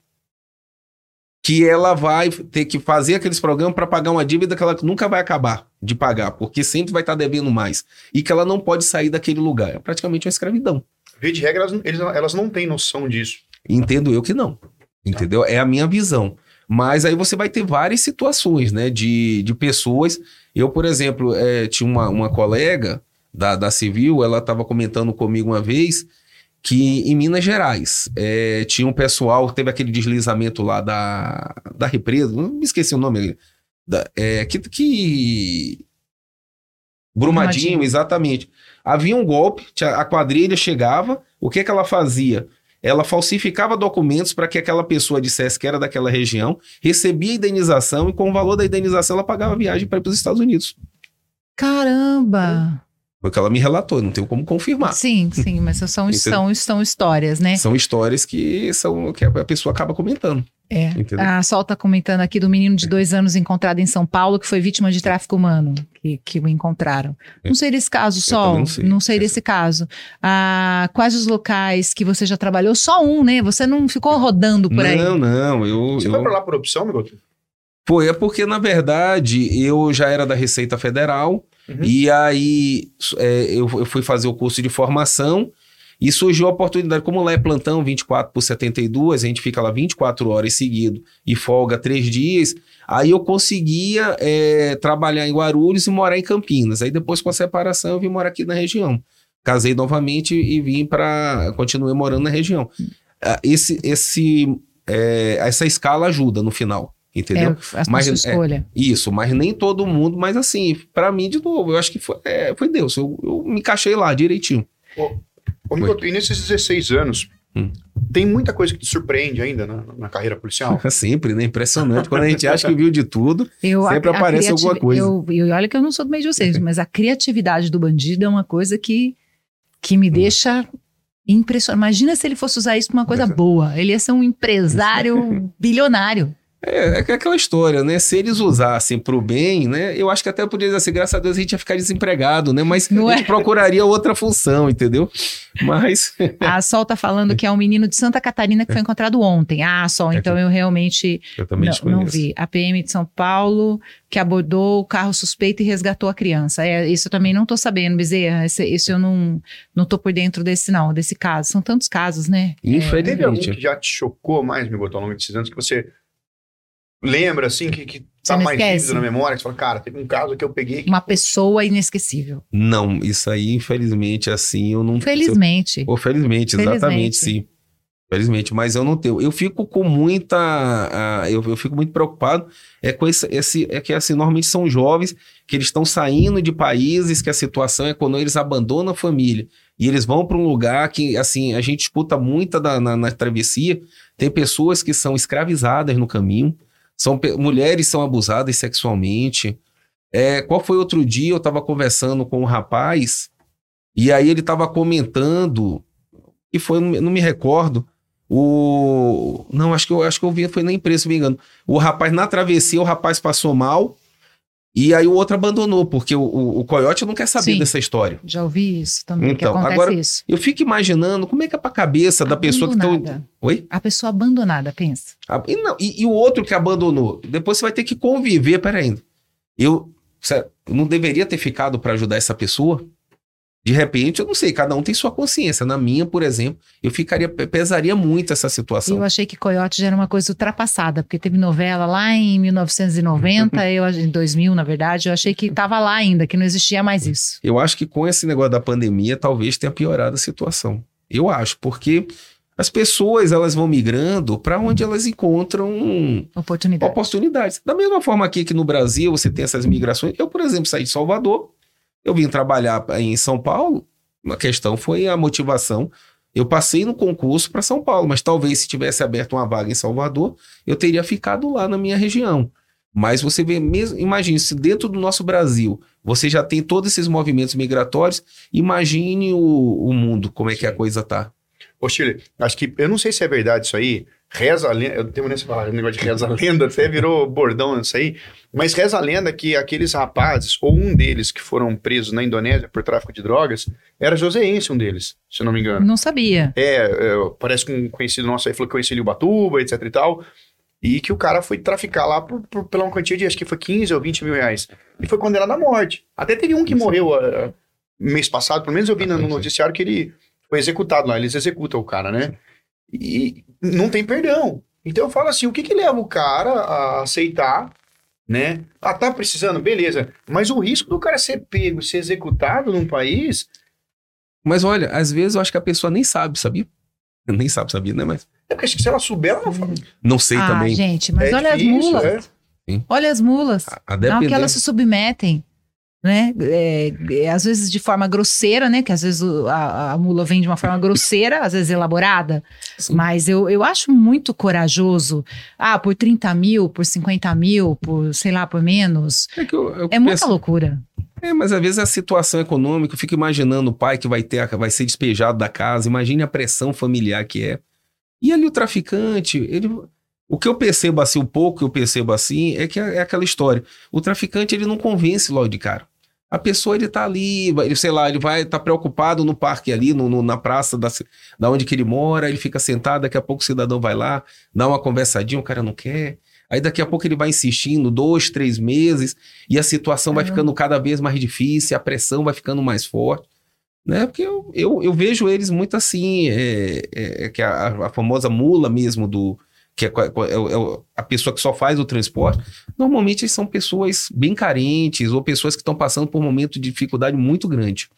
Que ela vai ter que fazer aqueles programas para pagar uma dívida que ela nunca vai acabar de pagar, porque sempre vai estar devendo mais. E que ela não pode sair daquele lugar. É praticamente uma escravidão. Via de regra, elas, elas não têm noção disso. Entendo eu que não. Entendeu? É a minha visão. Mas aí você vai ter várias situações, né? De, de pessoas. Eu, por exemplo, eh, tinha uma, uma colega da, da Civil, ela estava comentando comigo uma vez que em Minas Gerais eh, tinha um pessoal, teve aquele deslizamento lá da, da represa, não me esqueci o nome. Da, eh, que, que. Brumadinho, Brumadinho. exatamente. Havia um golpe, a quadrilha chegava, o que, que ela fazia? Ela falsificava documentos para que aquela pessoa dissesse que era daquela região, recebia indenização e com o valor da indenização ela pagava a viagem para ir para os Estados Unidos. Caramba! Foi o que ela me relatou, não tenho como confirmar. Sim, sim, mas são, são, [LAUGHS] são histórias, né? São histórias que são que a pessoa acaba comentando. É. Entendeu? A Sol tá comentando aqui do menino de dois anos encontrado em São Paulo que foi vítima de tráfico humano, que, que o encontraram. Não sei desse caso, Sol. não sei. desse caso. Ah, quais os locais que você já trabalhou? Só um, né? Você não ficou rodando por aí. Não, não, eu, Você eu... foi pra lá por opção, Migoto? Foi, é porque, na verdade, eu já era da Receita Federal, Uhum. e aí é, eu, eu fui fazer o curso de formação, e surgiu a oportunidade, como lá é plantão 24 por 72, a gente fica lá 24 horas seguido e folga três dias, aí eu conseguia é, trabalhar em Guarulhos e morar em Campinas. Aí depois, com a separação, eu vim morar aqui na região. Casei novamente e vim para. Continuei morando na região. Ah, Esse, esse, é, essa escala ajuda no final, entendeu? É, a Mas, sua é, escolha. Isso, mas nem todo mundo, mas assim, pra mim, de novo, eu acho que foi, é, foi Deus. Eu, eu me encaixei lá direitinho. Ô, Migoto, e nesses 16 anos, Hum. tem muita coisa que te surpreende ainda na, na carreira policial? [LAUGHS] Sempre, né? Impressionante. Quando a gente acha que viu de tudo, Eu, Sempre aparece alguma coisa. Eu, e olha que eu não sou do meio de vocês, mas a criatividade do bandido é uma coisa que, que Hum. me deixa impressionado. Imagina se ele fosse usar isso pra uma coisa é. boa. Ele ia ser um empresário [LAUGHS] bilionário. É, é aquela história, né? Se eles usassem pro bem, né? Eu acho que até poderia dizer assim, graças a Deus a gente ia ficar desempregado, né? Mas Não a é? gente procuraria outra função, entendeu? Mas [LAUGHS] A Sol tá falando que é um menino de Santa Catarina que foi encontrado ontem. Ah, Sol, É então eu realmente eu também não, não vi. A PM de São Paulo que abordou o carro suspeito e resgatou a criança. É, isso eu também não tô sabendo, Bezerra. Esse, esse eu não, não tô por dentro desse, não, desse caso. São tantos casos, né? Teve algum Infelizmente. que já te chocou mais, Migoto, ao longo desses anos, que você lembra, assim, que, que tá mais esquece? vívido na memória? Que você fala, cara, teve um caso que eu peguei que Uma pessoa inesquecível. Não, isso aí, infelizmente, assim, eu não. Felizmente. Ou felizmente, Felizmente. exatamente, sim. Felizmente, mas eu não tenho. Eu fico com muita. ah, eu, eu fico muito preocupado. É com esse, esse. É que assim, normalmente são jovens que eles estão saindo de países que a situação é quando eles abandonam a família. E eles vão para um lugar que, assim, a gente escuta muita da, na, na travessia. Tem pessoas que são escravizadas no caminho. São mulheres são abusadas sexualmente. É, qual foi outro dia? Eu estava conversando com um rapaz. E aí ele estava comentando, e foi, não me- recordo, o. Não, acho que eu acho que eu vi, foi na empresa, se me engano. O rapaz, na travessia, o rapaz passou mal, e aí o outro abandonou, porque o, o, o coiote não quer saber Sim. dessa história. Já ouvi isso também, Então, agora- isso. Eu fico imaginando como é que é pra cabeça da pessoa que. Abandonada. Oi? A pessoa abandonada, pensa. Ah, E, não, e, e o outro que abandonou? Depois você vai ter que conviver. Peraí. Eu, eu não deveria ter ficado para ajudar essa pessoa? De repente, eu não sei, cada um tem sua consciência. Na minha, por exemplo, eu ficaria, pe- pesaria muito essa situação. Eu achei que Coyote já era uma coisa ultrapassada, porque teve novela lá em 1990, [LAUGHS] eu, em 2000, na verdade, eu achei que estava lá ainda, que não existia mais isso. Eu acho que com esse negócio da pandemia, talvez tenha piorado a situação. Eu acho, porque as pessoas elas vão migrando para onde elas encontram Oportunidade. oportunidades. Da mesma forma aqui que no Brasil você tem essas migrações. Eu, por exemplo, saí de Salvador, eu vim trabalhar em São Paulo, A questão foi a motivação. Eu passei no concurso para São Paulo, mas talvez se tivesse aberto uma vaga em Salvador, eu teria ficado lá na minha região. Mas você vê mesmo, imagine se dentro do nosso Brasil você já tem todos esses movimentos migratórios, imagine o, o mundo, como é que a coisa tá. Ô, Chile, acho que, eu não sei se é verdade isso aí, reza a lenda, eu tenho nesse falar negócio de reza a lenda, até virou bordão isso aí, mas reza a lenda que aqueles rapazes, ou um deles que foram presos na Indonésia por tráfico de drogas, era joseense um deles, se eu não me engano. Não sabia. É, é parece que um conhecido nosso aí falou que conhecia o Batuba, etc e tal, e que o cara foi traficar lá por, por, pela uma quantia de, acho que foi 15 ou 20 mil reais. E foi condenado à morte. Até teve um que morreu uh, mês passado, pelo menos eu vi no noticiário que ele foi executado lá. Eles executam o cara, né? E não tem perdão. Então eu falo assim, o que que leva o cara a aceitar, né? Ah, tá precisando, beleza. Mas o risco do cara ser pego, ser executado num país... Mas olha, às vezes eu acho que a pessoa nem sabe, sabia? [LAUGHS] Nem sabe, sabia, né? Mas é porque acho que se ela souber, ela não fala. Não sei ah, também. gente, mas É olha difícil, as mulas. é. Olha as mulas. A, a Não, depender... que elas se submetem, né? É, é, às vezes de forma grosseira, né? Que às vezes o- a, a mula vem de uma forma grosseira, às vezes elaborada. Sim. Mas eu, eu acho muito corajoso. Ah, por 30 mil, por 50 mil, por sei lá, por menos. É, que eu, eu É muita penso- loucura. É, mas às vezes a situação econômica, eu fico imaginando o pai que vai ter, vai ser despejado da casa, imagine a pressão familiar que é. E ali o traficante, ele, o que eu percebo assim, o pouco que eu percebo assim, é que é, é aquela história. O traficante, ele não convence logo de cara. A pessoa, ele tá ali, vai- ele, sei lá, ele vai estar preocupado no parque ali, no, no- na praça da, da onde que ele mora, ele fica sentado, daqui a pouco o cidadão vai lá, dá uma conversadinha, o cara não quer. Aí daqui a pouco ele vai insistindo, dois, três meses, e a situação vai Caramba. ficando cada vez mais difícil, a pressão vai ficando mais forte. Né? Porque eu, eu, eu vejo eles muito assim, é, é, é que a, a famosa mula mesmo do. Que é, é é a pessoa que só faz o transporte, normalmente são pessoas bem carentes ou pessoas que estão passando por um momento de dificuldade muito grande.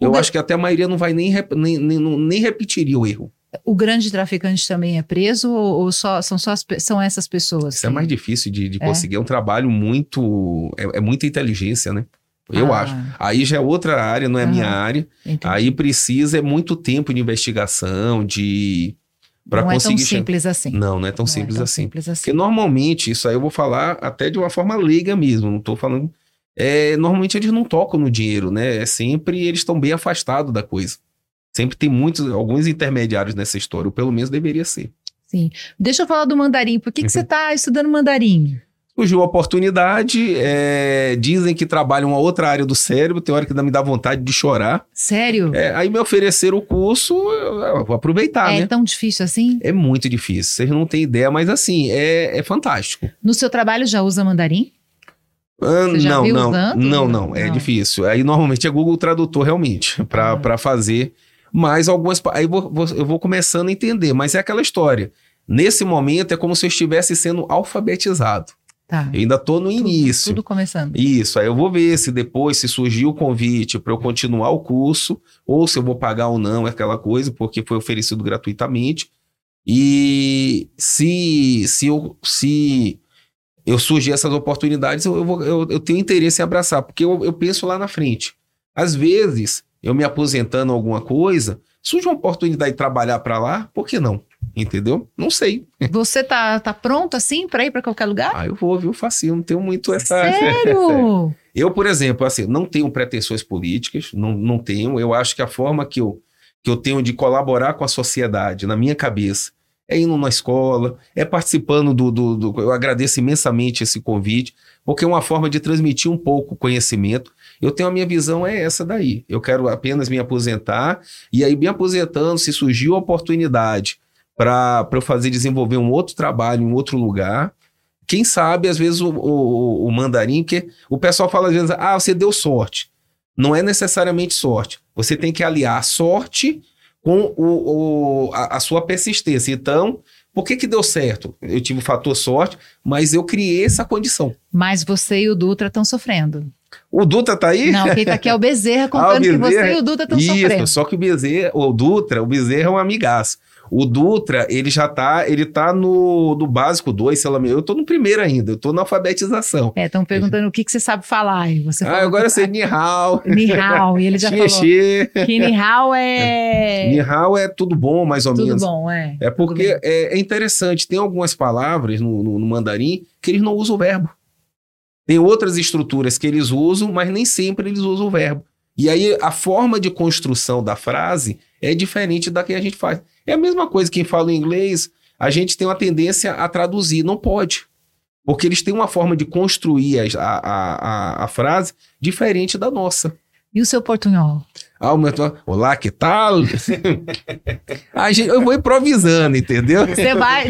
Eu O acho que até a maioria não vai nem, rep- nem, nem, nem repetiria o erro. O grande traficante também é preso ou, só, são só as são essas pessoas? Isso é mais difícil de, de É? conseguir. É um trabalho muito. É, é muita inteligência, né? Eu Ah, acho. Aí já é outra área, não é minha área. entendi. Aí precisa é muito tempo de investigação, de. Pra não é tão simples assim. Não, não é tão Não simples tão assim. simples assim. Porque normalmente, isso aí eu vou falar até de uma forma leiga mesmo, não tô falando. É, normalmente eles não tocam no dinheiro, né? É sempre eles estão bem afastados da coisa. Sempre tem muitos, alguns intermediários nessa história, ou pelo menos deveria ser. Sim. Deixa eu falar do mandarim. Por que, que Uhum. você está estudando mandarim? Surgiu a oportunidade, é, dizem que trabalham uma outra área do cérebro, tem hora que me dá vontade de chorar. Sério? É, aí me ofereceram o curso, eu, eu vou aproveitar, é né? tão difícil assim? É muito difícil, vocês não têm ideia, mas assim, é, é fantástico. No seu trabalho já usa mandarim? Ah, não, não, usando? não, não, é Não. difícil. Aí normalmente é Google Tradutor realmente [LAUGHS] para Ah. para fazer, mas algumas aí vou- vou- eu vou começando a entender, mas é aquela história. Nesse momento é como se eu estivesse sendo alfabetizado. Tá. Eu ainda tô no Tudo- início. Tudo começando. Isso, aí eu vou ver se depois, se surgir o convite para eu continuar o curso, ou se eu vou pagar ou não, aquela coisa, porque foi oferecido gratuitamente. E se, se, eu, se eu surgir essas oportunidades, eu, eu, vou- eu- eu tenho interesse em abraçar, porque eu, eu penso lá na frente. Às vezes, eu me aposentando em alguma coisa, surge uma oportunidade de trabalhar para lá, por que não? Entendeu? Não sei. Você tá, tá pronto assim para ir para qualquer lugar? Ah, eu vou, viu? Facinho, não tenho muito essa. Sério? [LAUGHS] Eu, por exemplo, assim, não tenho pretensões políticas, não, não tenho. Eu acho que a forma que eu, que eu tenho de colaborar com a sociedade, na minha cabeça, é indo na escola, é participando do, do, do- Eu agradeço imensamente esse convite, porque é uma forma de transmitir um pouco o conhecimento. Eu tenho a minha visão, é essa daí. Eu quero apenas me aposentar, e aí, me aposentando, se surgiu a oportunidade para eu fazer desenvolver um outro trabalho em outro lugar. Quem sabe, às vezes, o, o, o mandarim, porque o pessoal fala às vezes, ah, você deu sorte. Não é necessariamente sorte. Você tem que aliar a sorte com o, o- a, a sua persistência. Então, por que que deu certo? Eu tive o fator sorte, mas eu criei essa condição. Mas você e o Dutra estão sofrendo. O Dutra tá aí? Não, quem tá aqui é o Bezerra [LAUGHS] Ah, contando o que você Bezerra. e o Duda estão Isso, sofrendo. só que o Bezerra, o Dutra, o Bezerra é um amigaço. O Dutra, ele já tá, ele tá no, no básico 2, sei lá, eu tô no primeiro ainda, eu tô na alfabetização. É, estão perguntando o que, que você sabe falar. E você ah, agora eu sei Nihao, Nihao, e ele já [LAUGHS] falou que Nihao é [LAUGHS] Nihao é tudo bom, mais ou tudo menos. bom, é. É Tudo porque é, é interessante, tem algumas palavras no, no- no mandarim que eles não usam o verbo. Tem outras estruturas que eles usam, mas nem sempre eles usam o verbo. E aí a forma de construção da frase é diferente da que a gente faz. É a mesma coisa que quem fala inglês, a gente tem uma tendência a traduzir, não pode. Porque eles têm uma forma de construir a, a, a, a frase diferente da nossa. E o seu portunhol? Ah, o meu- Olá, que tal? [LAUGHS] a gente, eu vou improvisando, entendeu? Você vai.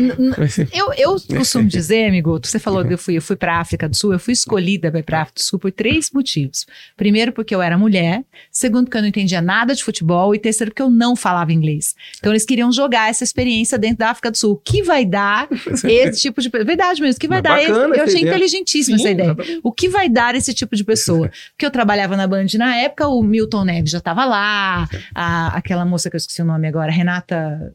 Eu, eu costumo dizer, amigo, você falou que eu fui, eu fui para África do Sul, eu fui escolhida para ir para África do Sul por três motivos. Primeiro, porque eu era mulher. Segundo, porque eu não entendia nada de futebol. E terceiro, porque eu não falava inglês. Então, eles queriam jogar essa experiência dentro da África do Sul. O que vai dar esse [LAUGHS] tipo de. Verdade mesmo, o que vai Mas dar esse. Eu achei inteligentíssima essa ideia. O que vai dar esse tipo de pessoa? [LAUGHS] Porque eu trabalhava na Band na época, o Milton Neves já estava lá, a- aquela moça que eu esqueci o nome agora, Renata.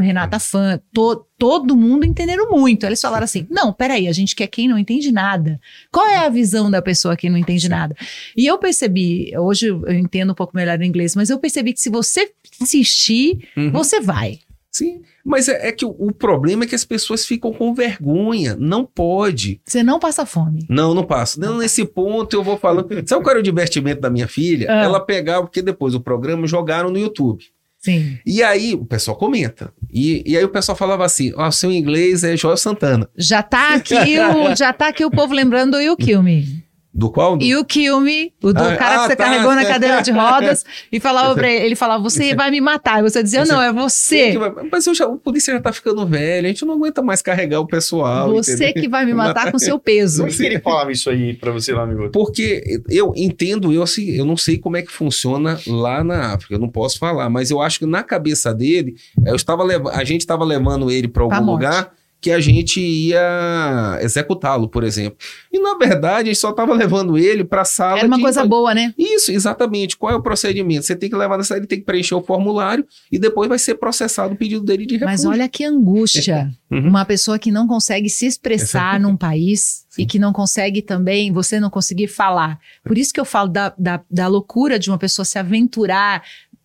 Renata Fã, to- todo mundo entenderam muito. Eles falaram assim: não, peraí, a gente quer quem não entende nada. Qual é a visão da pessoa que não entende nada? E eu percebi, hoje eu entendo um pouco melhor o inglês, mas eu percebi que se você insistir, Uhum. você vai. Sim, mas é, é que o, o problema é que as pessoas ficam com vergonha. Não pode. Você não passa fome. Não, não passo. Não, nesse ponto eu vou falando. Sabe qual era o divertimento da minha filha? Ah. Ela pegava, porque depois o programa jogaram no YouTube. Sim. E aí o pessoal comenta. E, e aí o pessoal falava assim: Ó, seu inglês é Joel Santana. Já tá aqui o, já tá aqui o povo lembrando do You Kill Me. Do qual? Do... You Kill Me, o do Ah, cara que ah, você tá. carregou na cadeira de rodas e falava pra ele, ele falava, você vai me matar. E você dizia, não, é você. Mas eu já, o polícia já tá ficando velho, a gente não aguenta mais carregar o pessoal. Você entendeu? que vai me matar com seu peso. Por que ele falava isso aí pra você lá, amigo? Porque eu entendo, eu, assim, eu não sei como é que funciona lá na África, eu não posso falar, mas eu acho que na cabeça dele, eu estava a gente estava levando ele para Pra algum lugar que a gente ia executá-lo, por exemplo. E na verdade, a gente só estava levando ele para a sala Era uma de- coisa boa, né? Isso, exatamente. Qual é o procedimento? Você tem que levar nessa, ele tem que preencher o formulário e depois vai ser processado o pedido dele de refúgio. Mas olha que angústia. [LAUGHS] Uhum. Uma pessoa que não consegue se expressar num país e que não consegue também, você não conseguir falar. Por isso que eu falo da, da, da loucura de uma pessoa se aventurar,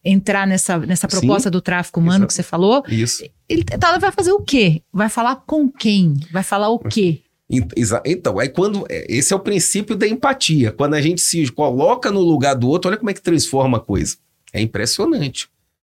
entrar nessa, nessa Sim. proposta do tráfico humano Exato. que você falou. Isso. Ele tá, ela vai fazer o quê? Vai falar com quem? Vai falar o quê? Então, aí quando. é, Esse é o princípio da empatia. Quando a gente se coloca no lugar do outro, olha como é que transforma a coisa. É impressionante.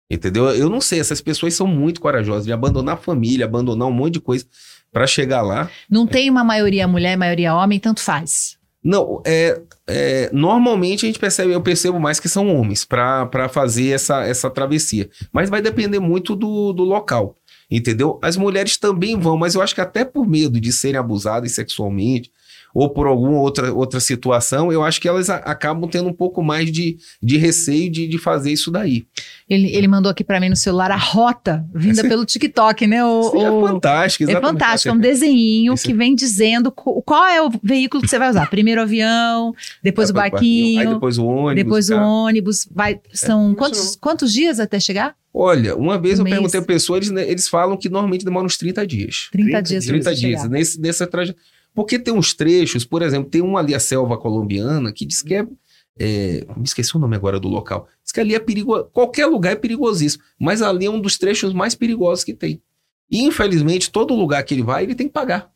Entendeu? Eu não sei, essas pessoas são muito corajosas de abandonar a família, abandonar um monte de coisa para chegar lá. Não tem uma maioria mulher, maioria homem, tanto faz. Não, é, é, normalmente a gente percebe, eu percebo mais que são homens para fazer essa, essa travessia. Mas vai depender muito do, do local. Entendeu? As mulheres também vão, mas eu acho que até por medo de serem abusadas sexualmente ou por alguma outra, outra situação, eu acho que elas a- acabam tendo um pouco mais de, de receio de, de fazer isso daí. Ele, ele mandou aqui pra mim no celular a rota vinda pelo TikTok, né? O, Sim, é o- fantástico, É exatamente. fantástico, é um desenho Isso. que vem dizendo qual é o veículo que você vai usar. Primeiro o avião, depois o Aí barquinho, depois o ônibus. depois o ônibus. Vai, são isso quantos, quantos dias até chegar? Olha, uma vez Um eu mês. perguntei a pessoa, eles, né, eles falam que normalmente demora uns 30 dias. 30, 30 dias. pra 30 você dias. Nesse, nessa traje... Porque tem uns trechos, por exemplo, tem um ali, a selva colombiana, que diz que é. é me esqueci o nome agora do local. Diz que ali é perigoso. Qualquer lugar é perigosíssimo. Mas ali é um dos trechos mais perigosos que tem. E, infelizmente, todo lugar que ele vai, ele tem que pagar.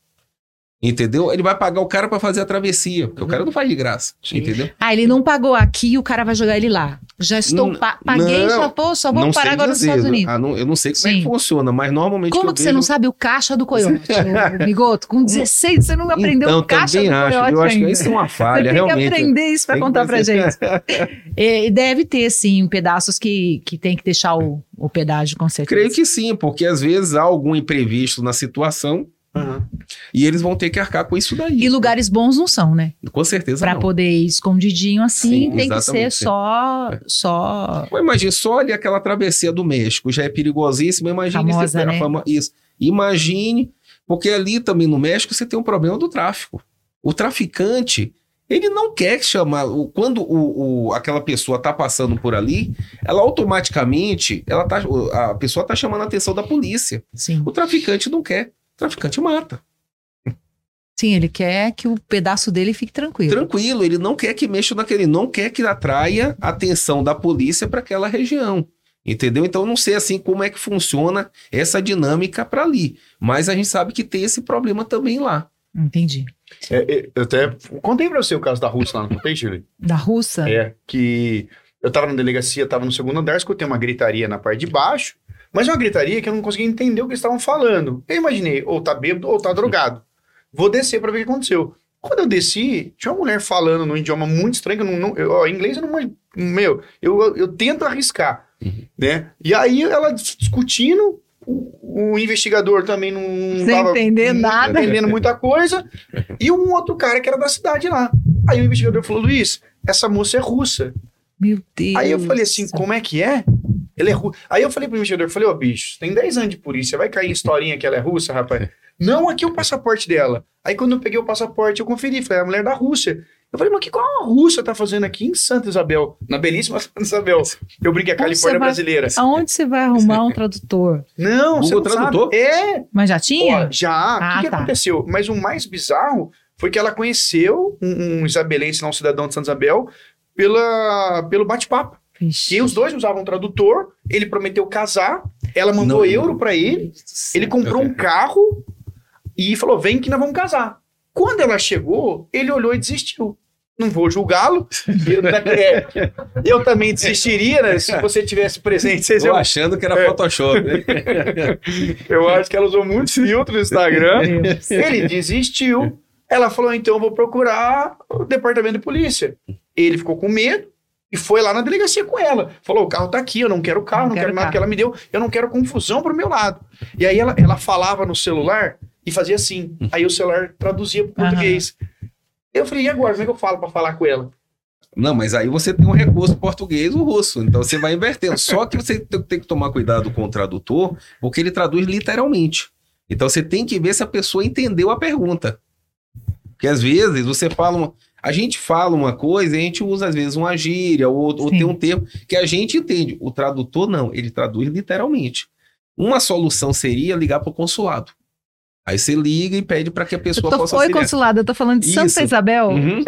Entendeu? Ele vai pagar o cara para fazer a travessia. Porque o cara não faz de graça. Sim. Entendeu? Ah, ele não pagou aqui, o cara vai jogar ele lá. Já estou, pa- paguei, não, já pô, só vou não parar agora nos. Estados Unidos. Ah, não- eu não sei como é que funciona, mas normalmente. Como que você vejo- não sabe o caixa do coiote, [LAUGHS] Bigoto? Com 16 você não aprendeu então, o caixa também do acho. coiote Eu acho que isso é uma Você falha, tem realmente. que aprender isso para Tem que contar pra fazer- gente. [LAUGHS] É, E deve ter, sim, pedaços que, que tem que deixar o, o pedágio, com certeza. Creio que sim, porque às vezes há algum imprevisto na situação Aham. e eles vão ter que arcar com isso daí. E lugares bons não são, né? Com certeza Pra não. poder ir escondidinho assim, Sim, tem que ser só, só Pô, Imagina, só ali aquela travessia do México, já é perigosíssima, imagine Famosa, né? fama- isso. Imagine, porque ali também no México você tem um problema do tráfico. O traficante, Ele não quer chamar. Quando o, o- aquela pessoa tá passando por ali, ela automaticamente, ela tá, a pessoa tá chamando a atenção da polícia. Sim. O traficante não quer. O traficante mata. Sim, ele quer que o pedaço dele fique tranquilo. Tranquilo, ele não quer que mexa naquele, não quer que atraia a atenção da polícia para aquela região. Entendeu? Então eu não sei assim como é que funciona essa dinâmica para ali, mas a gente sabe que tem esse problema também lá. Entendi. É, é, eu até contei pra você o caso da Rússia lá, não contei? Da russa? É, que eu tava na delegacia, tava no segundo andar, escutei uma gritaria na parte de baixo, mas uma gritaria que eu não conseguia entender o que eles estavam falando. Eu imaginei, ou tá bêbado ou tá drogado. Vou descer pra ver o que aconteceu. Quando eu desci, tinha uma mulher falando num idioma muito estranho, que eu não, eu, ó, inglês eu não. Meu, eu, eu, eu tento arriscar, né? E aí ela dis- discutindo, o, o investigador também não, não Sem tava entender muito nada. entendendo muita coisa, [LAUGHS] e um outro cara que era da cidade lá. Aí o investigador falou, Luiz, essa moça é russa. Meu Deus. Aí eu falei assim, como é que é? Ele é russo. Aí eu falei pro investigador, falei, ô bicho, você tem 10 anos de polícia, vai cair em historinha que ela é russa, rapaz? [LAUGHS] Não, aqui é o passaporte dela. Aí quando eu peguei o passaporte, eu conferi, falei, é a mulher da Rússia. Eu falei, mas que qual a Rússia tá fazendo aqui em Santa Isabel? Na belíssima Santa Isabel. Eu brinquei a Onde você Califórnia vai- brasileira. Aonde você vai arrumar um tradutor? [LAUGHS] Não, você Google não Tradutor? sabe. É, Mas já tinha? Ó, já. O Ah, que, que tá. aconteceu? Mas o mais bizarro foi que ela conheceu um, um isabelense, não um cidadão de Santa Isabel, pela, pelo bate-papo. Vixe. E os dois usavam um tradutor, ele prometeu casar, ela mandou Não, euro pra ele, ele comprou um carro e falou: vem que nós vamos casar. Quando ela chegou, ele olhou e desistiu. Não vou julgá-lo. Eu, [LAUGHS] é, eu também desistiria, né? Se você tivesse presente. Vocês Tô iam- achando que era É. Photoshop. né? [LAUGHS] eu acho que ela usou muitos filtros no Instagram. Ele desistiu. Ela falou: então eu vou procurar o departamento de polícia. Ele ficou com medo e foi lá na delegacia com ela. Falou: o carro tá aqui, eu não quero o carro, Não não, quero quero nada que ela me deu, eu não quero confusão pro meu lado. E aí ela, ela falava no celular e fazia assim. Aí o celular traduzia pro Aham. português. Eu falei: e agora? Como é que eu falo pra falar com ela? Não, mas aí você tem um recurso português ou russo, então você vai invertendo. Só que você tem tem que tomar cuidado com o tradutor, porque ele traduz literalmente. Então você tem que ver se a pessoa entendeu a pergunta. Porque às vezes você fala uma... A gente fala uma coisa e a gente usa às vezes uma gíria ou, ou tem um termo que a gente entende. O tradutor não, ele traduz literalmente. Uma solução seria ligar para o consulado. Aí você liga e pede para que a Eu pessoa tô, possa oi, auxiliar. consulado, eu tô falando de Isso. Santa Isabel. Uhum.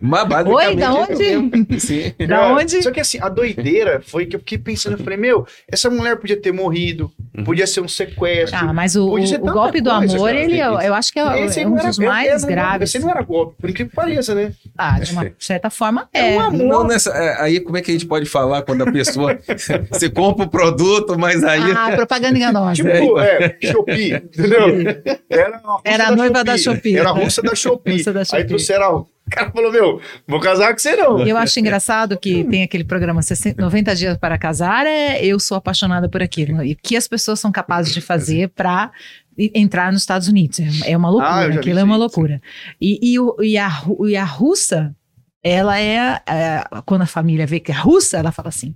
Mas Oi, da é onde? [LAUGHS] Sim. [LAUGHS] Da É, onde? Só que assim, a doideira foi que eu fiquei pensando, eu falei, meu, essa mulher podia ter morrido, Uhum. podia ser um sequestro. Ah, mas o, Podia ser o golpe do coisa, amor, cara. ele, é- eu acho que é, Esse é um era- dos eu- eu mais não- graves. Esse não era golpe, por incrível que pareça, né? Ah, de uma [LAUGHS] certa forma, É é. um amor. Não nessa, é, aí como é que a gente pode falar quando a pessoa você compra o produto, mas aí Ah, propaganda enganosa. Tipo, É, é, Shopee, entendeu? Era a, Era a noiva da Shopee. Era a russa da [LAUGHS] Shopee. Aí Shopee. trouxeram a... O cara falou, meu, vou casar com você não. E eu acho engraçado que tem aquele programa 60 90 dias para casar, é eu sou apaixonada por aquilo. E o que as pessoas são capazes de fazer para entrar nos Estados Unidos. É, é uma Ah, loucura, vi aquilo é uma aí. loucura. E, e, e a, e a russa, ela é, é, Quando a família vê que é russa, ela fala assim.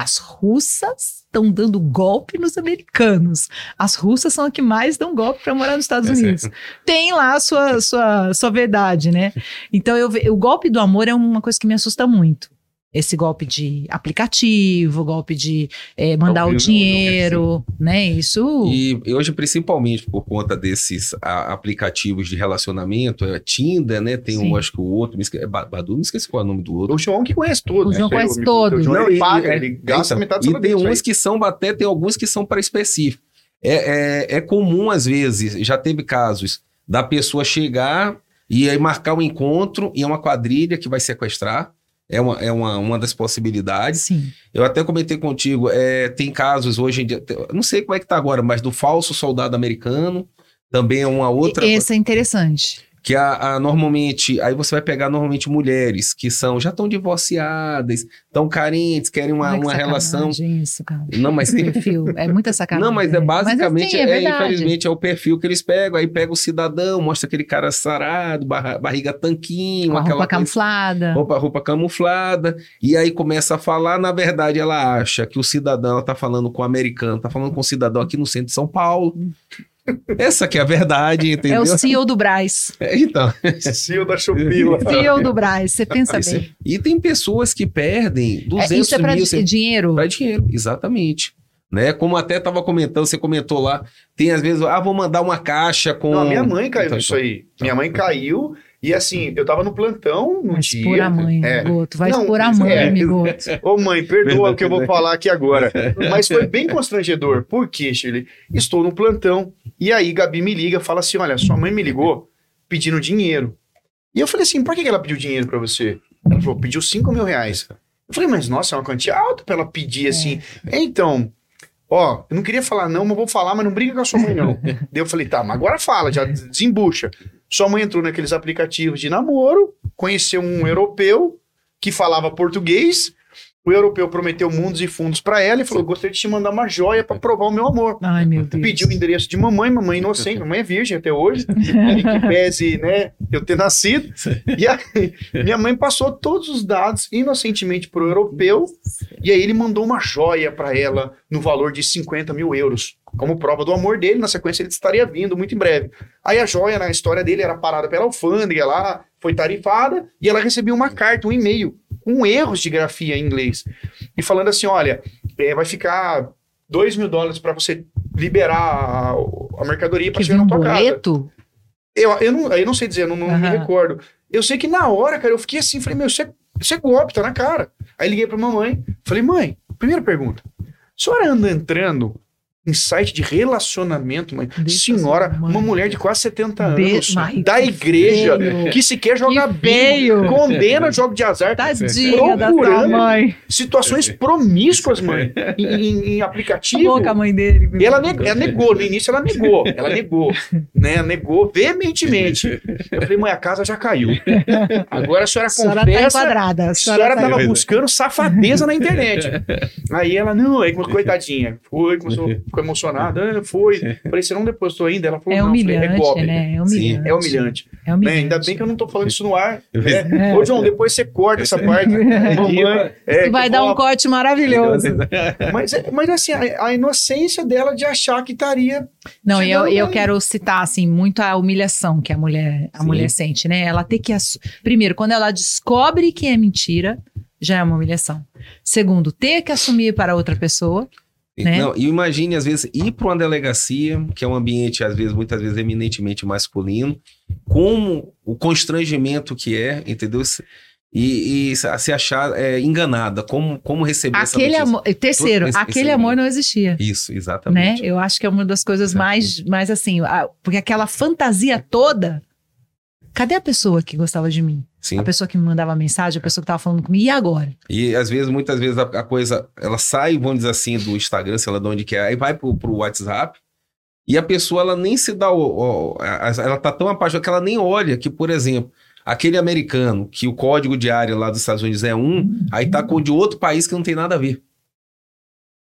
As russas estão dando golpe nos americanos. As russas são as que mais dão golpe para morar nos Estados É Unidos. Tem lá a sua, sua, sua verdade, né? Então, eu, o golpe do amor é uma coisa que me assusta muito.Esse golpe de aplicativo, golpe de eh, mandar Não, o eu não- dinheiro, né? Isso. E hoje, principalmente por conta desses a- aplicativos de relacionamento, é Tinder, né? Tem Sim. um, acho que o outro, me esque... é Ba- Badu, me esqueci qual é o nome do outro. O João que conhece todos. O João né? conhece Eu- todos. O João, Não, ele paga, é- ele gasta então, metade do E tem uns aí. que são até, tem alguns que são para específico. É, é, é comum, às vezes, já teve casos da pessoa chegar e aí marcar um encontro e é uma quadrilha que vai sequestrar. É uma, é uma, uma das possibilidades. Sim. Eu até comentei contigo, é, tem casos hoje em dia, não sei como é que tá agora, mas do falso soldado americano, também é uma outra. Esse é interessante. Que a, a- normalmente, aí você vai pegar normalmente mulheres que são, já estão divorciadas, estão carentes, querem uma, Olha que uma relação. Isso, cara. Não, mas perfil. É muita sacanagem. não, mas é basicamente, assim, é, verdade. infelizmente, é o perfil que eles pegam. Aí pega o cidadão, mostra aquele cara sarado, barra- barriga tanquinho, Com aquela roupa coisa- camuflada. roupa, roupa camuflada, e aí começa a falar, na verdade ela acha que o cidadão ela tá falando com o americano, tá falando com o cidadão aqui no centro de São Paulo. Essa que é a verdade, É entendeu? o CEO do Braz. É, então. CEO da Shopila. [LAUGHS] CEO do Braz, você pensa Esse- bem. E tem pessoas que perdem É, 200 isso é pra mil, di- dinheiro? Para dinheiro, exatamente. Né? Como até estava comentando, você comentou lá, tem às vezes, ah, vou mandar uma caixa com. Não, minha mãe caiu Então, nisso aí. Minha mãe caiu e assim, eu tava no plantão no Vai dia. expor a mãe, É. Goto. Vai Não, expor a mãe, é. Goto. [LAUGHS] Ô mãe, perdoa o que eu vou falar aqui agora. Mas foi bem [LAUGHS] constrangedor. Por quê, Shirley? Estou no plantão. E aí, Gabi me liga, fala assim: olha, sua mãe me ligou pedindo dinheiro. E eu falei assim: por que ela pediu dinheiro pra você? Ela falou: pediu 5 mil reais. Eu falei, mas nossa, é uma quantia alta pra ela pedir assim. Então, ó, eu não queria falar não, mas vou falar, mas não briga com a sua mãe não. [LAUGHS] Daí eu falei, tá, mas agora fala, já desembucha. Sua mãe entrou naqueles aplicativos de namoro, conheceu um europeu que falava português. O europeu prometeu mundos e fundos pra ela e falou: gostaria de te mandar uma joia pra provar o meu amor. Ai, meu Deus. Pediu o endereço de mamãe, mamãe inocente, [LAUGHS] mamãe é virgem até hoje, que pese, né, eu ter nascido. E aí, minha mãe passou todos os dados inocentemente pro europeu, e aí ele mandou uma joia pra ela no valor de 50 mil euros, como prova do amor dele. Na sequência, ele estaria vindo muito em breve. Aí a joia, na história dele, era parada pela alfândega lá, foi tarifada, e ela recebeu uma carta, um e-mail, com erros de grafia em inglês, e falando assim: olha, eh, vai ficar 2 mil dólares para você liberar a, a mercadoria para chegar na tua casa. boleto? Eu, eu, não, eu não sei dizer, eu não, não me Aham. recordo. Eu sei que na hora, cara, eu fiquei assim, falei, meu, isso é, isso é golpe, tá na cara. Aí liguei pra mamãe, falei, mãe, primeira pergunta, a senhora anda entrando em site de relacionamento, mãe? Deixa Senhora, mãe. uma mulher de quase 70 De- anos, Mas da que igreja, feio. que sequer joga Que bingo, feio. condena jogo de azar, Tadinha da sua Procurando. mãe. situações promíscuas, mãe, [LAUGHS] em, em, aplicativo. boca, a mãe dele. E ela, neg- ela negou, no início ela negou, ela negou, [LAUGHS] né? Negou veementemente. Eu falei, mãe, a casa já caiu. Agora a senhora A senhora tá confessa. enquadrada. A a senhora senhora tá tava buscando safadeza na internet. [LAUGHS] Aí ela, não, aí coitadinha, foi, começou, ficou emocionada, ah, foi. Falei, você não depositou ainda? Ela falou, É não. Eu falei, humilhante, é golpe. né? É Sim, humilhante. é humilhante. É Né, humilhante. Ainda bem que eu não tô falando isso no ar. [LAUGHS] É. Né? Ô, João, depois você corta essa parte. [LAUGHS] Mamãe, é, vai dar um corte maravilhoso. mas, é- mas assim, a, a inocência dela de achar que estaria. Não, e eu, eu bem. quero citar, assim, muito a humilhação que a mulher, a Sim. mulher sente, né? Ela tem que... assu- Primeiro, quando ela descobre que é mentira, já é uma humilhação. Segundo, ter que assumir para outra pessoa. Né? Não, e imagine, às vezes, ir para uma delegacia, que é um ambiente, às vezes, muitas vezes, eminentemente masculino, como o constrangimento que é, entendeu? E, e se achar é, enganada, como, como receber essa Aquele notícia. amor... Terceiro, aquele amor não existia. Isso, Né? exatamente. Eu acho que é uma das coisas mais, mais assim, porque aquela fantasia toda. Cadê a pessoa que gostava de mim? Sim. A pessoa que me mandava mensagem, a pessoa que tava falando comigo, e agora? E às vezes, muitas vezes, a, a coisa, ela sai, vamos dizer assim, do Instagram, sei lá de onde que é, aí vai pro, pro WhatsApp, e a pessoa, ela nem se dá o, o- a- ela tá tão apaixonada que ela nem olha que, por exemplo, aquele americano, que o código de área lá dos Estados Unidos é um, aí tá com o de outro país que não tem nada a ver.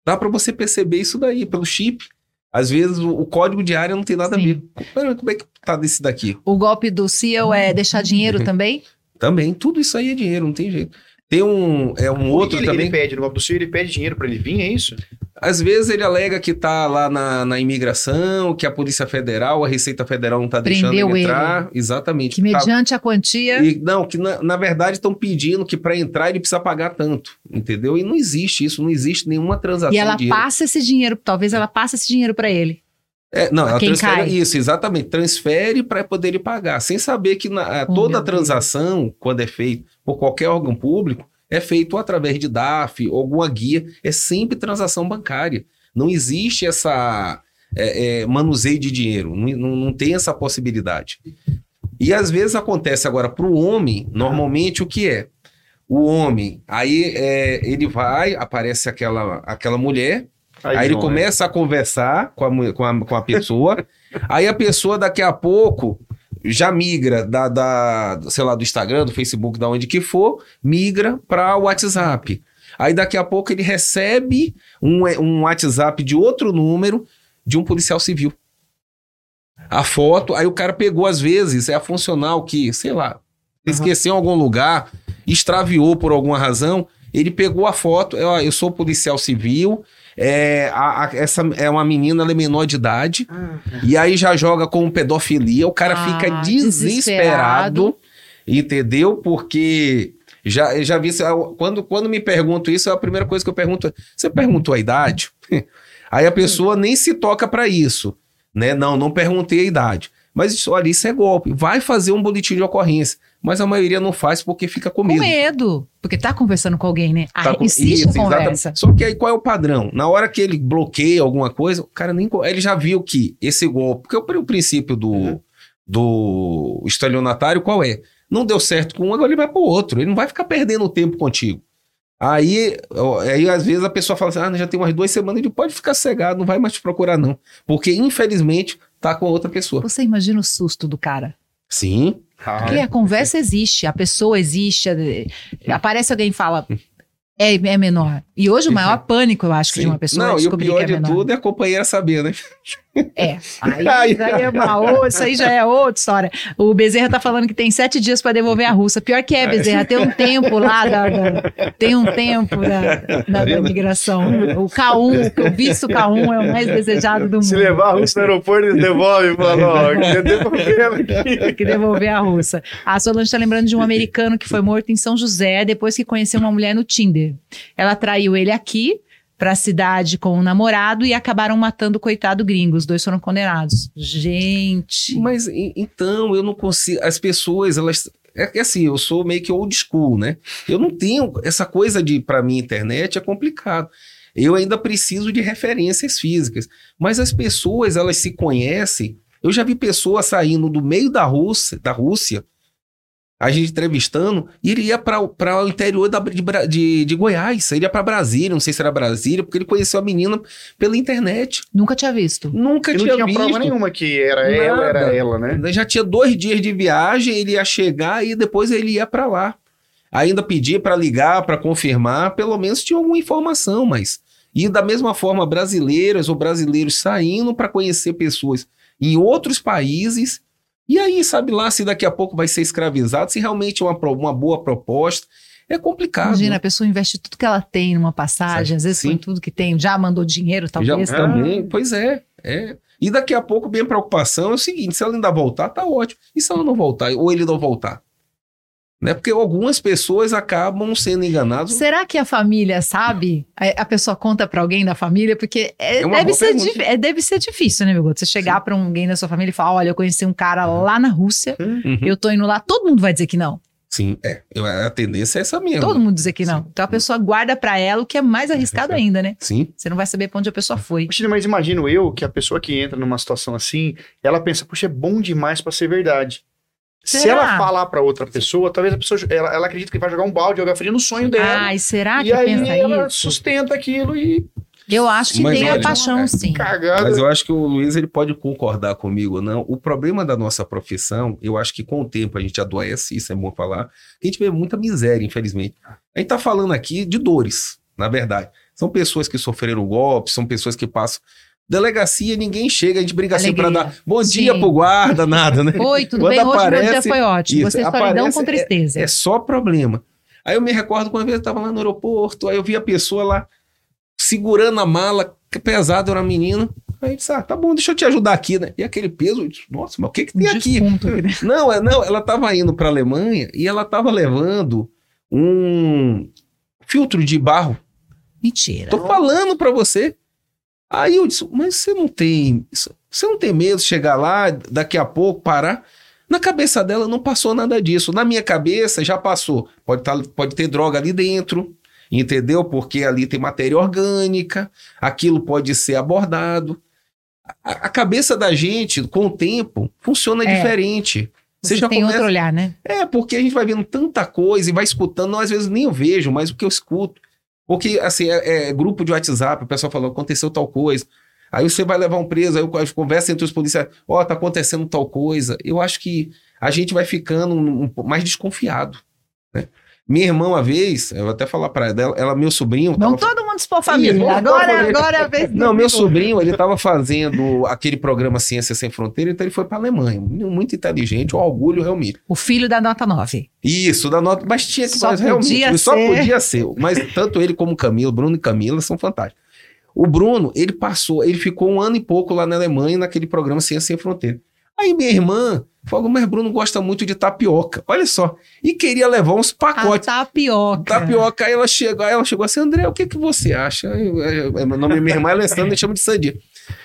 Dá pra você perceber isso daí, pelo chip. Às vezes, o, código de área não tem nada Sim. a ver. Como é que tá desse daqui? O golpe do CEO é deixar dinheiro [LAUGHS] também? Também, tudo isso aí é dinheiro, não tem jeito. Tem um, é um outro que ele, também... ele pede no golpe do Ciro? Ele pede dinheiro pra ele vir, é isso? Às vezes ele alega que tá lá na, na imigração, que a Polícia Federal, a Receita Federal não tá deixando Prendeu ele entrar. Exatamente. Que Tá- mediante a quantia. e, não, que na, na verdade estão pedindo que para entrar ele precisa pagar tanto, entendeu? E não existe isso, não existe nenhuma transação E ela de passa esse dinheiro, talvez ela passe esse dinheiro pra ele. É, não, ela transfere cai. isso, exatamente. Transfere para poder ele pagar, sem saber que na- Oh, toda transação, quando é feita por qualquer órgão público, é feito através de DAF ou alguma guia. É sempre transação bancária. Não existe essa é, é, manuseio de dinheiro. Não, não, não tem essa possibilidade. E às vezes acontece agora para o homem, normalmente o que é? O homem, aí é, ele vai, aparece aquela, aquela mulher, Aí, ele João, começa a conversar com a, com a, com a pessoa, [LAUGHS] aí a pessoa daqui a pouco já migra da, da, sei lá, do Instagram, do Facebook, da onde que for, migra para o WhatsApp. Aí daqui a pouco ele recebe um, um WhatsApp de outro número de um policial civil. A foto, aí o cara pegou às vezes, é a funcional que, sei lá, esqueceu em algum lugar, extraviou por alguma razão, ele pegou a foto, eu, eu sou policial civil, é, a- a- essa é uma menina, ela é menor de idade, e aí já joga com pedofilia, o cara Ah, fica desesperado. desesperado, entendeu? Porque já, já vi, isso, quando, quando me pergunto isso, a primeira coisa que eu pergunto é, você perguntou a idade? [LAUGHS] Aí a pessoa nem se toca pra isso, né? Não, não perguntei a idade. Mas isso, olha, isso é golpe. Vai fazer um boletim de ocorrência, mas a maioria não faz porque fica com Com medo. medo. Porque tá conversando com alguém, né? Ah, Tá com- existe Isso, conversa. exatamente. Só que aí qual é o padrão? Na hora que ele bloqueia alguma coisa, o cara nem. Ele já viu que esse golpe. Porque o, pr- o princípio do, Uhum. do estelionatário qual é? Não deu certo com um, agora ele vai pro outro. Ele não vai ficar perdendo tempo contigo. Aí, aí, às vezes, a pessoa fala assim: ah, já tem umas duas semanas, ele pode ficar cegado, não vai mais te procurar, não. Porque, infelizmente, tá com outra pessoa. Você imagina o susto do cara. Sim. Porque a conversa existe, a pessoa existe, aparece alguém e fala. É, é menor. E hoje o maior pânico, eu acho, que de uma pessoa é Não, e o descobrir pior que é de menor. tudo é a companheira saber, né? É. Aí, já é uma outra, isso aí já é outra história. O Bezerra tá falando que tem sete dias para devolver a russa. Pior que é, Bezerra, tem um tempo lá da, da- tem um tempo da, da, da imigração. O K1, o visto K1 é o mais desejado do Se mundo. levar a Russo no aeroporto, eles devolvem, [LAUGHS] aqui. Tem que devolver a russa. A Solange tá lembrando de um americano que foi morto em São José depois que conheceu uma mulher no Tinder. Ela traiu ele aqui pra cidade com um namorado e acabaram matando o coitado gringo. Os dois foram condenados. Gente. Mas então eu não consigo. As pessoas, elas. É que assim, eu sou meio que old school, né? Eu não tenho essa coisa de, pra mim, internet é complicado. Eu ainda preciso de referências físicas. Mas as pessoas, elas se conhecem. Eu já vi pessoas saindo do meio da Rússia, da Rússia, a gente entrevistando, e ele ia para o interior da- de, de, de Goiás. Ele ia para Brasília, não sei se era Brasília, porque ele conheceu a menina pela internet. Nunca tinha visto. Nunca E não tinha, tinha visto. prova nenhuma que era ela, era Nada. ela, né? Já tinha dois dias de viagem, ele ia chegar e depois ele ia para lá. Ainda pedir para ligar, para confirmar, pelo menos tinha alguma informação, mas. E da mesma forma, brasileiras ou brasileiros saindo para conhecer pessoas em outros países. E aí, sabe lá se daqui a pouco vai ser escravizado, se realmente é uma, uma boa proposta. É complicado. Imagina, a pessoa investe tudo que ela tem numa passagem, às vezes Sim. põe tudo que tem, já mandou dinheiro, Já talvez. também, pois é, é. E daqui a pouco, minha preocupação é o seguinte: se ela ainda voltar, tá ótimo. E se ela não voltar, ou ele não voltar? Né? Porque algumas pessoas acabam sendo enganadas. Será que a família sabe? A, a pessoa conta pra alguém da família? Porque é- É deve, ser é, deve ser difícil, né, meu Guto? Você chegar pra alguém da sua família e falar: olha, eu conheci um cara lá na Rússia, Uhum. eu tô indo lá, todo mundo vai dizer que não. Sim, é. Eu- A tendência é essa mesmo. Todo mundo dizer que não. Sim. Então a pessoa guarda pra ela o que é mais arriscado ainda, né? Sim. Você não vai saber pra onde a pessoa foi. Puxa, mas imagino eu que a pessoa que entra numa situação assim, ela pensa, puxa, é bom demais pra ser verdade. Se Será? ela falar pra outra pessoa, talvez a pessoa, ela, ela acredita que vai jogar um balde, jogar frio no sonho dela. Ai, será e que aí pensa ela isso? sustenta aquilo e Eu acho que Mas tem a olha, paixão, é sim. cagada. Mas eu acho que o Luiz ele pode concordar comigo ou não. O problema da nossa profissão, eu acho que com o tempo a gente adoece, isso é bom falar. A gente vê muita miséria, infelizmente. A gente tá falando aqui de dores, na verdade. São pessoas que sofreram golpes, são pessoas que passam. Delegacia, ninguém chega, a gente briga assim pra Alegria. dar bom Sim. dia pro guarda, nada, né? Oi, tudo Quando bem? Hoje meu dia aparece- foi ótimo. Isso, Você solidão aparece- com tristeza. É só problema. Aí eu me recordo quando eu estava lá no aeroporto, aí eu vi a pessoa lá segurando a mala, que pesada, era uma menina. Aí eu disse, ah, tá bom, deixa eu te ajudar aqui, né? E aquele peso, eu disse, nossa, mas o que que tem aqui? Dentro. [LAUGHS] Não, é, não, ela estava indo para Alemanha e ela estava levando um filtro de barro. Mentira. Tô falando para você. Aí eu disse, mas você não tem, você não tem medo de chegar lá, daqui a pouco parar? Na cabeça dela não passou nada disso. Na minha cabeça já passou. Pode, tá, pode ter droga ali dentro, entendeu? Porque ali tem matéria orgânica, aquilo pode ser abordado. A, a cabeça da gente, com o tempo, funciona É. diferente. Você, já tem começa- outro olhar, né? é, porque a gente vai vendo tanta coisa e vai escutando, não, às vezes nem eu vejo, mas o que eu escuto. Porque, assim, é, é grupo de WhatsApp, o pessoal falou, aconteceu tal coisa. Aí você vai levar um preso, aí a conversa entre os policiais, ó, tá acontecendo tal coisa. Eu acho que a gente vai ficando um, um, mais desconfiado? Minha irmã, uma vez, eu vou até falar pra ela, ela meu sobrinho... Vamos tava- todo mundo expor família. expor agora, agora é a vez Não, meu sobrinho, ele estava fazendo aquele programa Ciência Sem Fronteira, então ele foi pra Alemanha. Muito inteligente, o orgulho realmente. O filho da nota 9. Isso, da nota, mas tinha que Só mas realmente, podia ele só ser. podia ser. Mas tanto ele como Camila, Bruno e Camila são fantásticos. O Bruno, ele passou, ele ficou um ano e pouco lá na Alemanha, naquele programa Ciência Sem Fronteira. Aí minha irmã falou, mas Bruno gosta muito de tapioca. Olha só. E queria levar uns A pacotes. tapioca. Tapioca, aí ela chegou, ela chegou assim, André, o que que você acha? Eu- eu- eu- Meu nome é minha irmã é Alessandra, eu chamo de Sandia.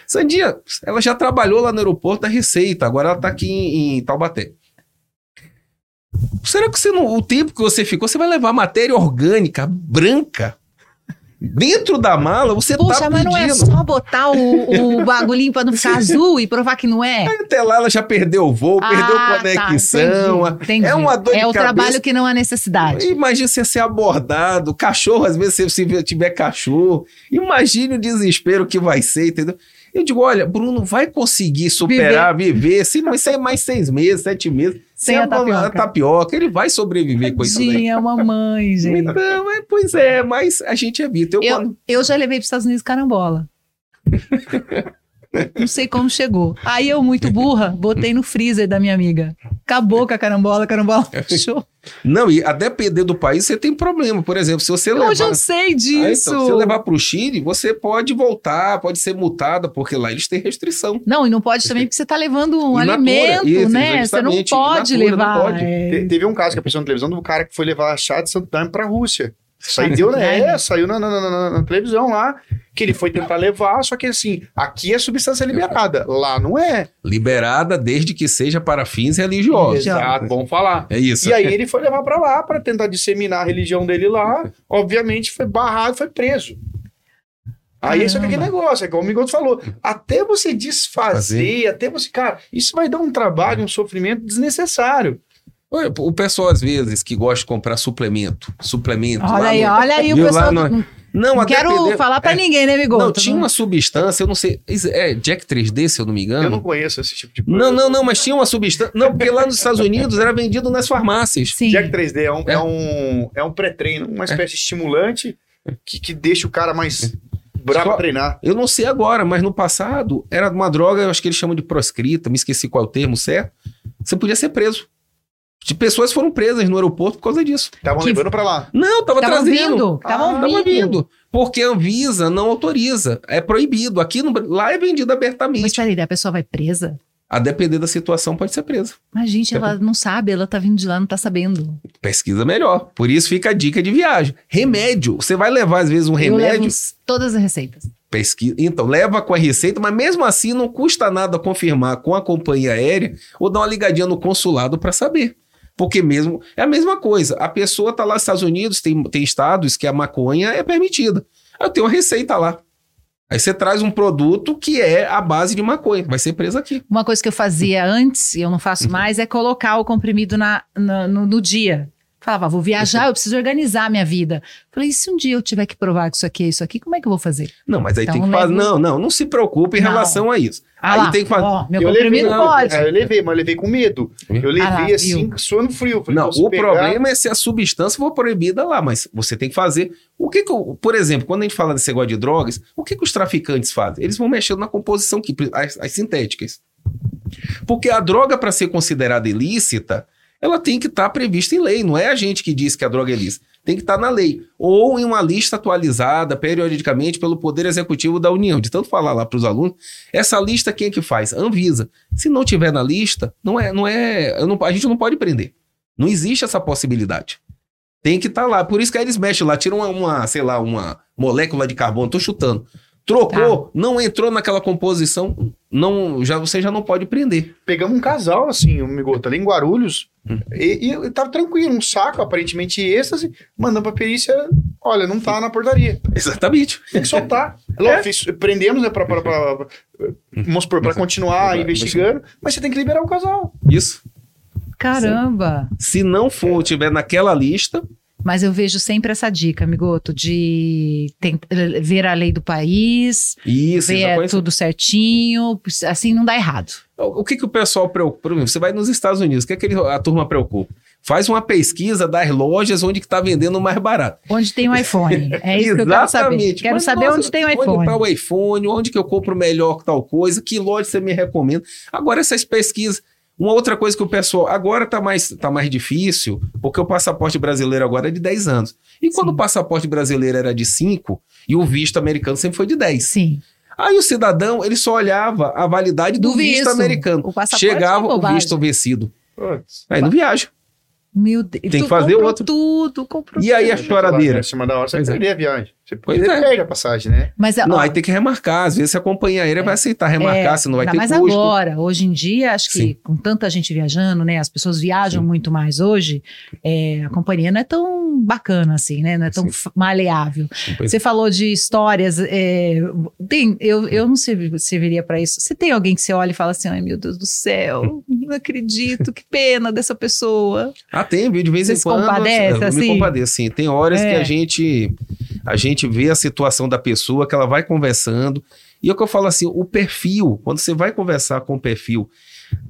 Sandia, ela já trabalhou lá no aeroporto da Receita, agora ela tá aqui em, em Taubaté. Será que você não, o tempo que você ficou, você vai levar matéria orgânica, branca, dentro da mala, você Puxa, tá mas não é só botar o, o [LAUGHS] bagulhinho pra não ficar azul e provar que não é? Até lá ela já perdeu o voo, perdeu Ah, conexão. Tá, entendi, entendi. é uma dor É o cabeça. trabalho que não há necessidade. Imagina você ser abordado, cachorro, às vezes, se você tiver cachorro. Imagine o desespero que vai ser, entendeu? Eu digo, olha, Bruno vai conseguir superar, viver, se não isso é mais seis meses, sete meses, Sem a tapioca. tapioca, ele vai sobreviver com isso. Tadinha, é uma mãe, [LAUGHS] gente. Então, é, pois é, mas a gente evita. Eu, Eu- quando- Eu já levei para os Estados Unidos carambola. [LAUGHS] Não sei como chegou. Aí eu, muito burra, botei no freezer da minha amiga. Acabou com a carambola, a carambola fechou. Não, e a depender do país, você tem problema. Por exemplo, se você levar. Hoje eu sei Ah, então, disso. se você levar para o Chile, você pode voltar, pode ser multada, porque lá eles têm restrição. Não, e não pode também porque você tá levando um In natura, alimento, isso, né? Você não pode in natura, não levar. pode. é. Te- Teve um caso que apareceu na televisão do cara que foi levar chá de Santarém pra Rússia. Saiu, Santarém? é, saiu na, na- na- na- na televisão lá, que ele foi tentar levar, só que assim, aqui é substância liberada, lá não é. Liberada desde que seja para fins religiosos. Exato, vamos falar. É isso. E aí ele foi levar pra lá pra tentar disseminar a religião dele lá, obviamente foi barrado, foi preso. Aí esse é aquele negócio, é como o Migoto falou, até você desfazer, Fazer. até você, cara, isso vai dar um trabalho, um sofrimento desnecessário. O pessoal, às vezes, que gosta de comprar suplemento, suplemento. Olha aí, no- olha aí o pessoal. no- Não, Não, quero depender- falar pra é, ninguém, né, Migoto? Não, tinha uma substância, eu não sei. É Jack 3D, se eu não me engano. Eu não conheço esse tipo de coisa. Não, não, não, mas tinha uma substância. Não, porque lá nos Estados Unidos era vendido nas farmácias. Sim. Jack 3D é um, é. É. um, é um pré-treino, uma espécie de estimulante que, que deixa o cara mais bravo Só- treinar. Eu não sei agora, mas no passado era uma droga, eu acho que eles chamam de proscrita, me esqueci qual é o termo certo. Você podia ser preso. De pessoas foram presas no aeroporto por causa disso. Estavam Que- levando pra lá. Não, tava Estavam trazendo. vindo, estavam Tava vindo. vindo. Porque a Anvisa não autoriza. É proibido. Aqui no, lá é vendido Mas abertamente. peraí, a pessoa vai presa? A depender da situação, pode ser presa. Mas, gente, ela não sabe, ela tá vindo de lá, não tá sabendo. Pesquisa melhor. Por isso fica a dica de viagem. Remédio. Você vai levar, às vezes, um Eu levo remédio. todas as receitas. Pesquisa. Então, leva com a receita, mas mesmo assim não custa nada confirmar com a companhia aérea ou dar uma ligadinha no consulado para saber. Porque mesmo é a mesma coisa. A pessoa tá lá nos Estados Unidos, tem, tem estados que a maconha é permitida. Aí eu tenho uma receita lá. Aí você traz um produto que é a base de maconha, vai ser preso aqui. Uma coisa que eu fazia antes, e eu não faço mais, é colocar o comprimido na, na- no, no dia. Falava, vou viajar, eu preciso organizar a minha vida. Falei, e se um dia eu tiver que provar que isso aqui é isso aqui, como é que eu vou fazer? Não, mas aí Então, tem que fazer. Não, não, não se preocupe em Não. relação a isso. Ah aí lá, tem que fazer. ó, meu eu levei, pode. É, eu levei, mas eu levei com medo. Eu levei Ah lá, assim, viu? suando frio. Falei, Não, o pegar- problema é se a substância for proibida lá, mas você tem que fazer. O que que, o- por exemplo, quando a gente fala desse negócio de drogas, o que que os traficantes fazem? Eles vão mexendo na composição química, as, as sintéticas. Porque a droga, para ser considerada ilícita, ela tem que estar prevista em lei. Não é a gente que diz que a droga é ilícita. Tem que estar na lei. Ou em uma lista atualizada periodicamente pelo Poder Executivo da União. De tanto falar lá para os alunos, essa lista quem é que faz? Anvisa. Se não tiver na lista, não é, não é, não- a gente não pode prender. Não existe essa possibilidade. Tem que estar lá. Por isso que aí eles mexem lá, tiram uma, uma, sei lá, uma molécula de carbono, tô chutando. Trocou, não entrou naquela composição, não, já você já não pode prender. Pegamos um casal, assim, o Migoto, ali em Guarulhos, Hum. e, e eu tava tranquilo, um saco, aparentemente êxtase, mandando pra perícia, olha, não tá na portaria. Exatamente. Tem que soltar. [LAUGHS] Lógico, fiz- prendemos, né, pra, pra, pra, pra- vamos supor, pra continuar investigando, mas você tem que liberar o casal. Isso. Caramba! Se não for, tiver naquela lista, Mas eu vejo sempre essa dica, amigoto, de tent- ver a lei do país, isso, ver coisa- tudo certinho, assim não dá errado. O que, que o pessoal preocupa? Você vai nos Estados Unidos, o que, é que a turma preocupa? Faz uma pesquisa das lojas onde que está vendendo mais barato. Onde tem um [LAUGHS] iPhone? É isso que eu quero saber. Quero Mas, saber nossa, onde tem um Onde iPhone. está o iPhone, onde que eu compro melhor tal coisa, que loja você me recomenda. Agora, essas pesquisas, Uma outra coisa que o pessoal. Agora tá mais, tá mais difícil, porque o passaporte brasileiro agora é de 10 anos. E quando Sim. o passaporte brasileiro era de 5 e o visto americano sempre foi de 10. Sim. Aí o cidadão, ele só olhava a validade do, Do visto, visto. americano. O passaporte é Chegava uma o visto vencido. Putz. Aí não viaja. Meu Deus. Tem que fazer outro. tudo, comprou E aí a tudo. choradeira? Em cima da hora, você é. perder a viagem. Você Pois você é. perde a passagem, né? Mas, Não, ó, aí tem que remarcar. Às vezes a companhia aérea vai aceitar remarcar, É, se não vai ter mais custo. agora, hoje em dia, acho que Sim. com tanta gente viajando, né? As pessoas viajam Sim. muito mais hoje. é, a companhia não é tão bacana assim, né? Não é tão Sim. maleável. Pois Você falou de histórias. é, tem, eu, eu não servi- serviria para isso. Se tem alguém que você olha e fala assim, ai meu Deus do céu, [LAUGHS] não acredito, que pena dessa pessoa. Ah, tem, viu? De vez Você em se quando. compadece, eu assim? Me compadeço, sim. Tem horas É. que a gente, a gente vê a situação da pessoa, que ela vai conversando. E é o que eu falo assim: o perfil, quando você vai conversar com o perfil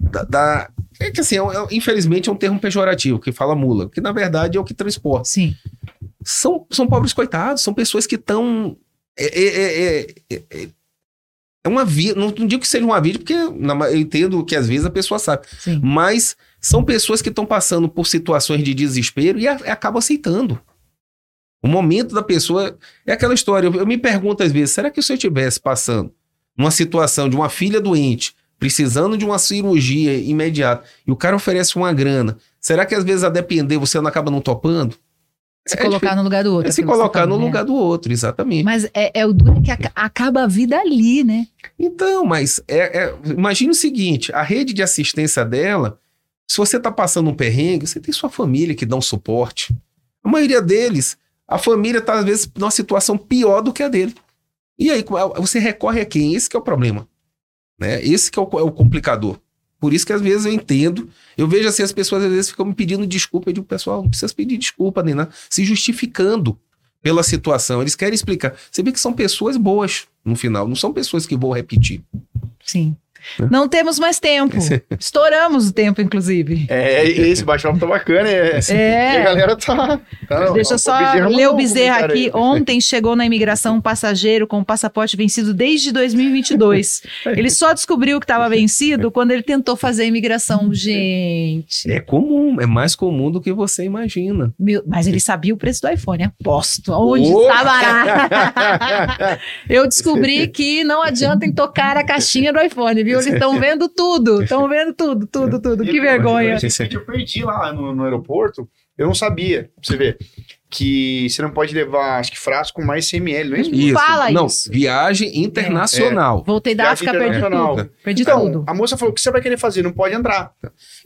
da. da- é que assim, é é infelizmente é um termo pejorativo, que fala mula, que na verdade é o que transporta. Sim, São, são pobres coitados, são pessoas que estão. É, é, é, é, é- é uma vida, não, não digo que seja uma vida, porque na eu entendo que às vezes a pessoa sabe. sim. Mas são pessoas que estão passando por situações de desespero e a- acabam aceitando. O momento da pessoa é aquela história. Eu, eu me pergunto às vezes: será que se eu estivesse passando numa situação de uma filha doente, precisando de uma cirurgia imediata, e o cara oferece uma grana, será que às vezes a depender você não acaba não topando? Se É colocar no lugar do outro. É se que colocar falou, no lugar do outro, exatamente. Mas é, é o duro que aca- acaba a vida ali, né? Então, mas é, é- imagine o seguinte: a rede de assistência dela, se você está passando um perrengue, você tem sua família que dá um suporte. A maioria deles, a família está, às vezes, numa situação pior do que a dele. E aí, você recorre a quem? Esse que é o problema. Né? Esse que é o, é o complicador. Por isso que às vezes eu entendo, eu vejo assim, as pessoas às vezes ficam me pedindo desculpa, eu digo, pessoal, não precisa pedir desculpa nem nada, se justificando pela situação. Eles querem explicar. Você vê que são pessoas boas no final, não são pessoas que vão repetir. Sim. Né? Não temos mais tempo. Estouramos o tempo, inclusive. É, esse bate-papo tá bacana. É. E a É. galera tá. tá Deixa eu o só ler o Bezerra aqui. aí. Ontem chegou na imigração um passageiro com o passaporte vencido desde 2022. [LAUGHS] Ele só descobriu que estava vencido quando ele tentou fazer a imigração. Gente. É comum, é mais comum do que você imagina. Meu- mas ele sabia o preço do iPhone, aposto. Onde Oh! está barato? [LAUGHS] Eu descobri que não adianta em tocar a caixinha do iPhone, viu? Eles estão [LAUGHS] vendo tudo. Estão vendo tudo, tudo, tudo. Que vergonha. Eu perdi lá no, no aeroporto. Eu não sabia. Pra você ver. Que você não pode levar, acho que frasco com mais 100 ml, não é isso? Não fala não, isso. viagem internacional. Voltei da Viagem África, perdi internacional. tudo. Perdi Então, tudo. a moça falou: o que você vai querer fazer? Não pode entrar.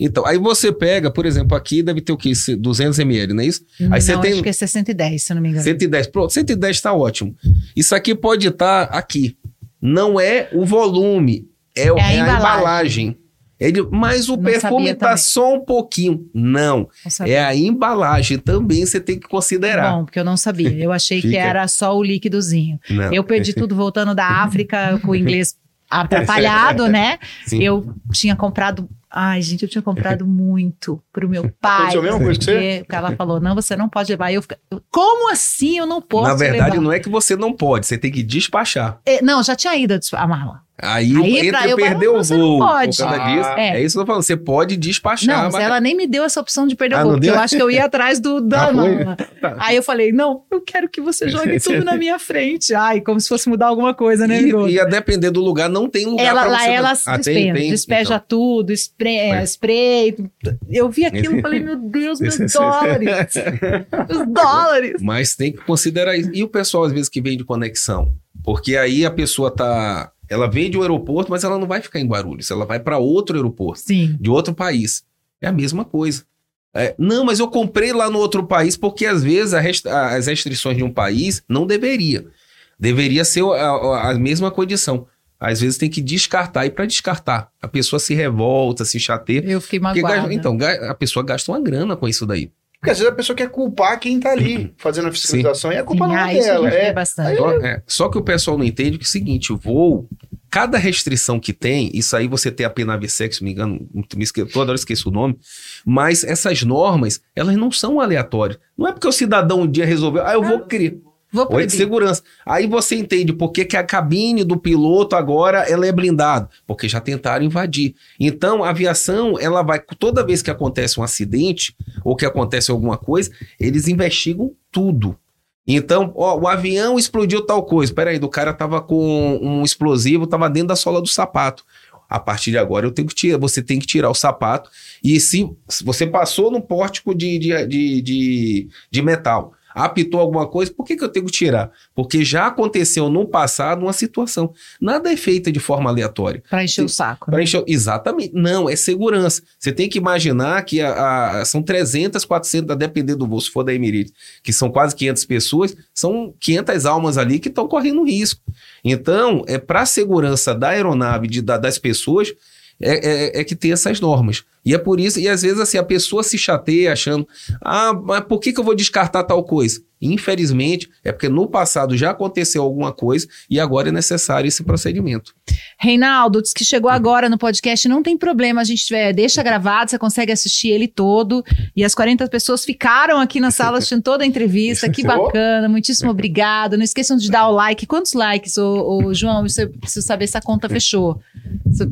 Então, aí você pega, por exemplo, aqui deve ter o quê? Esse 200 ml, não é isso? Aí você não, tem- acho que é 610, se eu não me engano. 110. Pronto, 110 está ótimo. Isso aqui pode estar aqui. Não é o volume, é, É a é a embalagem. embalagem. Ele, mas o Não perfume tá também. só um pouquinho. Não, é a embalagem também você tem que considerar. Bom, porque eu não sabia. Eu achei que era só o líquidozinho. Não. Eu perdi tudo voltando da África com o inglês [LAUGHS] atrapalhado, né? Sim. Eu tinha comprado. Ai, gente, eu tinha comprado muito pro meu pai. Aconteceu a mesma coisa que você? porque- ela falou: não, você não pode levar. Eu fiquei, como assim eu não posso Na verdade, levar? não é que você não pode, você tem que despachar. É, Não, já tinha ido a mala. Aí, Aí, pra entre eu- perder o você não voo pode. por causa Ah, disso, é. é. isso que eu tô falando. Você pode despachar. Não, mas- ela nem me deu essa opção de perder Ah, o voo, porque deu? eu acho que eu ia atrás do [LAUGHS] Ah, mala. Tá. Aí eu falei, não, eu quero que você [LAUGHS] jogue tudo na minha frente. Ai, como se fosse mudar alguma coisa, né, amigo? E, e a depender do lugar, não tem lugar Ela, pra lá você... ela Ah, tem- despeja, tem? despeja Então. tudo, spray, É. spray. Eu vi aquilo e [LAUGHS] falei, meu Deus, meus dólares. Os dólares. Mas tem que considerar isso. E o pessoal, às vezes, que vem de conexão? Porque aí a pessoa tá. Ela vem de um aeroporto, mas ela não vai ficar em Guarulhos. Ela vai para outro aeroporto, Sim. de outro país. É a mesma coisa. É, não, mas eu comprei lá no outro país porque às vezes rest- as restrições de um país não deveria. Deveria ser a, a- a mesma condição. Às vezes tem que descartar. E para descartar, a pessoa se revolta, se chateia. Eu fiquei magoada. gasta- então, a pessoa gasta uma grana com isso daí. Porque às vezes a pessoa quer culpar quem tá ali fazendo a fiscalização e a culpa Sim, não ah, é isso eu dela. É, bastante. Só, é, só que o pessoal não entende que é o seguinte, o voo, cada restrição que tem, isso aí você tem a PNAVSEC, se não me engano, me esque, toda hora eu esqueço o nome, mas essas normas, elas não são aleatórias. Não é porque o cidadão um dia resolveu, ah, eu vou criar. Vou Ou é de proibir. segurança. Aí você entende por que, que a cabine do piloto agora ela é blindada. Porque já tentaram invadir. Então, a aviação, ela vai. Toda vez que acontece um acidente ou que acontece alguma coisa, eles investigam tudo. Então, ó, o avião explodiu tal coisa. Peraí, do cara tava com um explosivo, tava dentro da sola do sapato. A partir de agora eu tenho que tirar, você tem que tirar o sapato. E se, se você passou no pórtico de, de, de, de, de metal, apitou alguma coisa, por que, que eu tenho que tirar? Porque já aconteceu no passado uma situação. Nada é feito de forma aleatória. Pra encher o saco. né? Pra encher- Exatamente. Não, é segurança. Você tem que imaginar que a- a- são 300, 400, a depender do voo, se for da Emirates, que são quase 500 pessoas, são 500 almas ali que estão correndo risco. Então, é para a segurança da aeronave, de, da- das pessoas, é, é- é que tem essas normas. E é por isso, e às vezes assim, a pessoa se chateia achando, ah, mas por que, que eu vou descartar tal coisa? Infelizmente, é porque no passado já aconteceu alguma coisa e agora é necessário esse procedimento. Reinaldo, diz que chegou agora no podcast, não tem problema, a gente é, deixa gravado, você consegue assistir ele todo. E as 40 pessoas ficaram aqui na sala assistindo toda a entrevista, que bacana, muitíssimo obrigado. Não esqueçam de dar o like. Quantos likes, ô, ô, João? Eu preciso saber se a conta fechou.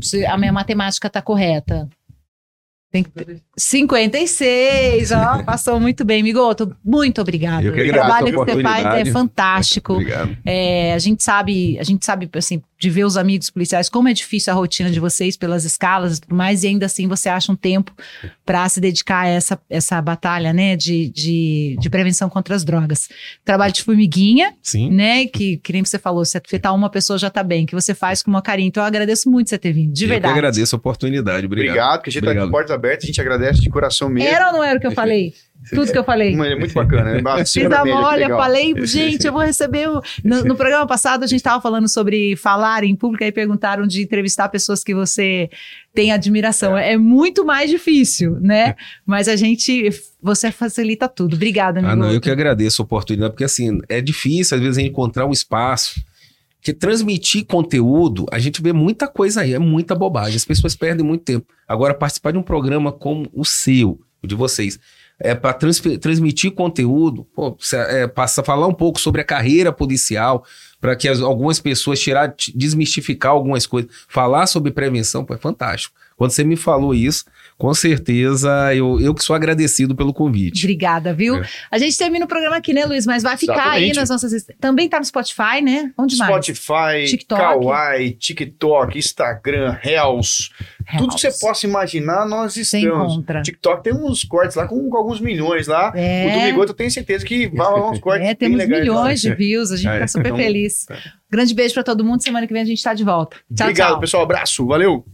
Se- a minha matemática tá correta. Tem que ter 56, ó, [LAUGHS] passou muito bem, Migoto. Muito obrigado. Eu que o trabalho que você faz é fantástico. Obrigado. É, a gente sabe, a gente sabe assim, de ver os amigos policiais, como é difícil a rotina de vocês pelas escalas e tudo mais, e ainda assim você acha um tempo para se dedicar a essa, essa batalha, né, de, de, de prevenção contra as drogas. Trabalho de formiguinha, Sim. né, que, que nem você falou, se afetar uma pessoa já tá bem, que você faz com uma carinho. Então eu agradeço muito você ter vindo, de eu verdade. que agradeço a oportunidade. Obrigado. Obrigado, que a gente tá aqui Obrigado. de portas abertas, a gente agradece de coração mesmo. Era ou não era o que eu falei? Tudo que eu falei. É muito bacana, né? Fiz da a olha, falei, gente, eu vou receber. o- No, no programa passado, a gente estava falando sobre falar em público e perguntaram de entrevistar pessoas que você tem admiração. É, muito mais difícil, né? Mas a gente, você facilita tudo. Obrigada, amigo. Ah, não, eu que agradeço a oportunidade, porque assim, é difícil às vezes encontrar um espaço. Porque transmitir conteúdo, a gente vê muita coisa aí, é muita bobagem. As pessoas perdem muito tempo. Agora, participar de um programa como o seu, o de vocês, é para transmitir conteúdo, pô, é, passa a falar um pouco sobre a carreira policial, para que as- algumas pessoas tirar, desmistificar algumas coisas, falar sobre prevenção, pô, é fantástico. Quando você me falou isso, com certeza eu, eu que sou agradecido pelo convite. Obrigada, viu? É. A gente termina o programa aqui, né, Luiz? Mas vai ficar aí Exatamente. nas nossas. Também tá no Spotify, né? Onde mais? Spotify, TikTok. Kawaii, TikTok, Instagram, Reels. Tudo que você possa imaginar, nós Você estamos. encontra. TikTok tem uns cortes lá com, com alguns milhões lá. É. O do Bigoto eu tenho certeza que vai rolar uns [LAUGHS] cortes É, bem temos legais lá. milhões de views, a gente É, tá super então, feliz. Grande beijo pra todo mundo, semana que vem a gente tá de volta. Tchau, Obrigado, tchau. pessoal. Abraço. Valeu.